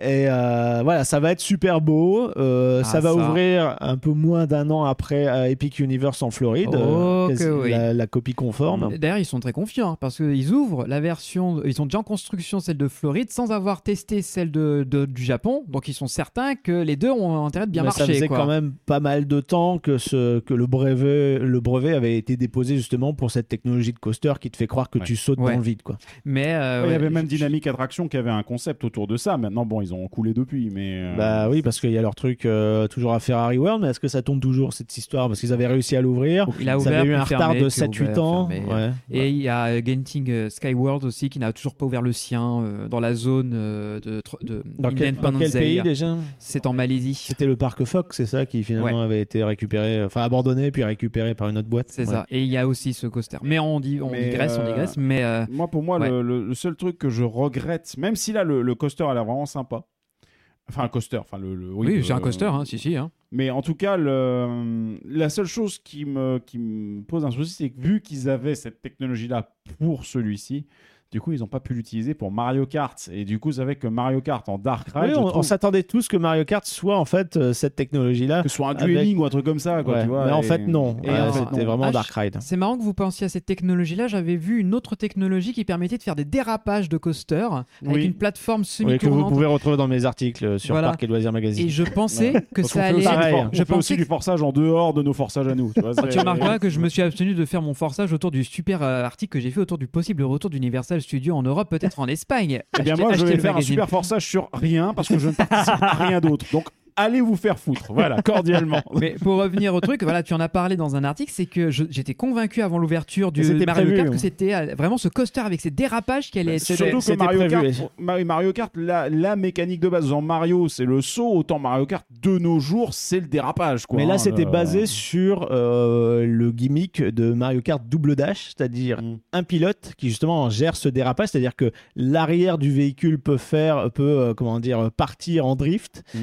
Et euh, voilà, ça va être super beau. Euh, Ah, ça va ça. ouvrir un peu moins d'un an après à Epic Universe en Floride, Oh, euh, que quasi- oui. la, la copie conforme. D'ailleurs, ils sont très confiants hein, parce qu'ils ouvrent la version, ils sont déjà en construction celle de Floride sans avoir testé celle de, de- du Japon. Donc ils sont certains que les deux ont intérêt de bien Mais marcher. ça faisait quoi. quand même pas mal de temps que, ce, que le, brevet, le brevet avait été déposé justement pour cette technologie de coaster qui te fait croire que Ouais. tu sautes Ouais. dans le vide. Quoi. Mais euh, Ouais, il y avait même je- Dynamic Attraction qui avait un concept autour de ça. Maintenant, bon, ils ont coulé depuis, mais. euh, Bah oui, parce qu'il y a leur truc euh, toujours à Ferrari World, mais est-ce que ça tombe toujours cette histoire? Parce qu'ils avaient réussi à l'ouvrir. il a Ça ouvert avait eu un retard fermé, de puis 7-8 ouvert, ans. fermé. Ouais. Et il y a euh, Genting euh, Skyward aussi qui n'a toujours pas ouvert le sien euh, dans la zone euh, de, Dans quel, dans Independence quel pays déjà? C'est en Malaisie. C'était le parc Fox, c'est ça, qui finalement Ouais. avait été récupéré, enfin abandonné puis récupéré par une autre boîte. C'est Ouais. ça. Et il y a aussi ce coaster. Mais on dit, on Mais, digresse, on digresse. Mais euh, Moi, pour moi, Ouais. le, le- le seul truc que je regrette, même si là, le, le coaster a l'air vraiment sympa. Enfin, un coaster. Enfin, le, le- oui, euh, c'est un coaster, hein, si, si. hein. Mais en tout cas, le- la seule chose qui me, qui me pose un souci, c'est que vu qu'ils avaient cette technologie-là pour celui-ci, du coup, ils n'ont pas pu l'utiliser pour Mario Kart. Et du coup, ça fait que Mario Kart en Dark Ride, Oui, on, s'attendait tous que Mario Kart soit en fait euh, cette technologie-là. que ce soit un avec- dueling ou un truc comme ça. Quoi, Ouais, tu vois, mais en fait, non. et Ouais, C'était vraiment Ah, Dark Ride. C'est marrant que vous pensiez à cette technologie-là. J'avais vu une autre technologie qui permettait de faire des dérapages de coaster avec Oui. une plateforme Oui, que vous pouvez retrouver dans mes articles euh, sur Voilà. Parc et Loisirs Magazine. et je pensais que Parce ça allait. Pareil. for- Je on fait aussi pensais du forçage en dehors de nos forçages à nous. Tu, vois, Tu c'est- remarqueras que je me suis abstenu de faire mon forçage autour du super euh, article que j'ai fait autour du possible retour d'Universal Studios en Europe, peut-être en Espagne. Eh bien, moi, je vais faire un super forçage sur rien parce que je ne participe à rien d'autre. Donc, allez vous faire foutre. Voilà, cordialement. Mais pour revenir au truc, voilà, tu en as parlé dans un article, c'est que j'étais convaincu avant l'ouverture du Mario prévu, Kart que c'était euh, vraiment ce coaster avec ces dérapages qui allait être. Surtout que Mario prévu, Kart, Mario, Mario Kart la, la mécanique de base, en Mario, c'est le saut, autant Mario Kart de nos jours, c'est le dérapage. Quoi, Mais là, hein, c'était basé sur euh, le gimmick de Mario Kart Double Dash, c'est-à-dire Mm. un pilote qui justement gère ce dérapage, c'est-à-dire que l'arrière du véhicule peut faire, peut euh, comment dire, partir en drift. Mm.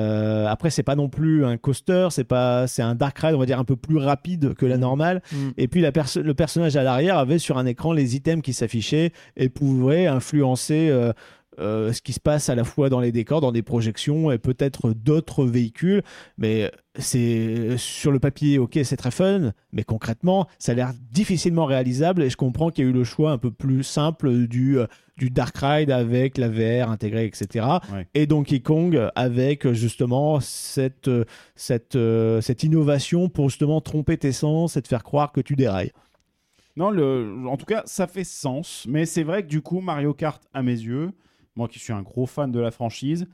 Euh, après, c'est pas non plus un coaster, c'est pas, c'est un dark ride, on va dire un peu plus rapide que la normale. Mm. Et puis la perso- le personnage à l'arrière avait sur un écran les items qui s'affichaient et pouvait influencer. euh, euh, ce qui se passe à la fois dans les décors, dans des projections et peut-être d'autres véhicules. Mais c'est sur le papier, ok, c'est très fun, mais concrètement, ça a l'air difficilement réalisable et je comprends qu'il y a eu le choix un peu plus simple du, euh, du Dark Ride avec la VR intégrée, etc. Ouais. Et Donkey Kong avec justement cette, euh, cette, cette innovation pour justement tromper tes sens et te faire croire que tu dérailles. Non, le, en tout cas, ça fait sens. Mais c'est vrai que du coup, Mario Kart, à mes yeux, moi qui suis un gros fan de la franchise,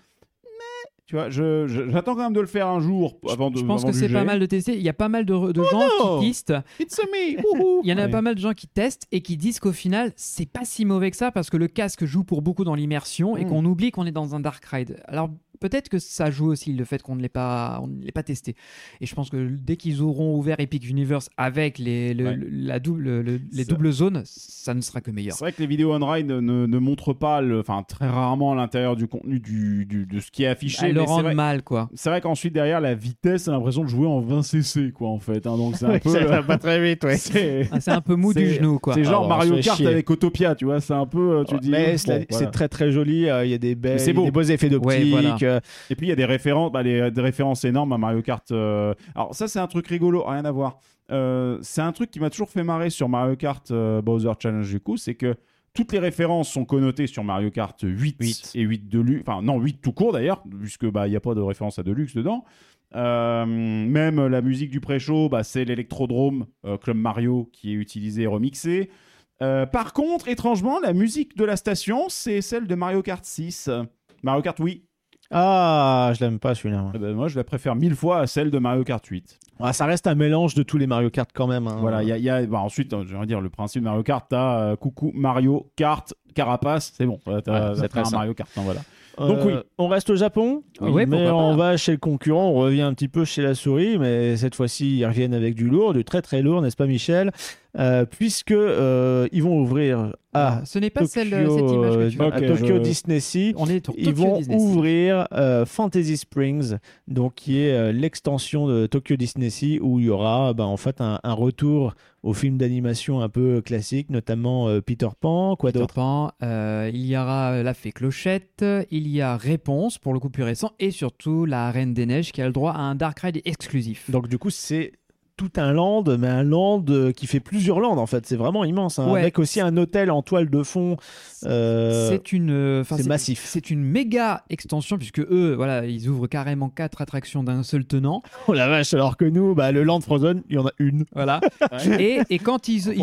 mais tu vois, je- je- j'attends quand même de le faire un jour avant de. Je pense que c'est pas mal de tester. Il y a pas mal de, de gens qui testent. It's me. Il y en a Ouais. pas mal de gens qui testent et qui disent qu'au final, c'est pas si mauvais que ça parce que le casque joue pour beaucoup dans l'immersion et Mm. qu'on oublie qu'on est dans un dark ride. Alors peut-être que ça joue aussi le fait qu'on ne l'ait pas, on ne l'ait pas testé. Et je pense que dès qu'ils auront ouvert Epic Universe avec les, le- Ouais. le- la double, le- les doubles zones, ça ne sera que meilleur. C'est vrai que les vidéos on-ride ne, ne montrent pas, enfin très rarement à l'intérieur du contenu du, du- de ce qui est affiché. Elles le rendent vrai- mal, quoi. C'est vrai qu'ensuite derrière la vitesse, c'est l'impression de jouer en 20 cc quoi en fait. hein. donc c'est un peu. ça va pas très vite, ouais. c'est Ah, c'est un peu mou du genou, quoi. c'est genre Ah, bon, Mario on Kart chier. avec Autopia, tu vois. C'est un peu. euh, Tu dis. Mais bon, c'est voilà. très très joli, euh, il y a des, belles, a beau. des beaux effets d'optique, Ouais, voilà. Euh, Et puis il y a des références, bah, des références énormes à Mario Kart. euh, Alors ça c'est un truc rigolo, rien à voir. Euh, c'est un truc qui m'a toujours fait marrer sur Mario Kart Bowser Challenge du coup, c'est que toutes les références sont connotées sur Mario Kart 8, 8. et 8 Deluxe. Enfin non, 8 tout court d'ailleurs, puisque bah il n'y a pas de référence à Deluxe dedans. Euh, même la musique du pré-show, bah, c'est l'électrodrome euh, Club Mario qui est utilisé et remixé. Euh, par contre, étrangement, la musique de la station, c'est celle de Mario Kart 6. Mario Kart, oui. Ah, je l'aime pas celui-là. moi. Eh ben, moi, je la préfère mille fois à celle de Mario Kart 8. Ah, ça reste un mélange de tous les Mario Kart quand même. hein. Voilà, il y a, il y a- bah, ensuite, euh, dire, le principe de Mario Kart, t'as euh, coucou Mario Kart, Carapace, c'est bon. Voilà, t'as- Ouais, c'est t'as très un simple. Mario Kart, hein, voilà. Euh, Donc oui. On reste au Japon, Oui, mais pourquoi pas. on va chez le concurrent, on revient un petit peu chez la souris, mais cette fois-ci ils reviennent avec du lourd, du très très lourd, n'est-ce pas Michel? Euh, Puisque euh, ils vont ouvrir à Ce n'est pas Tokyo, celle, cette image que tu euh, vois. à Ok, Tokyo je- Disney Sea. On est Ils Tokyo vont Disney ouvrir euh, Fantasy Springs, donc qui est euh, l'extension de Tokyo Disney Sea, où il y aura ben, en fait un, un retour aux films d'animation un peu classiques, notamment euh, Peter Pan, quoi Peter d'autre? Pan, euh, il y aura La Fée Clochette, il y a Réponse pour le coup plus récent, et surtout La Reine des Neiges qui a le droit à un Dark Ride exclusif. Donc du coup, c'est tout un land, mais un land euh, qui fait plusieurs lands en fait. C'est vraiment immense. hein. Ouais. Avec aussi un hôtel en toile de fond. euh, c'est une, euh, c'est massif. C'est une méga extension puisque eux, voilà, ils ouvrent carrément quatre attractions d'un seul tenant. Oh la vache, alors que nous, bah, le land Frozen, il y en a une. Voilà. et, et quand ils, Il y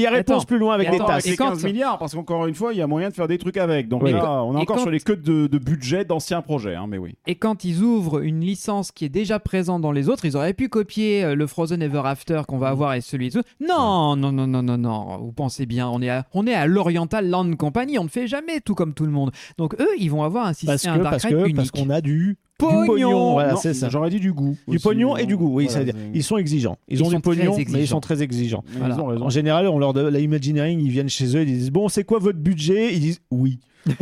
y a réponse Attends. plus loin avec des tasses. et C'est quand- 15 milliards, parce qu'encore une fois, il y a moyen de faire des trucs avec. Donc Oui. là, on est encore quand- sur les queues de, de budget d'anciens projets, hein, mais oui. Et quand ils ouvrent une licence qui est déjà présente dans les autres, ils auraient pu copier euh, le Frozen Ever After qu'on va avoir et celui de Non, non, non, non, non, non. Vous pensez bien, on est à, on est à l'Oriental Land Company, on ne fait jamais tout comme tout le monde. Donc eux, ils vont avoir un Parce système, que, un Dark parce Ride que, unique. parce qu'on a du Pognon. Voilà, Non, c'est ça. J'aurais dit du goût. Du aussi, pognon et du goût, oui, voilà, c'est-à-dire, c'est- ils sont exigeants. Ils, Ils ont du pognon, mais ils sont très exigeants. Ils Voilà. ont raison. En général, on leur donne la Imagineering, ils viennent chez eux, ils disent bon, c'est quoi votre budget? Ils disent oui.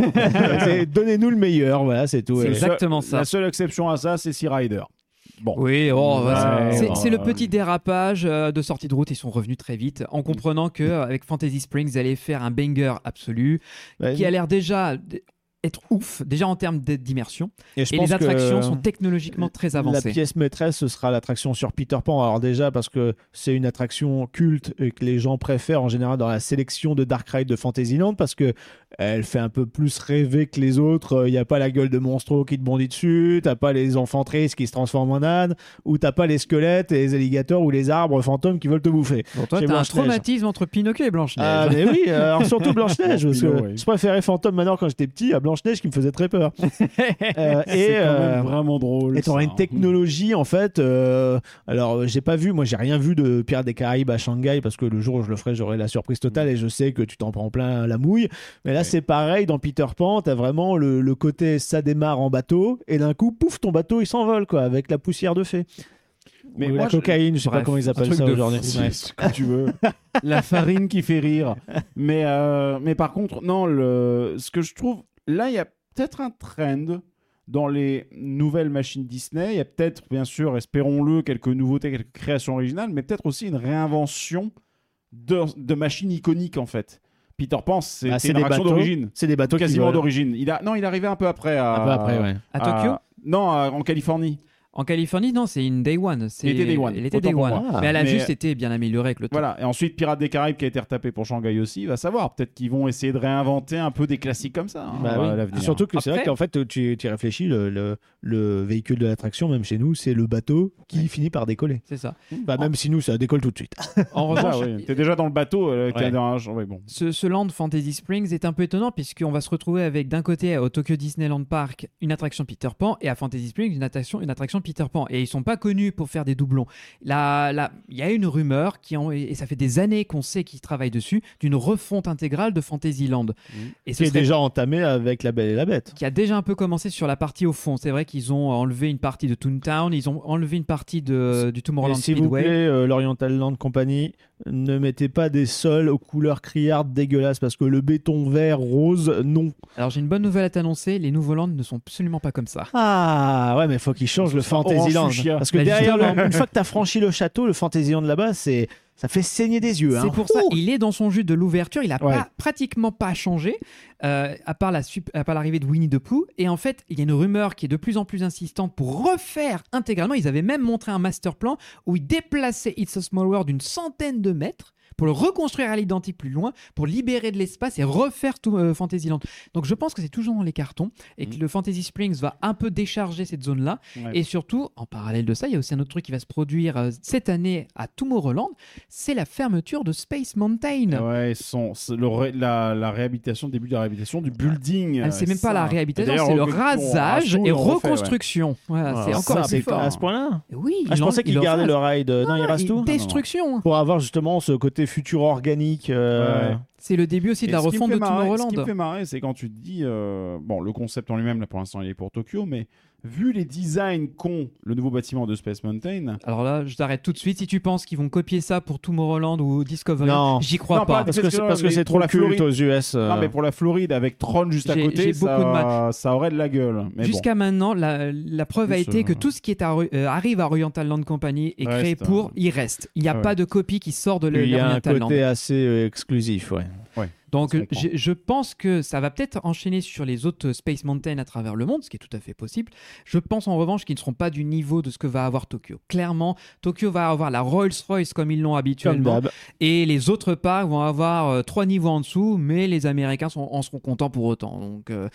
C'est, Donnez-nous le meilleur, voilà, c'est tout. C'est exactement ça. La seule exception à ça, c'est Sea Rider. Bon. Oui, oh, Ouais, bah, c'est ouais, c'est le ouais. petit dérapage euh, de sortie de route. Ils sont revenus très vite en comprenant que euh, avec Fantasy Springs, ils allaient faire un banger absolu Ouais, qui a l'air déjà être ouf, déjà en termes d'immersion. et je Et pense les attractions que sont technologiquement très La avancées. pièce maîtresse, ce sera l'attraction sur Peter Pan. Alors déjà parce que c'est une attraction culte et que les gens préfèrent en général dans la sélection de Dark Ride de Fantasyland parce que elle fait un peu plus rêver que les autres. Il n'y a pas la gueule de Monstro qui te bondit dessus, t'as pas les enfants tristes qui se transforment en âne, ou t'as pas les squelettes et les alligators ou les arbres fantômes qui veulent te bouffer. Bon, toi, t'as un traumatisme entre Pinocchio et Blanche-Neige. Ah mais oui, euh, alors surtout Blanche-Neige, parce que Pinot, oui. je préférais Fantôme Manor quand j'étais petit à Blanche-Neige qui me faisait très peur. Euh, et euh, vraiment drôle. et t'auras une technologie en fait. euh, alors euh, j'ai pas vu, moi j'ai rien vu de Pirates des Caraïbes à Shanghai parce que le jour où je le ferai, j'aurai la surprise totale et je sais que tu t'en prends plein la mouille. Mais là Ouais. c'est pareil dans Peter Pan, t'as vraiment le, le côté ça démarre en bateau et d'un coup pouf ton bateau il s'envole quoi avec la poussière de fée. Mais Ou moi, la cocaïne, je sais pas comment ils appellent ça aujourd'hui. Ouais. tu veux. la farine qui fait rire. Mais, euh, mais par contre, non, le, ce que je trouve, là, il y a peut-être un trend dans les nouvelles machines Disney. Il y a peut-être, bien sûr, espérons-le, quelques nouveautés, quelques créations originales, mais peut-être aussi une réinvention de, de machines iconiques, en fait. Peter Pan, Ah, c'est une des bateaux, d'origine. C'est des bateaux Quasiment d'origine. Il a, non, il est arrivé un peu après. À, Un peu après, ouais. À Tokyo? Non, à- en Californie. En Californie, non, c'est une Day One. C'est- Il était Day One, Elle était Day One. moi. Mais elle a Mais- juste été bien améliorée avec le temps. Voilà, et ensuite Pirates des Caraïbes qui a été retapé pour Shanghai aussi, va savoir. Peut-être qu'ils vont essayer de réinventer un peu des classiques comme ça hein, Bah oui. Surtout que c'est vrai qu'en fait, tu, tu y réfléchis, le, le, le véhicule de l'attraction, même chez nous, c'est le bateau qui finit par décoller. C'est ça. Bah, même si nous, ça décolle tout de suite. En Ah, revanche, oui. T'es déjà dans le bateau euh, Ouais. dans un- ouais, bon. Ce, ce land Fantasy Springs est un peu étonnant puisqu'on va se retrouver avec d'un côté au Tokyo Disneyland Park une attraction Peter Pan et à Fantasy Springs une attraction, une attraction Peter Pan. Et ils sont pas connus pour faire des doublons. Là, là, il y a une rumeur qui en- et ça fait des années qu'on sait qu'ils travaillent dessus d'une refonte intégrale de Fantasyland. Et ce Qui est déjà entamé avec La Belle et la Bête. qui a déjà un peu commencé sur la partie au fond. C'est vrai qu'ils ont enlevé une partie de Toontown, ils ont enlevé une partie de, du Et Tomorrowland s'il vous Speedway. plaît, euh, l'Oriental Land Company, ne mettez pas des sols aux couleurs criardes dégueulasses parce que le béton vert, rose, non. Alors j'ai une bonne nouvelle à t'annoncer, les nouveaux lands ne sont absolument pas comme ça. Ah ouais, mais faut qu'ils changent le Fantasyland. Parce que Bah, derrière, le- une fois que t'as franchi le château, le Fantasyland là-bas, c'est Ça fait saigner des yeux. C'est hein. pour ça, il est dans son jus de l'ouverture, il a Ouais. pas, pratiquement pas changé, euh, à part la à part l'arrivée de Winnie the Pooh. Et en fait, il y a une rumeur qui est de plus en plus insistante pour refaire intégralement. Ils avaient même montré un master plan où ils déplaçaient It's a Small World d'une centaine de mètres pour le reconstruire à l'identique plus loin, pour libérer de l'espace et refaire tout euh, Fantasyland. Donc je pense que c'est toujours dans les cartons et que le Fantasy Springs va un peu décharger cette zone-là. Ouais. Et surtout, en parallèle de ça, il y a aussi un autre truc qui va se produire euh, cette année à Tomorrowland, c'est la fermeture de Space Mountain. Ouais, son, le ré- la, la réhabilitation, le début de la réhabilitation du building. Ah, c'est euh, même pas la réhabilitation, c'est le rasage et on refait, ouais. reconstruction. Voilà, Ah, c'est encore ça, plus c'est fort. à ce point-là. Oui, Ah, je pensais qu'il il gardait le ride. Non, il reste tout Destruction. Pour avoir justement ce côté futur organique. euh, Ouais. C'est le début aussi de Et la refonte de marrer- Ce qui me fait marrer, c'est quand tu te dis, euh, bon, le concept en lui-même, là pour l'instant, il est pour Tokyo, mais vu les designs qu'ont le nouveau bâtiment de Space Mountain, Alors là, je t'arrête tout de suite. Si tu penses qu'ils vont copier ça pour Tomorrowland ou Discovery, Non. j'y crois Non, pas. pas- Parce que Parce c'est que parce que c'est trop la culte Floride- aux US. euh. non, mais pour la Floride avec Tron juste à côté, ça, beaucoup de ça aurait de la gueule. Bon. Jusqu'à maintenant, la, la preuve a été que tout ce qui est à euh, arrive à Oriental Land Company est créé pour, il reste. Il n'y a ah ouais. pas de copie qui sort de il y a un l'Oriental Land. côté assez euh, exclusif, ouais. Donc je pense que ça va peut-être enchaîner sur les autres Space Mountain à travers le monde, ce qui est tout à fait possible. Je pense en revanche qu'ils ne seront pas du niveau de ce que va avoir Tokyo. Clairement, Tokyo va avoir la Rolls-Royce comme ils l'ont habituellement. Et les autres parcs vont avoir euh, trois niveaux en dessous, mais les Américains sont- en seront contents pour autant. Donc, euh,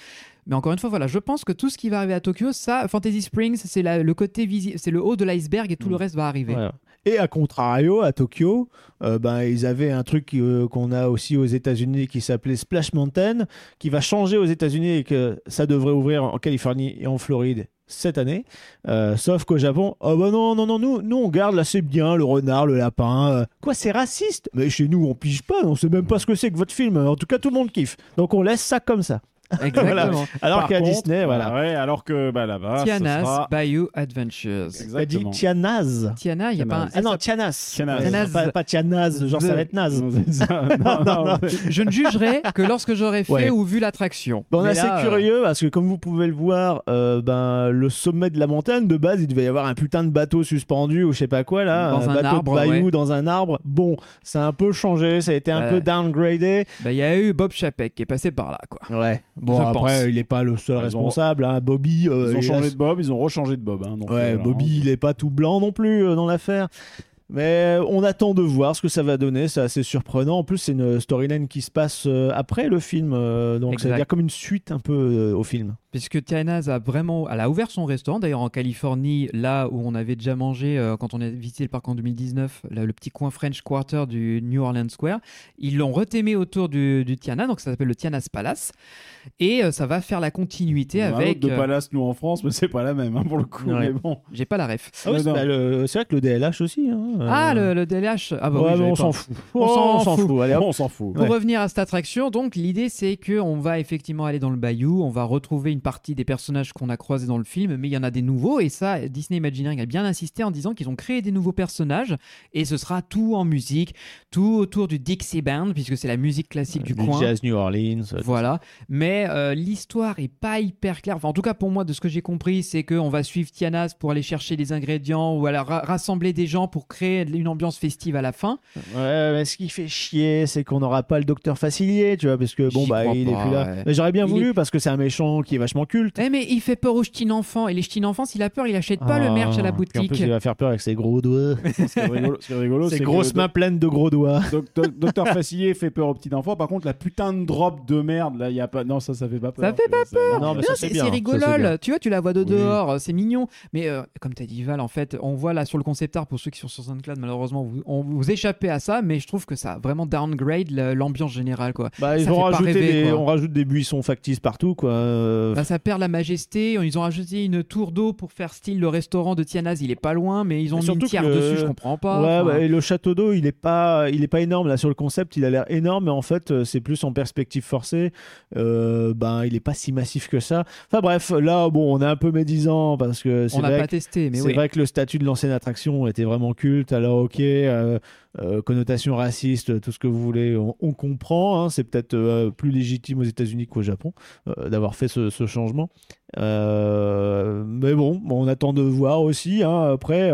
mais encore une fois, voilà, je pense que tout ce qui va arriver à Tokyo, ça, Fantasy Springs, c'est le côté visi- c'est le haut de l'iceberg et tout le reste va arriver. Voilà. Et à contrario, à Tokyo, euh, ben, ils avaient un truc euh, qu'on a aussi aux États-Unis qui s'appelait Splash Mountain, qui va changer aux États-Unis et que ça devrait ouvrir en Californie et en Floride cette année. Euh, sauf qu'au Japon, oh bah non, non, non, nous, nous on garde là, c'est bien, le renard, le lapin. quoi, c'est raciste? Mais chez nous, on pige pas, on sait même pas ce que c'est que votre film. En tout cas, tout le monde kiffe. Donc on laisse ça comme ça. Exactement. Alors qu'à contre, Disney, voilà. ouais, alors que bah, là-bas, ça Tiana's sera- Bayou Adventures. T'as dit Exactement. Tianaz. Tiana, il n'y a pas un Ah non, Tianas. Tianas. Tianas. Pas, pas Tianaz, genre ça va être naze. Non. Non, non, non. Je ne jugerai que lorsque j'aurai fait Ouais. ou vu l'attraction. Bon, on est assez là, euh, curieux parce que comme vous pouvez le voir, euh, ben, le sommet de la montagne, de base, il devait y avoir un putain de bateau suspendu ou je sais pas quoi là, Dans un bateau arbre, de bayou ouais. dans un arbre. Bon, ça a un peu changé, ça a été un peu downgradé. bah, Il y a eu Bob Chapek qui est passé par là. Quoi. Ouais. Bon, Je après, pense. il n'est pas le seul ont- responsable. hein. Bobby, euh, Ils ont il changé a- de Bob, ils ont rechangé de Bob. hein, donc, Ouais, euh, Bobby, il est pas tout blanc non plus euh, dans l'affaire. Mais euh, on attend de voir ce que ça va donner, c'est assez surprenant. En plus, c'est une storyline qui se passe euh, après le film, euh, donc ça veut Exact. dire comme une suite un peu euh, au film. Puisque Tiana's a vraiment, elle a ouvert son restaurant, d'ailleurs en Californie, là où on avait déjà mangé euh, quand on a visité le parc en 2019, là, le petit coin French Quarter du New Orleans Square. Ils l'ont retémé autour du, du Tiana, donc ça s'appelle le Tiana's Palace. Et euh, ça va faire la continuité On avec. autre de euh, Palace, nous en France, mais c'est pas la même hein, pour le coup. Ouais. Mais bon. J'ai pas la ref. Ah oui, Non, c'est bah, vrai que le DLH aussi. hein, euh, Ah, le, le DLH Ah, bah ouais, on s'en fout. On Oh, s'en fout. fout. Allez, hop. on s'en fout. Pour Ouais. revenir à cette attraction, donc l'idée c'est que on va effectivement aller dans le bayou, on va retrouver une partie des personnages qu'on a croisés dans le film, mais il y en a des nouveaux et ça Disney Imagineering a bien insisté en disant qu'ils ont créé des nouveaux personnages et ce sera tout en musique, tout autour du Dixie Band puisque c'est la musique classique du, Du coin. Jazz New Orleans. euh, Voilà, mais euh, l'histoire est pas hyper claire. Enfin, en tout cas, pour moi, de ce que j'ai compris, c'est qu'on va suivre Tianas pour aller chercher des ingrédients ou alors ra- rassembler des gens pour créer une ambiance festive à la fin. Ouais, mais ce qui fait chier, c'est qu'on n'aura pas le docteur Facilier, tu vois, parce que bon, bah, il est pas, plus là. ouais. Mais j'aurais bien Il voulu est- parce que c'est un méchant qui est vachement culte. Eh, mais il fait peur aux ch'tines enfants et les ch'tines enfants, s'il a peur, il achète pas le merch à la Ah, En boutique. plus, il va faire peur avec ses gros doigts. Ce qui est rigolo, ce qui est rigolo, Ses c'est grosses mains pleines de gros doigts. Doc- Doc- Docteur Facilier fait peur aux petits enfants. Par contre, la putain de drop de merde, là, il y a pas. Non, ça, ça fait pas peur. Ça fait pas peur. Non, mais Non, c'est c'est c'est c'est rigolol. Tu vois, tu la vois de Oui. dehors, euh, c'est mignon. Mais euh, comme t'as dit Val, en fait, on voit là sur le concept art pour ceux qui sont sur SoundCloud, malheureusement, vous, on vous échappez à ça, mais je trouve que ça a vraiment downgrade l'ambiance générale, quoi. Bah, ils Ça ont rajouté rêver, des, quoi. on rajoute des buissons factices partout, quoi. Euh, Bah, ça perd la majesté. Ils ont rajouté une tour d'eau pour faire style le restaurant de Tianaz. Il est pas loin, mais ils ont mis une tiare le- dessus. Je comprends pas. Ouais, Enfin, et le château d'eau, il est pas, il est pas énorme là sur le concept. Il a l'air énorme, mais en fait, euh, c'est plus en perspective forcée. Euh, ben, il est pas si massif que ça. Enfin bref, là, bon, on est un peu médisant parce que c'est on n'a vrai pas que- testé, mais c'est oui. vrai que le statut de l'ancienne attraction était vraiment culte. Alors, ok, euh, euh, connotation raciste, tout ce que vous voulez, on, on comprend. hein. c'est peut-être plus légitime aux États-Unis qu'au Japon d'avoir fait ce, ce changement. Euh, mais bon, on attend de voir aussi. hein. Après.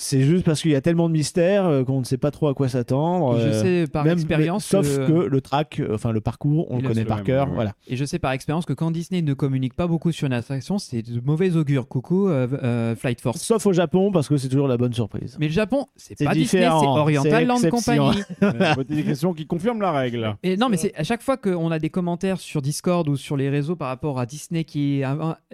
C'est juste parce qu'il y a tellement de mystères euh, qu'on ne sait pas trop à quoi s'attendre. Et je euh, sais par même- expérience. mais- sauf que- que le track, euh, enfin le parcours, on le connaît par cœur. ouais. Voilà. Et je sais par expérience que quand Disney ne communique pas beaucoup sur une attraction, c'est de mauvais augure. Coucou euh, euh, Flight Force. Sauf au Japon parce que c'est toujours la bonne surprise. Mais le Japon, c'est C'est pas Disney, c'est Oriental c'est Land. Company. Poser des questions qui confirment la règle. Et non, mais c'est à chaque fois qu'on a des commentaires sur Discord ou sur les réseaux par rapport à Disney qui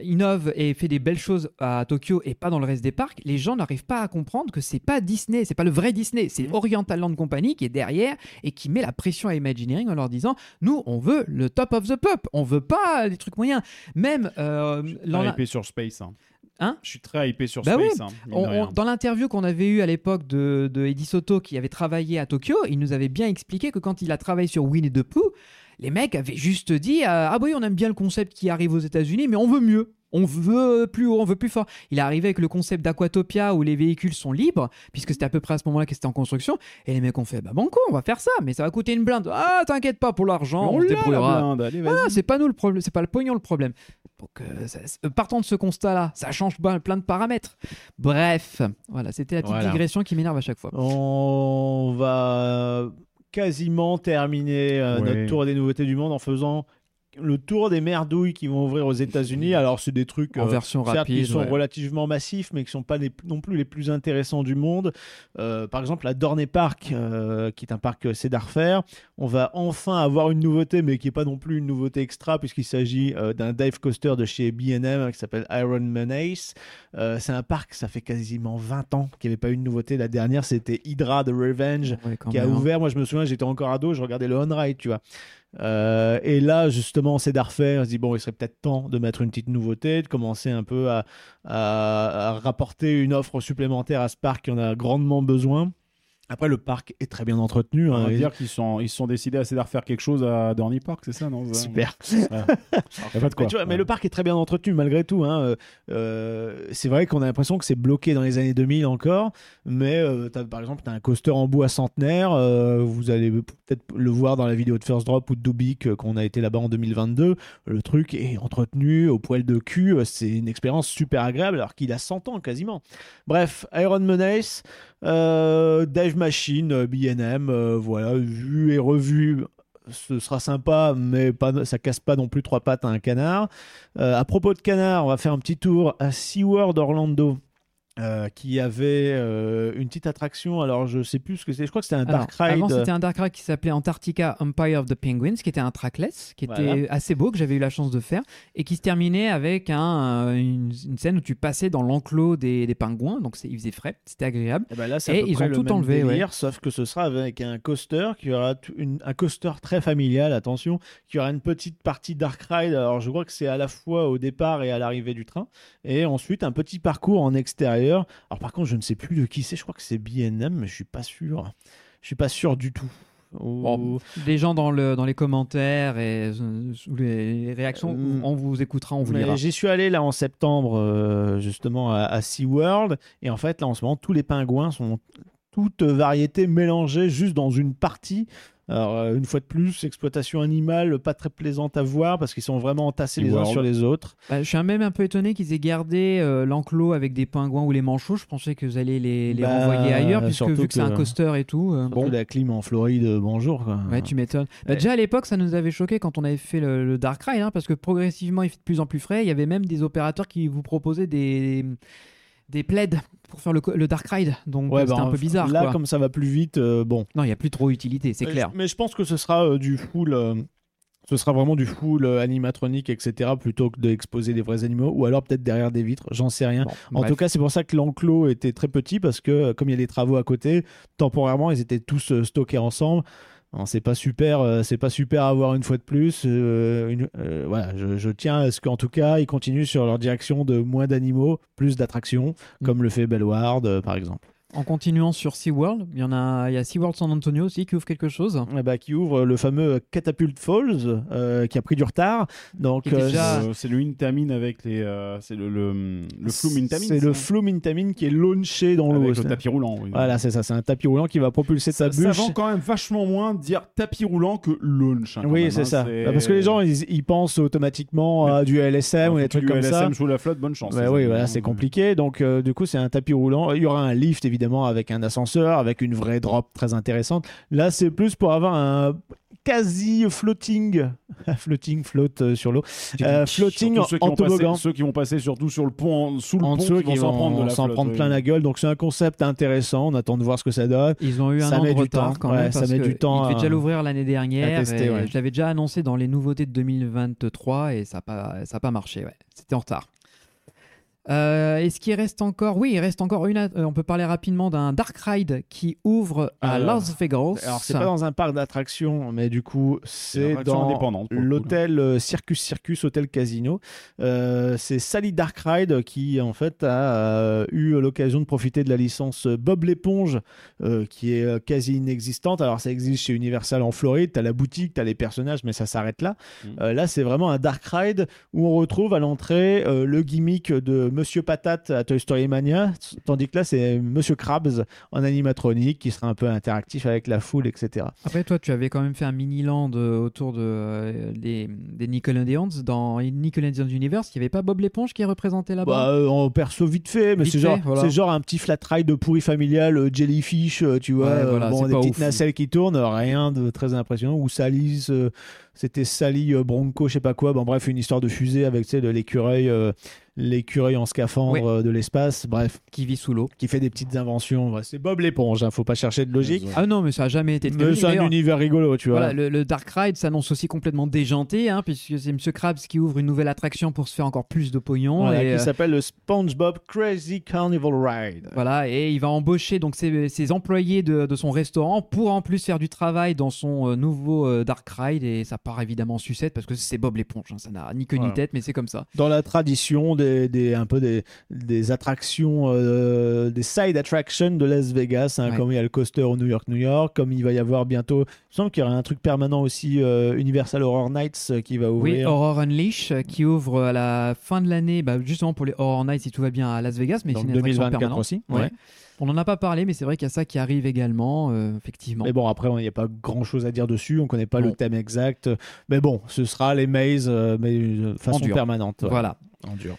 innove et fait des belles choses à Tokyo et pas dans le reste des parcs, les gens n'arrivent pas à comprendre que c'est pas Disney, c'est pas le vrai Disney, c'est Oriental Land Company qui est derrière et qui met la pression à Imagineering en leur disant nous on veut le top of the pop, on veut pas des trucs moyens. Même euh, Je suis l'an- très hypé sur Space. Hein. Hein? Je suis très hypé sur Bah Space. hein, On- on- dans l'interview qu'on avait eue à l'époque de, de Eddie Soto qui avait travaillé à Tokyo, il nous avait bien expliqué que quand il a travaillé sur Winnie the Pooh, les mecs avaient juste dit euh, Ah oui, on aime bien le concept qui arrive aux États-Unis, mais on veut mieux. On veut plus haut, on veut plus fort. Il est arrivé avec le concept d'Aquatopia où les véhicules sont libres, puisque c'était à peu près à ce moment-là que c'était en construction. Et les mecs ont fait Bah banco, on va faire ça, mais ça va coûter une blinde. Ah, t'inquiète pas pour l'argent, on, on se débrouillera. Allez. Ah, c'est pas nous le problème, c'est pas le pognon le problème. Donc, euh, ça- euh, partant de ce constat-là, ça change pas- plein de paramètres. Bref, voilà, c'était la petite Voilà. digression qui m'énerve à chaque fois. On va quasiment terminer euh, Ouais. notre tour des nouveautés du monde en faisant le tour des merdouilles qui vont ouvrir aux États-Unis. Alors, c'est des trucs En euh, version certes, rapide. qui sont ouais. relativement massifs, mais qui sont pas les- non plus les plus intéressants du monde. Euh, par exemple, la Dorney Park, euh, qui est un parc Cedar Fair. On va enfin avoir une nouveauté, mais qui n'est pas non plus une nouveauté extra, puisqu'il s'agit d'un dive coaster de chez B&M qui s'appelle Iron Menace. C'est un parc, ça fait quasiment 20 ans qu'il n'y avait pas eu de nouveauté. La dernière, c'était Hydra de Revenge Ouais, qui a même, hein. ouvert. Moi, je me souviens, j'étais encore ado, je regardais le on-ride, tu vois. Euh, et là, justement, Cedar Fair on se dit bon, il serait peut-être temps de mettre une petite nouveauté, de commencer un peu à, à- rapporter une offre supplémentaire à ce parc qui en a grandement besoin. Après, le parc est très bien entretenu. On hein, va et- dire qu'ils sont, ils se sont décidés à de faire quelque chose à Dorney Park, c'est ça, non Super. A pas de quoi. Mais, le parc est très bien entretenu malgré tout. hein. Euh, euh, c'est vrai qu'on a l'impression que c'est bloqué dans les années 2000 encore, mais euh, par exemple, tu as un coaster en bois centenaire. euh, vous allez peut-être le voir dans la vidéo de First Drop ou de Dubik qu'on a été là-bas en 2022. Le truc est entretenu au poil de cul. C'est une expérience super agréable alors qu'il a 100 ans quasiment. Bref, Iron Menace, euh, Machine, euh, BM, euh, voilà, vu et revu ce sera sympa, mais pas, ça casse pas non plus trois pattes à un canard. Euh, à propos de canard, on va faire un petit tour à SeaWorld Orlando. Euh, qui avait euh, une petite attraction, alors je sais plus ce que c'était, je crois que c'était un Alors, Dark Ride. Avant, c'était un Dark Ride qui s'appelait Antarctica Empire of the Penguins, qui était un trackless, qui était assez beau, que j'avais eu la chance de faire, et qui se terminait avec un, euh, une, une scène où tu passais dans l'enclos des, des pingouins, donc c'est- il faisait frais, c'était agréable. Et ben là, c'est Et ils ont tout enlevé, délire, sauf que ce sera avec un coaster qui aura une- un coaster très familial, attention, qui aura une petite partie Dark Ride. Alors je crois que c'est à la fois au départ et à l'arrivée du train, et ensuite un petit parcours en extérieur. Alors par contre, je ne sais plus de qui c'est. Je crois que c'est B&M, mais je suis pas sûr. Je suis pas sûr du tout. Ou- Bon, Les gens dans, le, dans les commentaires et euh, sous les réactions, Euh, on vous écoutera, on vous lira. J'y suis allé là en septembre, euh, justement à, à SeaWorld. Et en fait, là en ce moment, tous les pingouins sont toutes variétés mélangées juste dans une partie. Alors, euh, une fois de plus, exploitation animale pas très plaisante à voir parce qu'ils sont vraiment entassés les uns sur les autres. Bah, je suis même un peu étonné qu'ils aient gardé euh, l'enclos avec des pingouins ou les manchots. Je pensais que vous alliez les, les Bah, renvoyer ailleurs, puisque vu que c'est un coaster et tout. euh, bon. la clim en Floride, euh, bonjour. quoi. Ouais, tu m'étonnes. Bah, Ouais. déjà à l'époque, ça nous avait choqué quand on avait fait le, le Dark Ride, hein, parce que progressivement, il fait de plus en plus frais. Il y avait même des opérateurs qui vous proposaient des, des plaids pour faire le, Dark Ride. Donc Ouais, c'était bah, un peu bizarre. Là, quoi. comme ça va plus vite, euh, bon. Non, il n'y a plus trop utilité, c'est clair. je- Mais je pense que ce sera euh, du full. euh, ce sera vraiment du full animatronique, etc. plutôt que d'exposer des vrais animaux. Ou alors peut-être derrière des vitres, j'en sais rien. Bon, En bref. tout cas, c'est pour ça que l'enclos était très petit parce que, comme il y a des travaux à côté, temporairement, ils étaient tous stockés ensemble. C'est pas super, euh, c'est pas super à voir une fois de plus. euh, une- euh, voilà, je, je tiens à ce qu'en tout cas, ils continuent sur leur direction de moins d'animaux, plus d'attractions, Mm. comme le fait Bellward, euh, par exemple. En continuant sur SeaWorld, il y en a, il y a SeaWorld San Antonio aussi qui ouvre quelque chose. Eh ben, qui ouvre le fameux Catapult Falls, euh, qui a pris du retard. Donc, est euh, déjà- Euh, c'est le Intamin avec les. euh, c'est le, le, le Flume Intamin. C'est le Flume Intamin qui est launché dans l'eau. Avec le tapis roulant. oui. Voilà, c'est ça. C'est un tapis roulant qui va propulser Ça, ta ça bûche. vend quand même vachement moins de dire tapis roulant que launch. hein, Oui, même, c'est hein, ça. c'est- Bah, Parce que les gens, ils, ils pensent automatiquement à du LSM ou des trucs du comme ça. LSM sous la flotte, bonne chance. Bah oui, voilà, c'est compliqué. Donc, euh, du coup, c'est un tapis roulant. Il y aura un lift, évidemment, avec un ascenseur, avec une vraie drop très intéressante. Là, c'est plus pour avoir un quasi floating, floating, flotte euh, sur l'eau, Euh, floating Surtout ceux qui en vont passer- toboggan. Ceux qui vont passer surtout sur le pont, en- sous le En pont, dessous, qui vont s'en prendre, de la s'en flotte, prendre oui. plein la gueule. Donc, c'est un concept intéressant. On attend de voir ce que ça donne. Ils ont eu un Ça an met de du retard temps. quand Ouais, même. ça parce met que du temps déjà l'ouvrir l'année dernière. tester, et ouais. Je l'avais déjà annoncé dans les nouveautés de 2023 et ça n'a pas, ça a pas marché. Ouais. C'était en retard. Euh, Est-ce qu'il reste encore Oui, il reste encore une. euh, on peut parler rapidement d'un Dark Ride qui ouvre à Alors- Las Vegas. Alors, c'est pas dans un parc d'attractions, mais du coup, c'est dans l'hôtel euh, Circus Circus Hôtel Casino. Euh, c'est Sally Dark Ride qui, en fait, a euh, eu l'occasion de profiter de la licence Bob l'éponge, euh, qui est euh, quasi inexistante. Alors, ça existe chez Universal en Floride. T'as la boutique, t'as les personnages, mais ça s'arrête là. Mm. Euh, là, c'est vraiment un Dark Ride où on retrouve à l'entrée euh, le gimmick de Monsieur Patate à Toy Story Mania, tandis que là, c'est Monsieur Krabs en animatronique qui sera un peu interactif avec la foule, etc. Après, toi, tu avais quand même fait un mini-land euh, autour de, euh, des, des Nickelodeons. Dans Nickelodeons Universe, il n'y avait pas Bob l'éponge qui est représenté là-bas? Bah, euh, en perso vite fait, mais c'est genre, voilà. c'est genre un petit flat ride pourri familial, euh, jellyfish, tu vois, Ouais, voilà, bon, des petites ouf. nacelles qui tournent, rien de très impressionnant. Ou Sally's, c'était Sally Bronco, je sais pas quoi. Bon, bref, une histoire de fusée avec tu sais, de l'écureuil, euh, l'écureuil en scaphandre euh, de l'espace, bref, qui vit sous l'eau. qui fait des petites inventions. C'est Bob l'éponge, hein, faut pas chercher de logique. Ah non, mais ça a jamais été. Mais c'est un univers rigolo, tu vois. Voilà, le, le Dark Ride s'annonce aussi complètement déjanté, hein, puisque c'est Monsieur Krabs qui ouvre une nouvelle attraction pour se faire encore plus de pognon. Voilà, et, qui euh, s'appelle le SpongeBob Crazy Carnival Ride. voilà, et il va embaucher donc ses, ses employés de, de son restaurant pour en plus faire du travail dans son euh, nouveau euh, Dark Ride. Et ça part évidemment en sucette parce que c'est Bob l'éponge. hein, ça n'a ni queue ni tête, mais c'est comme ça. dans la tradition des, des- un peu des, des attractions, euh, des side attractions de Las Vegas, hein, Ouais. comme il y a le coaster au New York, New York, comme il va y avoir bientôt, il me semble qu'il y aura un truc permanent aussi, euh, Universal Horror Nights euh, qui va Oui, ouvrir. Horror Unleash euh, qui ouvre à la fin de l'année, bah, justement pour les Horror Nights si tout va bien à Las Vegas, mais c'est une attraction 2024 permanente. aussi, Ouais. ouais. On n'en a pas parlé, mais c'est vrai qu'il y a ça qui arrive également, euh, effectivement. Mais bon, après, il n'y a pas grand chose à dire dessus, on connaît pas le thème exact. Mais bon, ce sera les mazes, euh, mais de façon permanente. ouais. Voilà. En dur.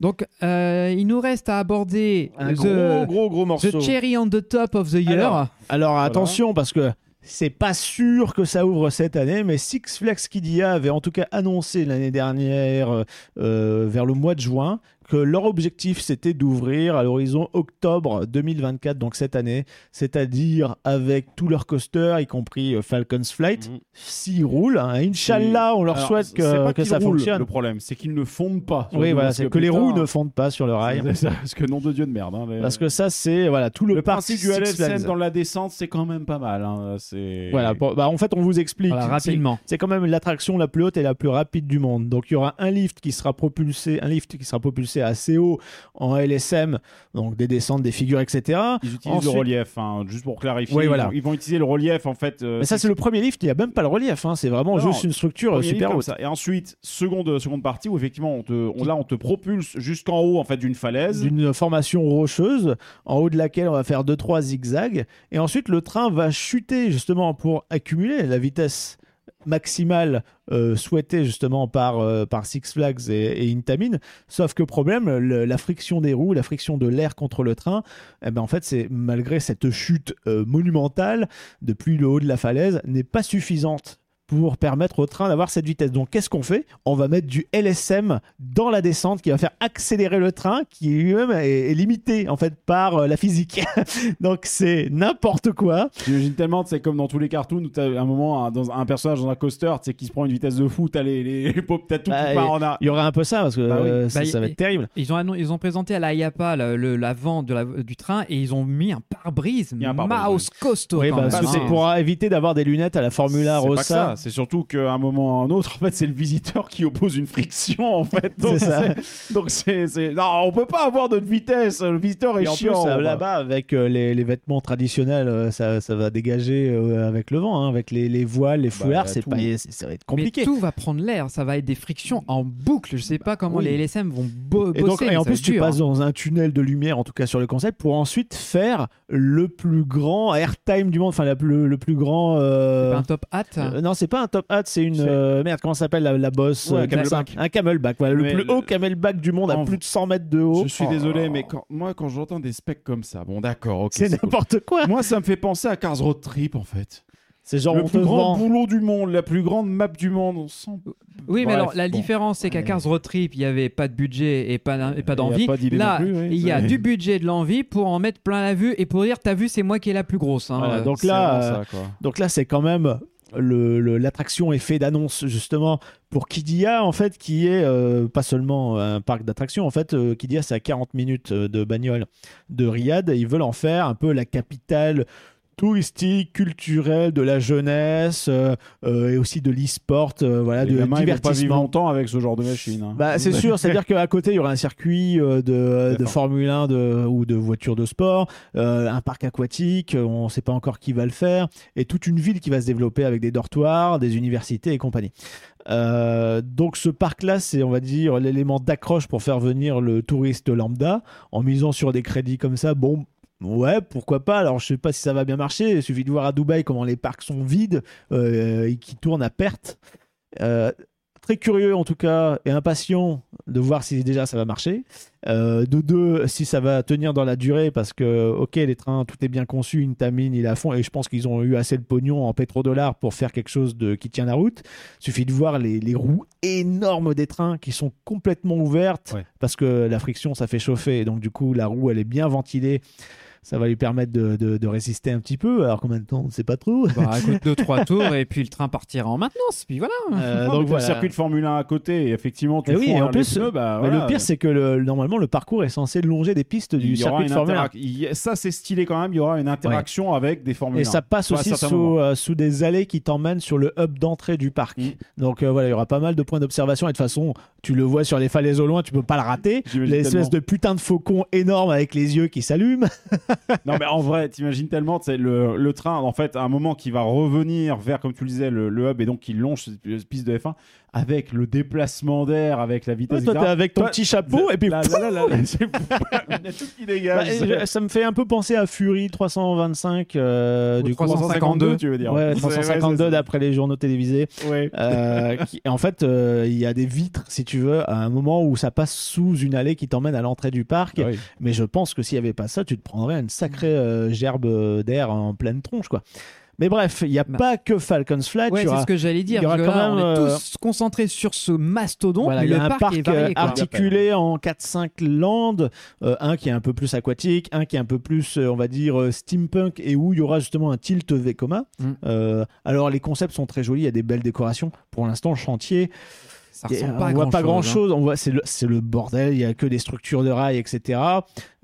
Donc, euh, il nous reste à aborder Un the, gros, gros, gros morceau. the cherry on the top of the year. Alors, Alors attention parce que c'est pas sûr que ça ouvre cette année, mais Six Flags Kidia avait en tout cas annoncé l'année dernière, euh, euh, vers le mois de juin, que leur objectif c'était d'ouvrir à l'horizon octobre 2024, donc cette année, c'est-à-dire avec tous leurs coasters, y compris euh, Falcon's Flight, Mhm. s'ils roulent. hein. Inch'Allah, on leur Alors, souhaite que, pas que qu'ils ça fonctionne. Le problème, c'est qu'ils ne fondent pas. Oui, voilà, c'est que, les roues ne fondent pas sur le rail. ça, Parce que nom de Dieu de merde. hein, les- Parce que ça, c'est voilà tout le, le principe du Six LSM Flags. dans la descente, c'est quand même pas mal. hein, C'est Voilà, bah, en fait, on vous explique. Voilà, rapidement. C'est quand même l'attraction la plus haute et la plus rapide du monde. Donc il y aura un lift qui sera propulsé, un lift qui sera propulsé assez haut en LSM, donc des descentes, des figures, etc. Ils utilisent Ensuite- le relief, hein, juste pour clarifier. Oui, ils voilà. vont- Ils vont utiliser le relief en fait. euh, Mais ça c'est le premier lift, il n'y a même pas le relief, hein. c'est vraiment Non, juste une structure euh, super haute. ça. Et ensuite, seconde, seconde partie où effectivement, on te, on, là, on te propulse jusqu'en haut en fait d'une falaise. D'une formation rocheuse, en haut de laquelle on va faire 2-3 zigzags, et ensuite le train va chuter justement pour accumuler la vitesse maximale euh, souhaitée justement par, euh, Six Flags et, Intamin. Sauf que problème, la friction des roues, la friction de l'air contre le train, eh ben, en fait, c'est malgré cette chute euh, monumentale depuis le haut de la falaise, n'est pas suffisante pour permettre au train d'avoir cette vitesse. Donc qu'est-ce qu'on fait? On va mettre du LSM dans la descente qui va faire accélérer le train qui lui-même est, est limité en fait par euh, la physique. Donc c'est n'importe quoi. J'imagine tellement, c'est comme dans tous les cartoons où t'as un moment un, dans un personnage dans un coaster, tu sais, qui se prend une vitesse de fou, t'as les, les, les pop- t'as tout Bah, qui part en a. Il y aura un peu ça parce que Bah oui. euh, ça, Bah, ça va être terrible. Ils ont, ils ont présenté à la IAPA l'avant de la- du train et ils ont mis un pare-brise un pare-brise, mouse costaud. Oui, quand parce que hein. c'est pour éviter d'avoir des lunettes à la Formula C'est pas que Rossa. Ça. C'est surtout qu'à un moment ou à un autre, en fait, c'est le visiteur qui oppose une friction, en fait. Donc, C'est ça. c'est- Donc, c'est. c'est- Non, on peut pas avoir de vitesse. Le visiteur est Et en plus, chiant. euh, là-bas, avec euh, les, les vêtements traditionnels, euh, ça, ça va dégager euh, avec le vent, hein, avec les, les voiles, les foulards, c'est tout. pas, c'est- ça va être compliqué. Mais tout va prendre l'air, ça va être des frictions en boucle. Je sais pas comment oui. les LSM vont bo- bosser. Et, donc, et en plus, tu dur, passes hein. dans un tunnel de lumière, en tout cas sur le concept, pour ensuite faire le plus grand airtime du monde, enfin la- le, le plus grand. euh, C'est pas un top hat euh, non, c'est pas un top hat, c'est une C'est- euh, merde. Comment ça s'appelle la, la bosse Ouais, euh, un camelback. Un camelback, voilà, le plus le- haut camelback du monde à plus de 100 mètres de haut. Je suis Oh. désolé, mais quand, moi, quand j'entends des specs comme ça, bon, d'accord, ok. C'est c'est cool. n'importe quoi. Moi, ça me fait penser à Cars Road Trip, en fait. C'est genre le plus grand vend- boulot du monde, la plus grande map du monde. On sent... Oui, mais alors la bon. différence, c'est qu'à Ouais. Cars Road Trip, il n'y avait pas de budget et pas, d'in- et pas Il y a d'envie. pas d'idée Là, non plus, oui, il y a c'est- du budget et de l'envie pour en mettre plein la vue et pour dire T'as vu, c'est moi qui est la plus grosse. hein. Voilà, donc C'est là, euh, ça, quoi. Donc là, c'est quand même l'attraction effet d'annonce justement pour Kidia en fait qui est euh, pas seulement un parc d'attractions en fait euh, Kidia c'est à 40 minutes euh, de bagnole de Riyad. Ils veulent en faire un peu la capitale touristique, culturelle de la jeunesse euh, euh, et aussi de l'e-sport, euh, voilà, Les de gamins, ils vont pas vivre divertissement. longtemps avec ce genre de machine. hein. Bah, c'est sûr, c'est-à-dire qu'à côté, il y aura un circuit de. Formule 1 de, ou de voitures de sport, un parc aquatique, on ne sait pas encore qui va le faire, et toute une ville qui va se développer avec des dortoirs, des universités et compagnie. Euh, donc ce parc-là, c'est, on va dire, l'élément d'accroche pour faire venir le touriste lambda, en misant sur des crédits comme ça, bon... Ouais, pourquoi pas. Alors, je sais pas si ça va bien marcher. Il suffit de voir à Dubaï comment les parcs sont vides euh, et qui tournent à perte. Euh, très curieux en tout cas et impatient de voir si déjà ça va marcher. Euh, de deux, si ça va tenir dans la durée parce que, ok, les trains, tout est bien conçu, une tamine, il à fond et je pense qu'ils ont eu assez de pognon en pétrodollars pour faire quelque chose de, qui tient la route. Suffit de voir les, les roues énormes des trains qui sont complètement ouvertes Ouais. parce que la friction ça fait chauffer et donc du coup la roue elle est bien ventilée. Ça va lui permettre de, de- de résister un petit peu. Alors combien de temps On ne sait pas trop. Bah, écoute, deux, trois tours et puis le train partira en maintenance. Puis voilà. Euh, Non, donc voilà. le circuit de Formule 1 à côté, et effectivement, tu Et oui, fonds et en plus, pneus, bah, voilà. le pire, c'est que le- normalement, le parcours est censé longer des pistes du circuit de Formule 1. interac- il y a- Ça, c'est stylé quand même. Il y aura une interaction avec des Formules Et 1. ça passe Soit aussi sous, euh, sous des allées qui t'emmènent sur le hub d'entrée du parc. Mm. Donc euh, voilà, il y aura pas mal de points d'observation. Et de toute façon, tu le vois sur les falaises au loin, tu peux pas le rater. L'espèce de putain de faucon énorme avec les yeux qui s'allument. Non, mais en vrai, t'imagines tellement, c'est le, train, en fait, à un moment qui va revenir vers, comme tu le disais, le, le hub et donc qui longe cette piste de F1 avec le déplacement d'air, avec la vitesse. toi, t'es avec ton Toi, petit chapeau et puis. Là, là, là, là, là, c'est- il y a tout qui Bah, dégage. je- ça me fait un peu penser à Fury 325 euh, du coup. 352, tu veux dire. Ouais, C'est- 352 ouais, d'après les journaux télévisés. Ouais. Euh, qui- en fait, euh, il y a des vitres, si tu veux, à un moment où ça passe sous une allée qui t'emmène à l'entrée du parc. Oui. Mais je pense que s'il n'y avait pas ça, tu te prendrais une sacrée euh, gerbe d'air en pleine tronche, quoi. Mais bref, il n'y a Bah. pas que Falcon's Flight. Ouais, c'est ce que j'allais dire. il y aura quand là, même, on est euh, tous concentrés sur ce mastodonte, Voilà, mais il y a le un parc, parc est varié. euh, articulé en 4-5 landes, euh, un qui est un peu plus aquatique, un qui est un peu plus, on va dire, steampunk, et où il y aura justement un tilt Vekoma. Mm. Euh, alors les concepts sont très jolis, il y a des belles décorations. Pour l'instant, le chantier, Ça Et, ressemble pas on à voit pas grand grand chose. chose. On voit c'est le, le bordel. Il y a que des structures de rails, etc.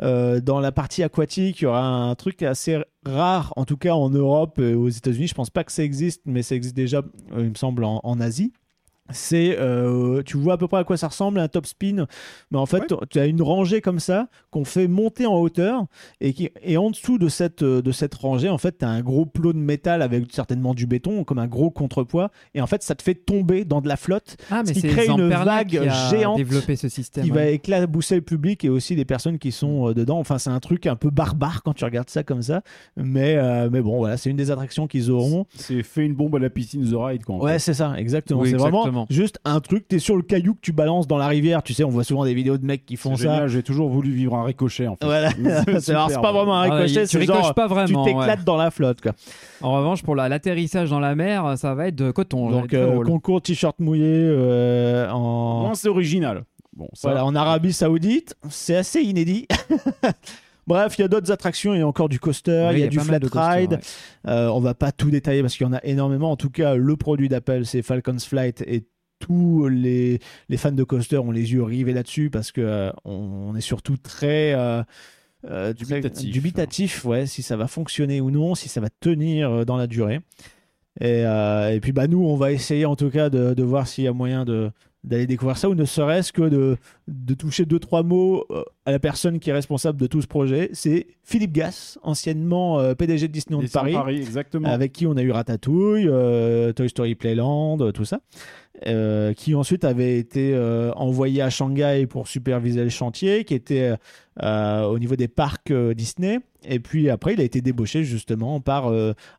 Euh, dans la partie aquatique, il y aura un truc assez rare, en tout cas en Europe et aux États-Unis. Je pense pas que ça existe, mais ça existe déjà, euh, il me semble, en, en Asie. C'est, euh, tu vois à peu près à quoi ça ressemble un top spin, mais en fait, tu as une rangée comme ça qu'on fait monter en hauteur et qui et en dessous de cette euh, de cette rangée, en fait, tu as un gros plot de métal avec certainement du béton comme un gros contrepoids et en fait, ça te fait tomber dans de la flotte Ah, mais qui c'est crée une vague qui a géante développé ce système. qui ouais. va éclabousser le public et aussi les personnes qui sont euh, dedans. Enfin, c'est un truc un peu barbare quand tu regardes ça comme ça. Mais, euh, mais bon, voilà, c'est une des attractions qu'ils auront. C'est fait une bombe à la piscine The Ride, quoi. Ouais, c'est ça, exactement. Oui, c'est vraiment exactement. juste un truc, t'es sur le caillou que tu balances dans la rivière. Tu sais, on voit souvent des vidéos de mecs qui font ça. J'ai toujours voulu vivre un ricochet, en fait. Voilà, c'est pas vraiment un Ah, ricochet, tu c'est ricoches genre pas tu vraiment. ouais. t'éclates dans la flotte. Quoi. En revanche, pour la- l'atterrissage dans la mer, ça va être de coton. Donc, euh, concours t-shirt mouillé euh, en, Non, c'est original. Bon, ça. Voilà, en Arabie Saoudite, c'est assez inédit. Bref, il y a d'autres attractions, il y a encore du coaster, il y a, du flat ride. ouais. Euh, on va pas tout détailler parce qu'il y en a énormément. En tout cas, le produit d'appel, c'est Falcon's Flight et tous les, les fans de coaster ont les yeux rivés là-dessus parce que euh, on, on est surtout très euh, euh, Dubitatif. dubitatif, ouais, si ça va fonctionner ou non, si ça va tenir euh, dans la durée. Et, et puis bah nous, on va essayer en tout cas de, de voir s'il y a moyen de d'aller découvrir ça ou ne serait-ce que de, de toucher deux trois mots à la personne qui est responsable de tout ce projet. C'est Philippe Gass, anciennement euh, PDG de Disneyland Disneyland Paris, exactement. avec qui on a eu Ratatouille, euh, Toy Story Playland, tout ça. Euh, qui ensuite avait été envoyé à Shanghai pour superviser le chantier, qui était au niveau des parcs Disney. Et puis après, il a été débauché justement par,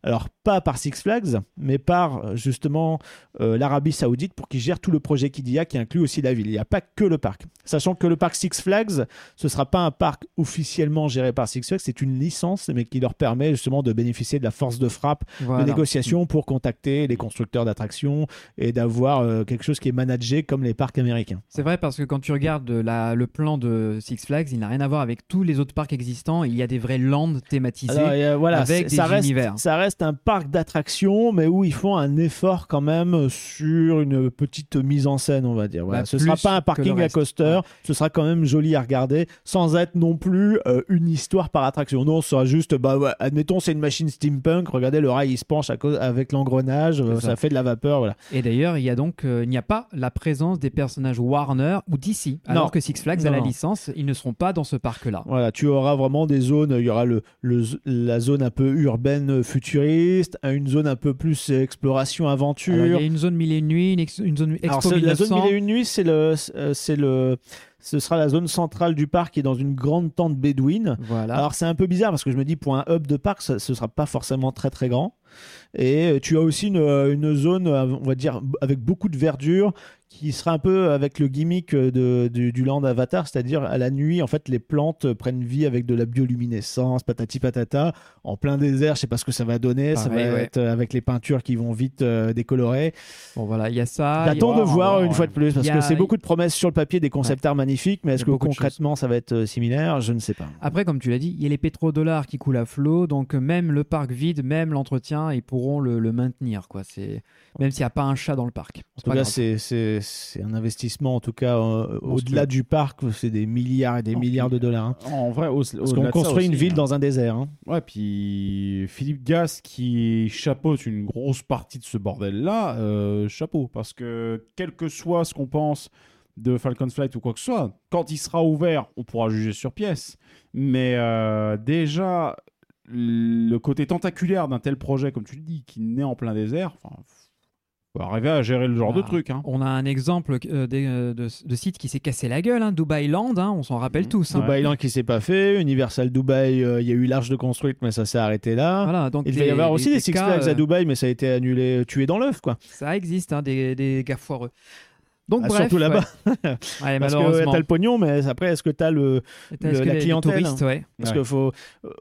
alors pas par Six Flags, mais par justement l'Arabie Saoudite pour qu'il gère tout le projet Kidia qui inclut aussi la ville. Il n'y a pas que le parc. Sachant que le parc Six Flags, ce sera pas un parc officiellement géré par Six Flags, c'est une licence, mais qui leur permet justement de bénéficier de la force de frappe Voilà. de négociation pour contacter les constructeurs d'attractions et d'avoir euh, quelque chose qui est managé comme les parcs américains. C'est vrai parce que quand tu regardes la- le plan de Six Flags, il n'a rien à voir avec tous les autres parcs existants. Il y a des vraies landes thématisées Alors, euh, voilà, avec des ça reste, univers. ça reste un parc d'attractions, mais où ils font un effort quand même sur une petite mise en scène, on va dire. Voilà. Bah, ce sera plus pas un parking à coaster, ce sera quand même joli à regarder, sans être non plus euh, une histoire par attraction. Non, ce sera juste, bah, ouais, admettons, c'est une machine steampunk. Regardez, le rail il se penche à cause, avec l'engrenage, euh, ça. ça. fait de la vapeur, voilà. Et d'ailleurs, il y a donc, euh, il n'y a pas la présence des personnages Warner ou DC, alors Non. que Six Flags a la non. licence, ils ne seront pas dans ce parc-là. Voilà, tu auras vraiment des zones. Il y aura le, le- la zone un peu urbaine futuriste, une zone un peu plus exploration aventure. Alors, il y a une zone mille et une nuits, une, zone Alors, Expo c'est- la zone 1900. mille et une nuits, c'est le, c'est le, ce sera la zone centrale du parc qui est dans une grande tente bédouine. Voilà. Alors c'est un peu bizarre parce que je me dis pour un hub de parc, ce sera pas forcément très très grand. Et tu as aussi une, euh, une zone, euh, on va dire, avec beaucoup de verdure qui sera un peu avec le gimmick euh, de, du, du land Avatar, c'est-à-dire à la nuit, en fait, les plantes prennent vie avec de la bioluminescence, patati patata, en plein désert. Je sais pas ce que ça va donner. ça va ouais. être euh, avec les peintures qui vont vite euh, décolorer. Bon, voilà, il y a ça. J'attends de voir, une ouais. fois de plus parce a- que c'est beaucoup de promesses sur le papier, des concept art magnifiques, mais est-ce que concrètement ça va être similaire? Je ne sais pas. Après, comme tu l'as dit, il y a les pétrodollars qui coulent à flot, donc même le parc vide, même l'entretien, ils pourront le, le maintenir, quoi. C'est même s'il n'y a pas un chat dans le parc. En tout cas, c'est- c'est un investissement, en tout cas, euh, au-delà du parc, c'est des milliards et des milliards de dollars. hein. En vrai, au, Parce qu'on construit une ville dans un désert. hein. Ouais, puis Philippe Gas qui chapeaute une grosse partie de ce bordel-là, euh, chapeau. Parce que quel que soit ce qu'on pense de Falcon Flight ou quoi que ce soit, quand il sera ouvert, on pourra juger sur pièce. Mais euh, déjà, le côté tentaculaire d'un tel projet, comme tu le dis, qui naît en plein désert, enfin, faut arriver à gérer le genre de truc. Hein. On a un exemple euh, euh, de, de site qui s'est cassé la gueule, hein, Dubai Land, hein, on s'en rappelle Mhm. tous. hein. Dubai Land qui s'est pas fait, Universal Dubai, euh, il y a eu l'Arche de construite, mais ça s'est arrêté là. Voilà, donc Il devait y des- avoir aussi des, Six Flags à Dubaï, mais ça a été annulé, tué dans l'œuf, quoi. Ça existe, hein, des, des gars foireux. Donc Ah, bref, surtout là-bas. ouais. Ouais, Parce que t'as le pognon, mais après, est-ce que t'as le, la clientèle, touristes, ouais. Parce Ouais. que faut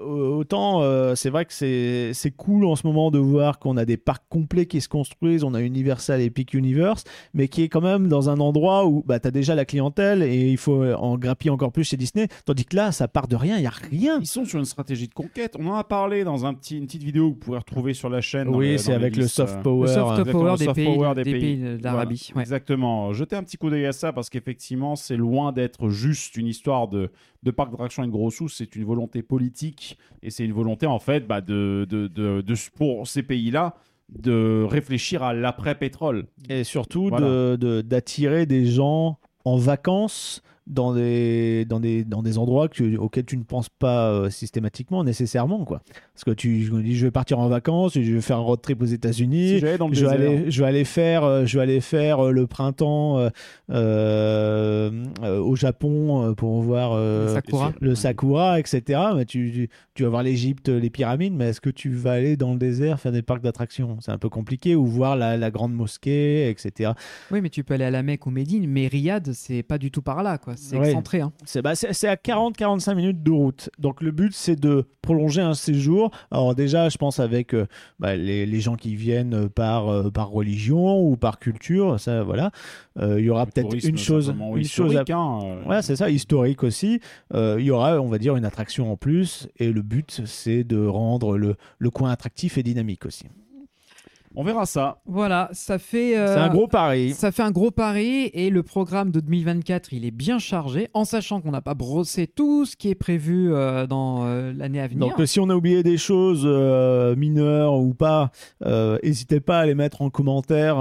autant euh, c'est vrai que c'est c'est cool en ce moment de voir qu'on a des parcs complets qui se construisent, on a Universal Epic Universe, mais qui est quand même dans un endroit où bah t'as déjà la clientèle et il faut en grappiller encore plus chez Disney, tandis que là ça part de rien, il y a rien. Ils sont sur une stratégie de conquête. On en a parlé dans un petit, une petite vidéo que vous pouvez retrouver sur la chaîne. Oui, c'est dans avec le soft euh, power. Le soft power des soft pays, power des des pays pays. d'Arabie. Voilà, ouais. Exactement. Jetez un petit coup d'œil à ça parce qu'effectivement, c'est loin d'être juste une histoire de, de parc d'attractions et de gros sous. C'est une volonté politique et c'est une volonté en fait bah, de, de, de, de- pour ces pays-là de réfléchir à l'après-pétrole. Et surtout Voilà. de- de- d'attirer des gens en vacances dans des, dans des, dans des endroits que- auxquels tu ne penses pas euh, systématiquement, nécessairement. Quoi. Parce que tu je me dis, je vais partir en vacances, je vais faire un road trip aux États-Unis. Si je aller, je vais aller faire, euh, je vais aller faire euh, le printemps euh, euh, euh, au Japon euh, pour voir euh, Le sakura. le sakura, etc. Mais tu, tu, tu vas voir l'Égypte, les pyramides, mais est-ce que tu vas aller dans le désert faire des parcs d'attractions? C'est un peu compliqué, ou voir la, la grande mosquée, etc. Oui, mais tu peux aller à la Mecque ou Médine, mais Riyad, c'est pas du tout par là, quoi. C'est Ouais. excentré. Hein. C'est bah, à 40-45 minutes de route. Donc le but, c'est de prolonger un séjour. Alors déjà, je pense avec euh, bah, les, les gens qui viennent euh, par, euh, par religion ou par culture, ça voilà. Euh, Il y aura peut-être une chose, une chose à historique, hein, euh, Ouais, c'est ça, historique aussi. Euh, il y aura, on va dire, une attraction en plus. Et le but, c'est de rendre le, le coin attractif et dynamique aussi. On verra ça. Voilà, ça fait. euh, C'est un gros pari. Ça fait un gros pari et le programme de 2024, il est bien chargé, en sachant qu'on n'a pas brossé tout ce qui est prévu euh, dans euh, l'année à venir. Donc si on a oublié des choses mineures ou pas, n'hésitez pas à les mettre en commentaire.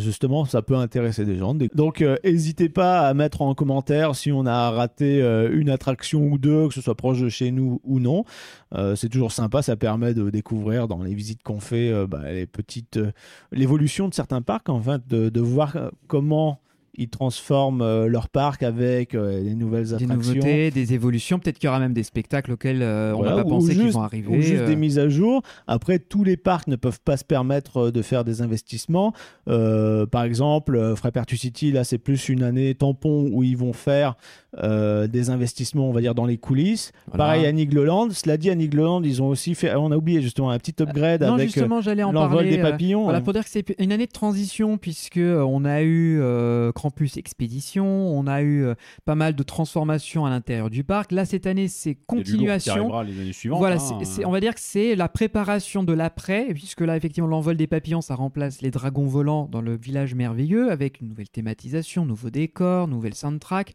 justement, ça peut intéresser des gens. Donc n'hésitez pas à mettre en commentaire si on a raté une attraction ou deux, que ce soit proche de chez nous ou non. C'est toujours sympa, ça permet de découvrir dans les visites qu'on fait bah, les petites euh, l'évolution de certains parcs, en fait, de, de voir euh, comment ils transforment euh, leur parc avec euh, les nouvelles des attractions. nouveautés, des évolutions, peut-être qu'il y aura même des spectacles auxquels euh, on n'a Voilà, pas pensé qu'ils vont arriver. Ou juste des mises à jour. Après, tous les parcs ne peuvent pas se permettre de faire des investissements. Par exemple, Frappertus City, là, c'est plus une année tampon où ils vont faire euh, des investissements, on va dire, dans les coulisses. Voilà. Pareil à Nigloland. Cela dit, à Nigloland, ils ont aussi fait, on a oublié justement, un petit upgrade Non, avec justement, j'allais en euh, l'envol parler. des euh, papillons. Voilà, pour dire que c'est une année de transition puisque euh, on a eu euh, Krampus Expédition, on a eu euh, pas mal de transformations à l'intérieur du parc. Là cette année c'est Il y a du lourd qui continuation. arrivera les années suivantes. Voilà, hein. c'est- c'est- on va dire que c'est la préparation de l'après, puisque là, effectivement, l'envol des papillons, ça remplace les dragons volants dans le village merveilleux, avec une nouvelle thématisation, nouveau décor, nouvelle soundtrack.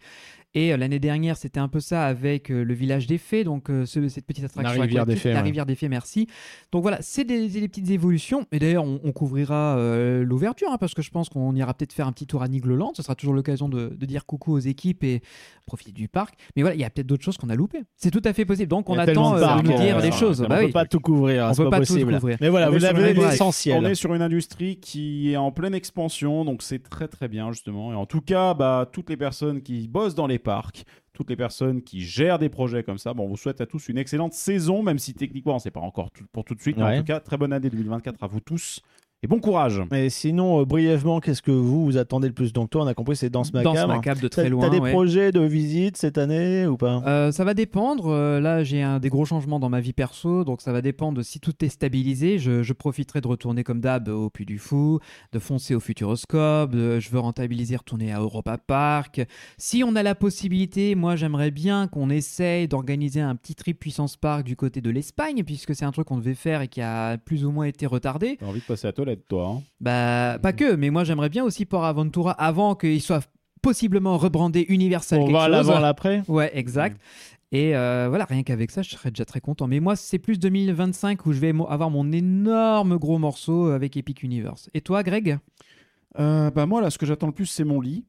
Et euh, l'année dernière, c'était un peu ça avec euh, le village des fées, donc euh, ce- cette petite attraction. rivière des fées, La ouais. rivière des fées, merci. Donc voilà, c'est des, des petites évolutions. Et d'ailleurs, on, on couvrira euh, l'ouverture, hein, parce que je pense qu'on ira peut-être faire un petit tour à Nigloland. Ce sera toujours l'occasion de, de dire coucou aux équipes et profiter du parc. Mais voilà, il y a peut-être d'autres choses qu'on a loupées. C'est tout à fait possible. Donc on attend de euh, nous dire euh, les choses. On Bah peut oui. pas tout couvrir, hein, On peut pas pas tout couvrir. Mais voilà, On vous avez l'essentiel. On est sur une industrie qui est en pleine expansion, donc c'est très très bien justement. Et en tout cas, bah, toutes les personnes qui bossent dans les parcs, toutes les personnes qui gèrent des projets comme ça, bon, on vous souhaite à tous une excellente saison, même si techniquement c'est pas encore tout- pour tout de suite. Mais en tout cas, très bonne année 2024 à vous tous et bon courage. Mais sinon, euh, brièvement, qu'est-ce que vous vous attendez le plus Donc toi, on a compris, c'est Danse Danse Macabre. macabre de T'as très loin. t'as des ouais. projets de visite cette année ou pas? Euh, ça va dépendre. Euh, là, j'ai un, des gros changements dans ma vie perso, donc ça va dépendre si tout est stabilisé. Je, je profiterai de retourner comme d'hab au Puy du Fou, de foncer au Futuroscope. de- je veux rentabiliser, retourner à Europa Park. Si on a la possibilité, moi, j'aimerais bien qu'on essaye d'organiser un petit trip puissance park du côté de l'Espagne, puisque c'est un truc qu'on devait faire et qui a plus ou moins été retardé. T'as envie de passer à la toilette, toi hein Bah, pas que, mais moi, j'aimerais bien aussi Port Aventura avant qu'il soit possiblement rebrandé Universal. On quelque va à l'avant, l'après Ouais, exact. Et euh, voilà, rien qu'avec ça, je serais déjà très content. Mais moi, c'est plus 2025 où je vais avoir mon énorme gros morceau avec Epic Universe. Et toi, Greg? Euh, Bah moi là, ce que j'attends le plus, c'est mon lit.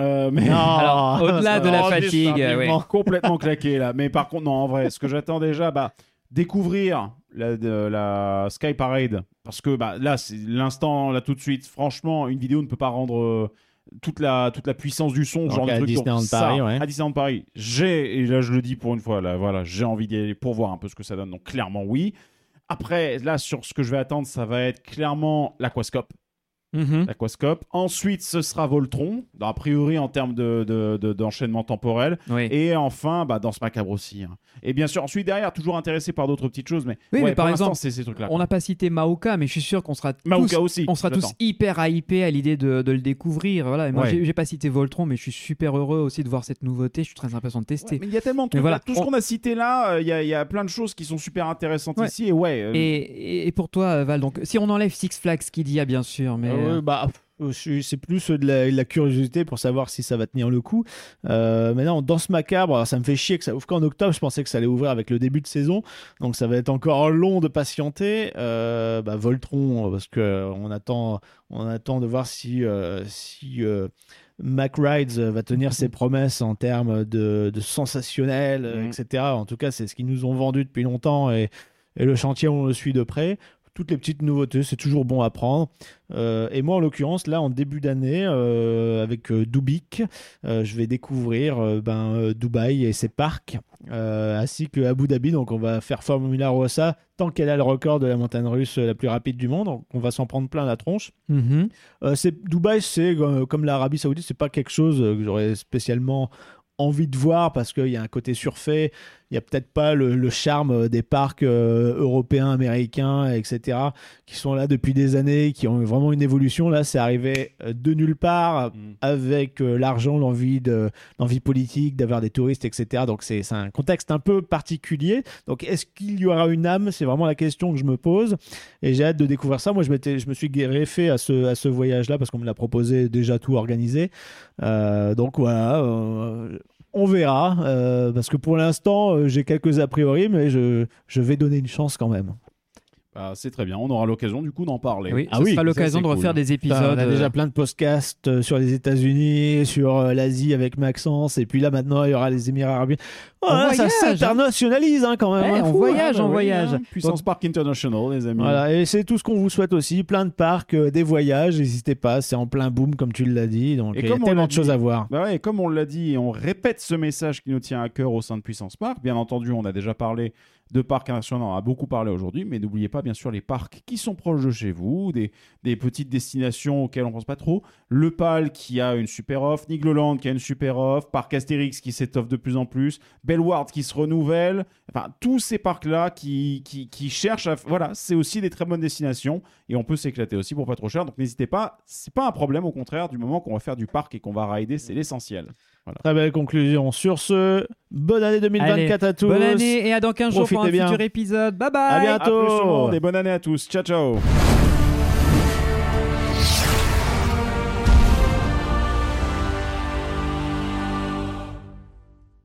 Euh, mais au-delà de la fatigue, ouais. complètement claqué là. Mais par contre, non, en vrai, ce que j'attends déjà, bah, découvrir la, de- la Sky Parade. Parce que bah, là, c'est l'instant, là, tout de suite. Franchement, une vidéo ne peut pas rendre euh, toute, la, toute la puissance du son, Donc, genre de à truc. Disneyland Donc, ça, Paris, ouais. À Disneyland Paris, j'ai, et là, je le dis pour une fois, là, voilà, j'ai envie d'y aller pour voir un peu ce que ça donne. Donc, clairement, oui. Après, là, sur ce que je vais attendre, ça va être clairement l'aquascope. L'aquascope. Ensuite, ce sera Voltron, a priori en termes de, de- de- d'enchaînement temporel. Oui. Et enfin, bah, dans ce macabre aussi. hein. Et bien sûr, ensuite, derrière, toujours intéressé par d'autres petites choses. Mais, Oui, ouais, mais par exemple, c'est ces trucs-là. On n'a pas cité Maoka, mais je suis sûr qu'on sera Maoka tous, aussi. on sera tous hyper hypés à l'idée de, de le découvrir. Voilà. Et moi, Ouais. j'ai, pas cité Voltron, mais je suis super heureux aussi de voir cette nouveauté. Je suis très impatient de tester. Ouais, mais il y a tellement de trucs. voilà. Tout ce on- qu'on a cité là, euh, il y, a- il y a plein de choses qui sont super intéressantes ici. Et ouais. euh, Et, et- pour toi, Val, donc si on enlève Six Flags Kidia, bien sûr, mais Ah ouais, bah, c'est plus de la, de la curiosité pour savoir si ça va tenir le coup. Euh, maintenant, Danse Macabre, alors ça me fait chier que ça ouvre qu'en octobre. Je pensais que ça allait ouvrir avec le début de saison. Donc ça va être encore long de patienter. Euh, bah, Voltron, parce que euh, on attend, on attend de voir si, euh, si euh, Mac Rides va tenir ses promesses en termes de, de sensationnel, euh, Mhm. etc. En tout cas, c'est ce qu'ils nous ont vendu depuis longtemps et, et le chantier, on le suit de près. Toutes les petites nouveautés, c'est toujours bon à prendre. Euh, et moi, en l'occurrence, là, en début d'année, euh, avec euh, Dubik, euh, je vais découvrir ben, Dubaï et ses parcs, ainsi que Abu Dhabi. Donc, on va faire Formula Rossa tant qu'elle a le record de la montagne russe la plus rapide du monde. Donc, on va s'en prendre plein la tronche. Mhm. Dubaï, c'est comme l'Arabie Saoudite, c'est pas quelque chose que j'aurais spécialement envie de voir parce qu'il y a un côté surfait, il y a peut-être pas le, le charme euh, des parcs euh, européens, américains, etc., qui sont là depuis des années, qui ont vraiment une évolution. Là, c'est arrivé euh, de nulle part, Mm. avec euh, l'argent, l'envie de l'envie politique, d'avoir des touristes, etc. Donc c'est un contexte un peu particulier. Donc est-ce qu'il y aura une âme? C'est vraiment la question que je me pose. Et j'ai hâte de découvrir ça. Moi, je, je me suis greffé à ce, à ce voyage-là parce qu'on me l'a proposé déjà tout organisé. Euh, donc voilà, on verra. euh, parce que pour l'instant, euh, j'ai quelques a priori, mais je, je vais donner une chance quand même. Bah, c'est très bien. On aura l'occasion du coup d'en parler. Oui, Ah ce oui, sera l'occasion de refaire cool. des épisodes. on a déjà euh, plein de podcasts euh, sur les États-Unis, sur euh, l'Asie avec Maxence, et puis là maintenant il y aura les Émirats Arabes. Voilà, On ça voyage, s'internationalise hein, quand même. Ouais, hein, on fou, voyage, hein, on oui, voyage. hein. Puissance Park International, les amis. Voilà, et c'est tout ce qu'on vous souhaite aussi. Plein de parcs, euh, des voyages, n'hésitez pas, c'est en plein boom comme tu l'as dit. Donc Et il y a tellement de choses à voir. Bah ouais, comme on l'a dit et on répète ce message qui nous tient à cœur au sein de Puissance Park. Bien entendu, on a déjà parlé de parcs internationaux, on en a beaucoup parlé aujourd'hui, mais n'oubliez pas bien sûr les parcs qui sont proches de chez vous, des, petites destinations auxquelles on pense pas trop. Le PAL qui a une super offre, Nigloland qui a une super offre, Parc Astérix qui s'étoffe de plus en plus, Bellward qui se renouvelle. Enfin, tous ces parcs-là qui, qui, qui cherchent à. Voilà, c'est aussi des très bonnes destinations et on peut s'éclater aussi pour pas trop cher. Donc n'hésitez pas, c'est pas un problème, au contraire, du moment qu'on va faire du parc et qu'on va rider, c'est l'essentiel. Très belle conclusion. Sur ce, bonne année 2024 à tous. Bonne année et à dans 15 jours pour un bien. futur épisode. Bye bye À À bientôt. plus tout le monde et bonne année à tous. Ciao ciao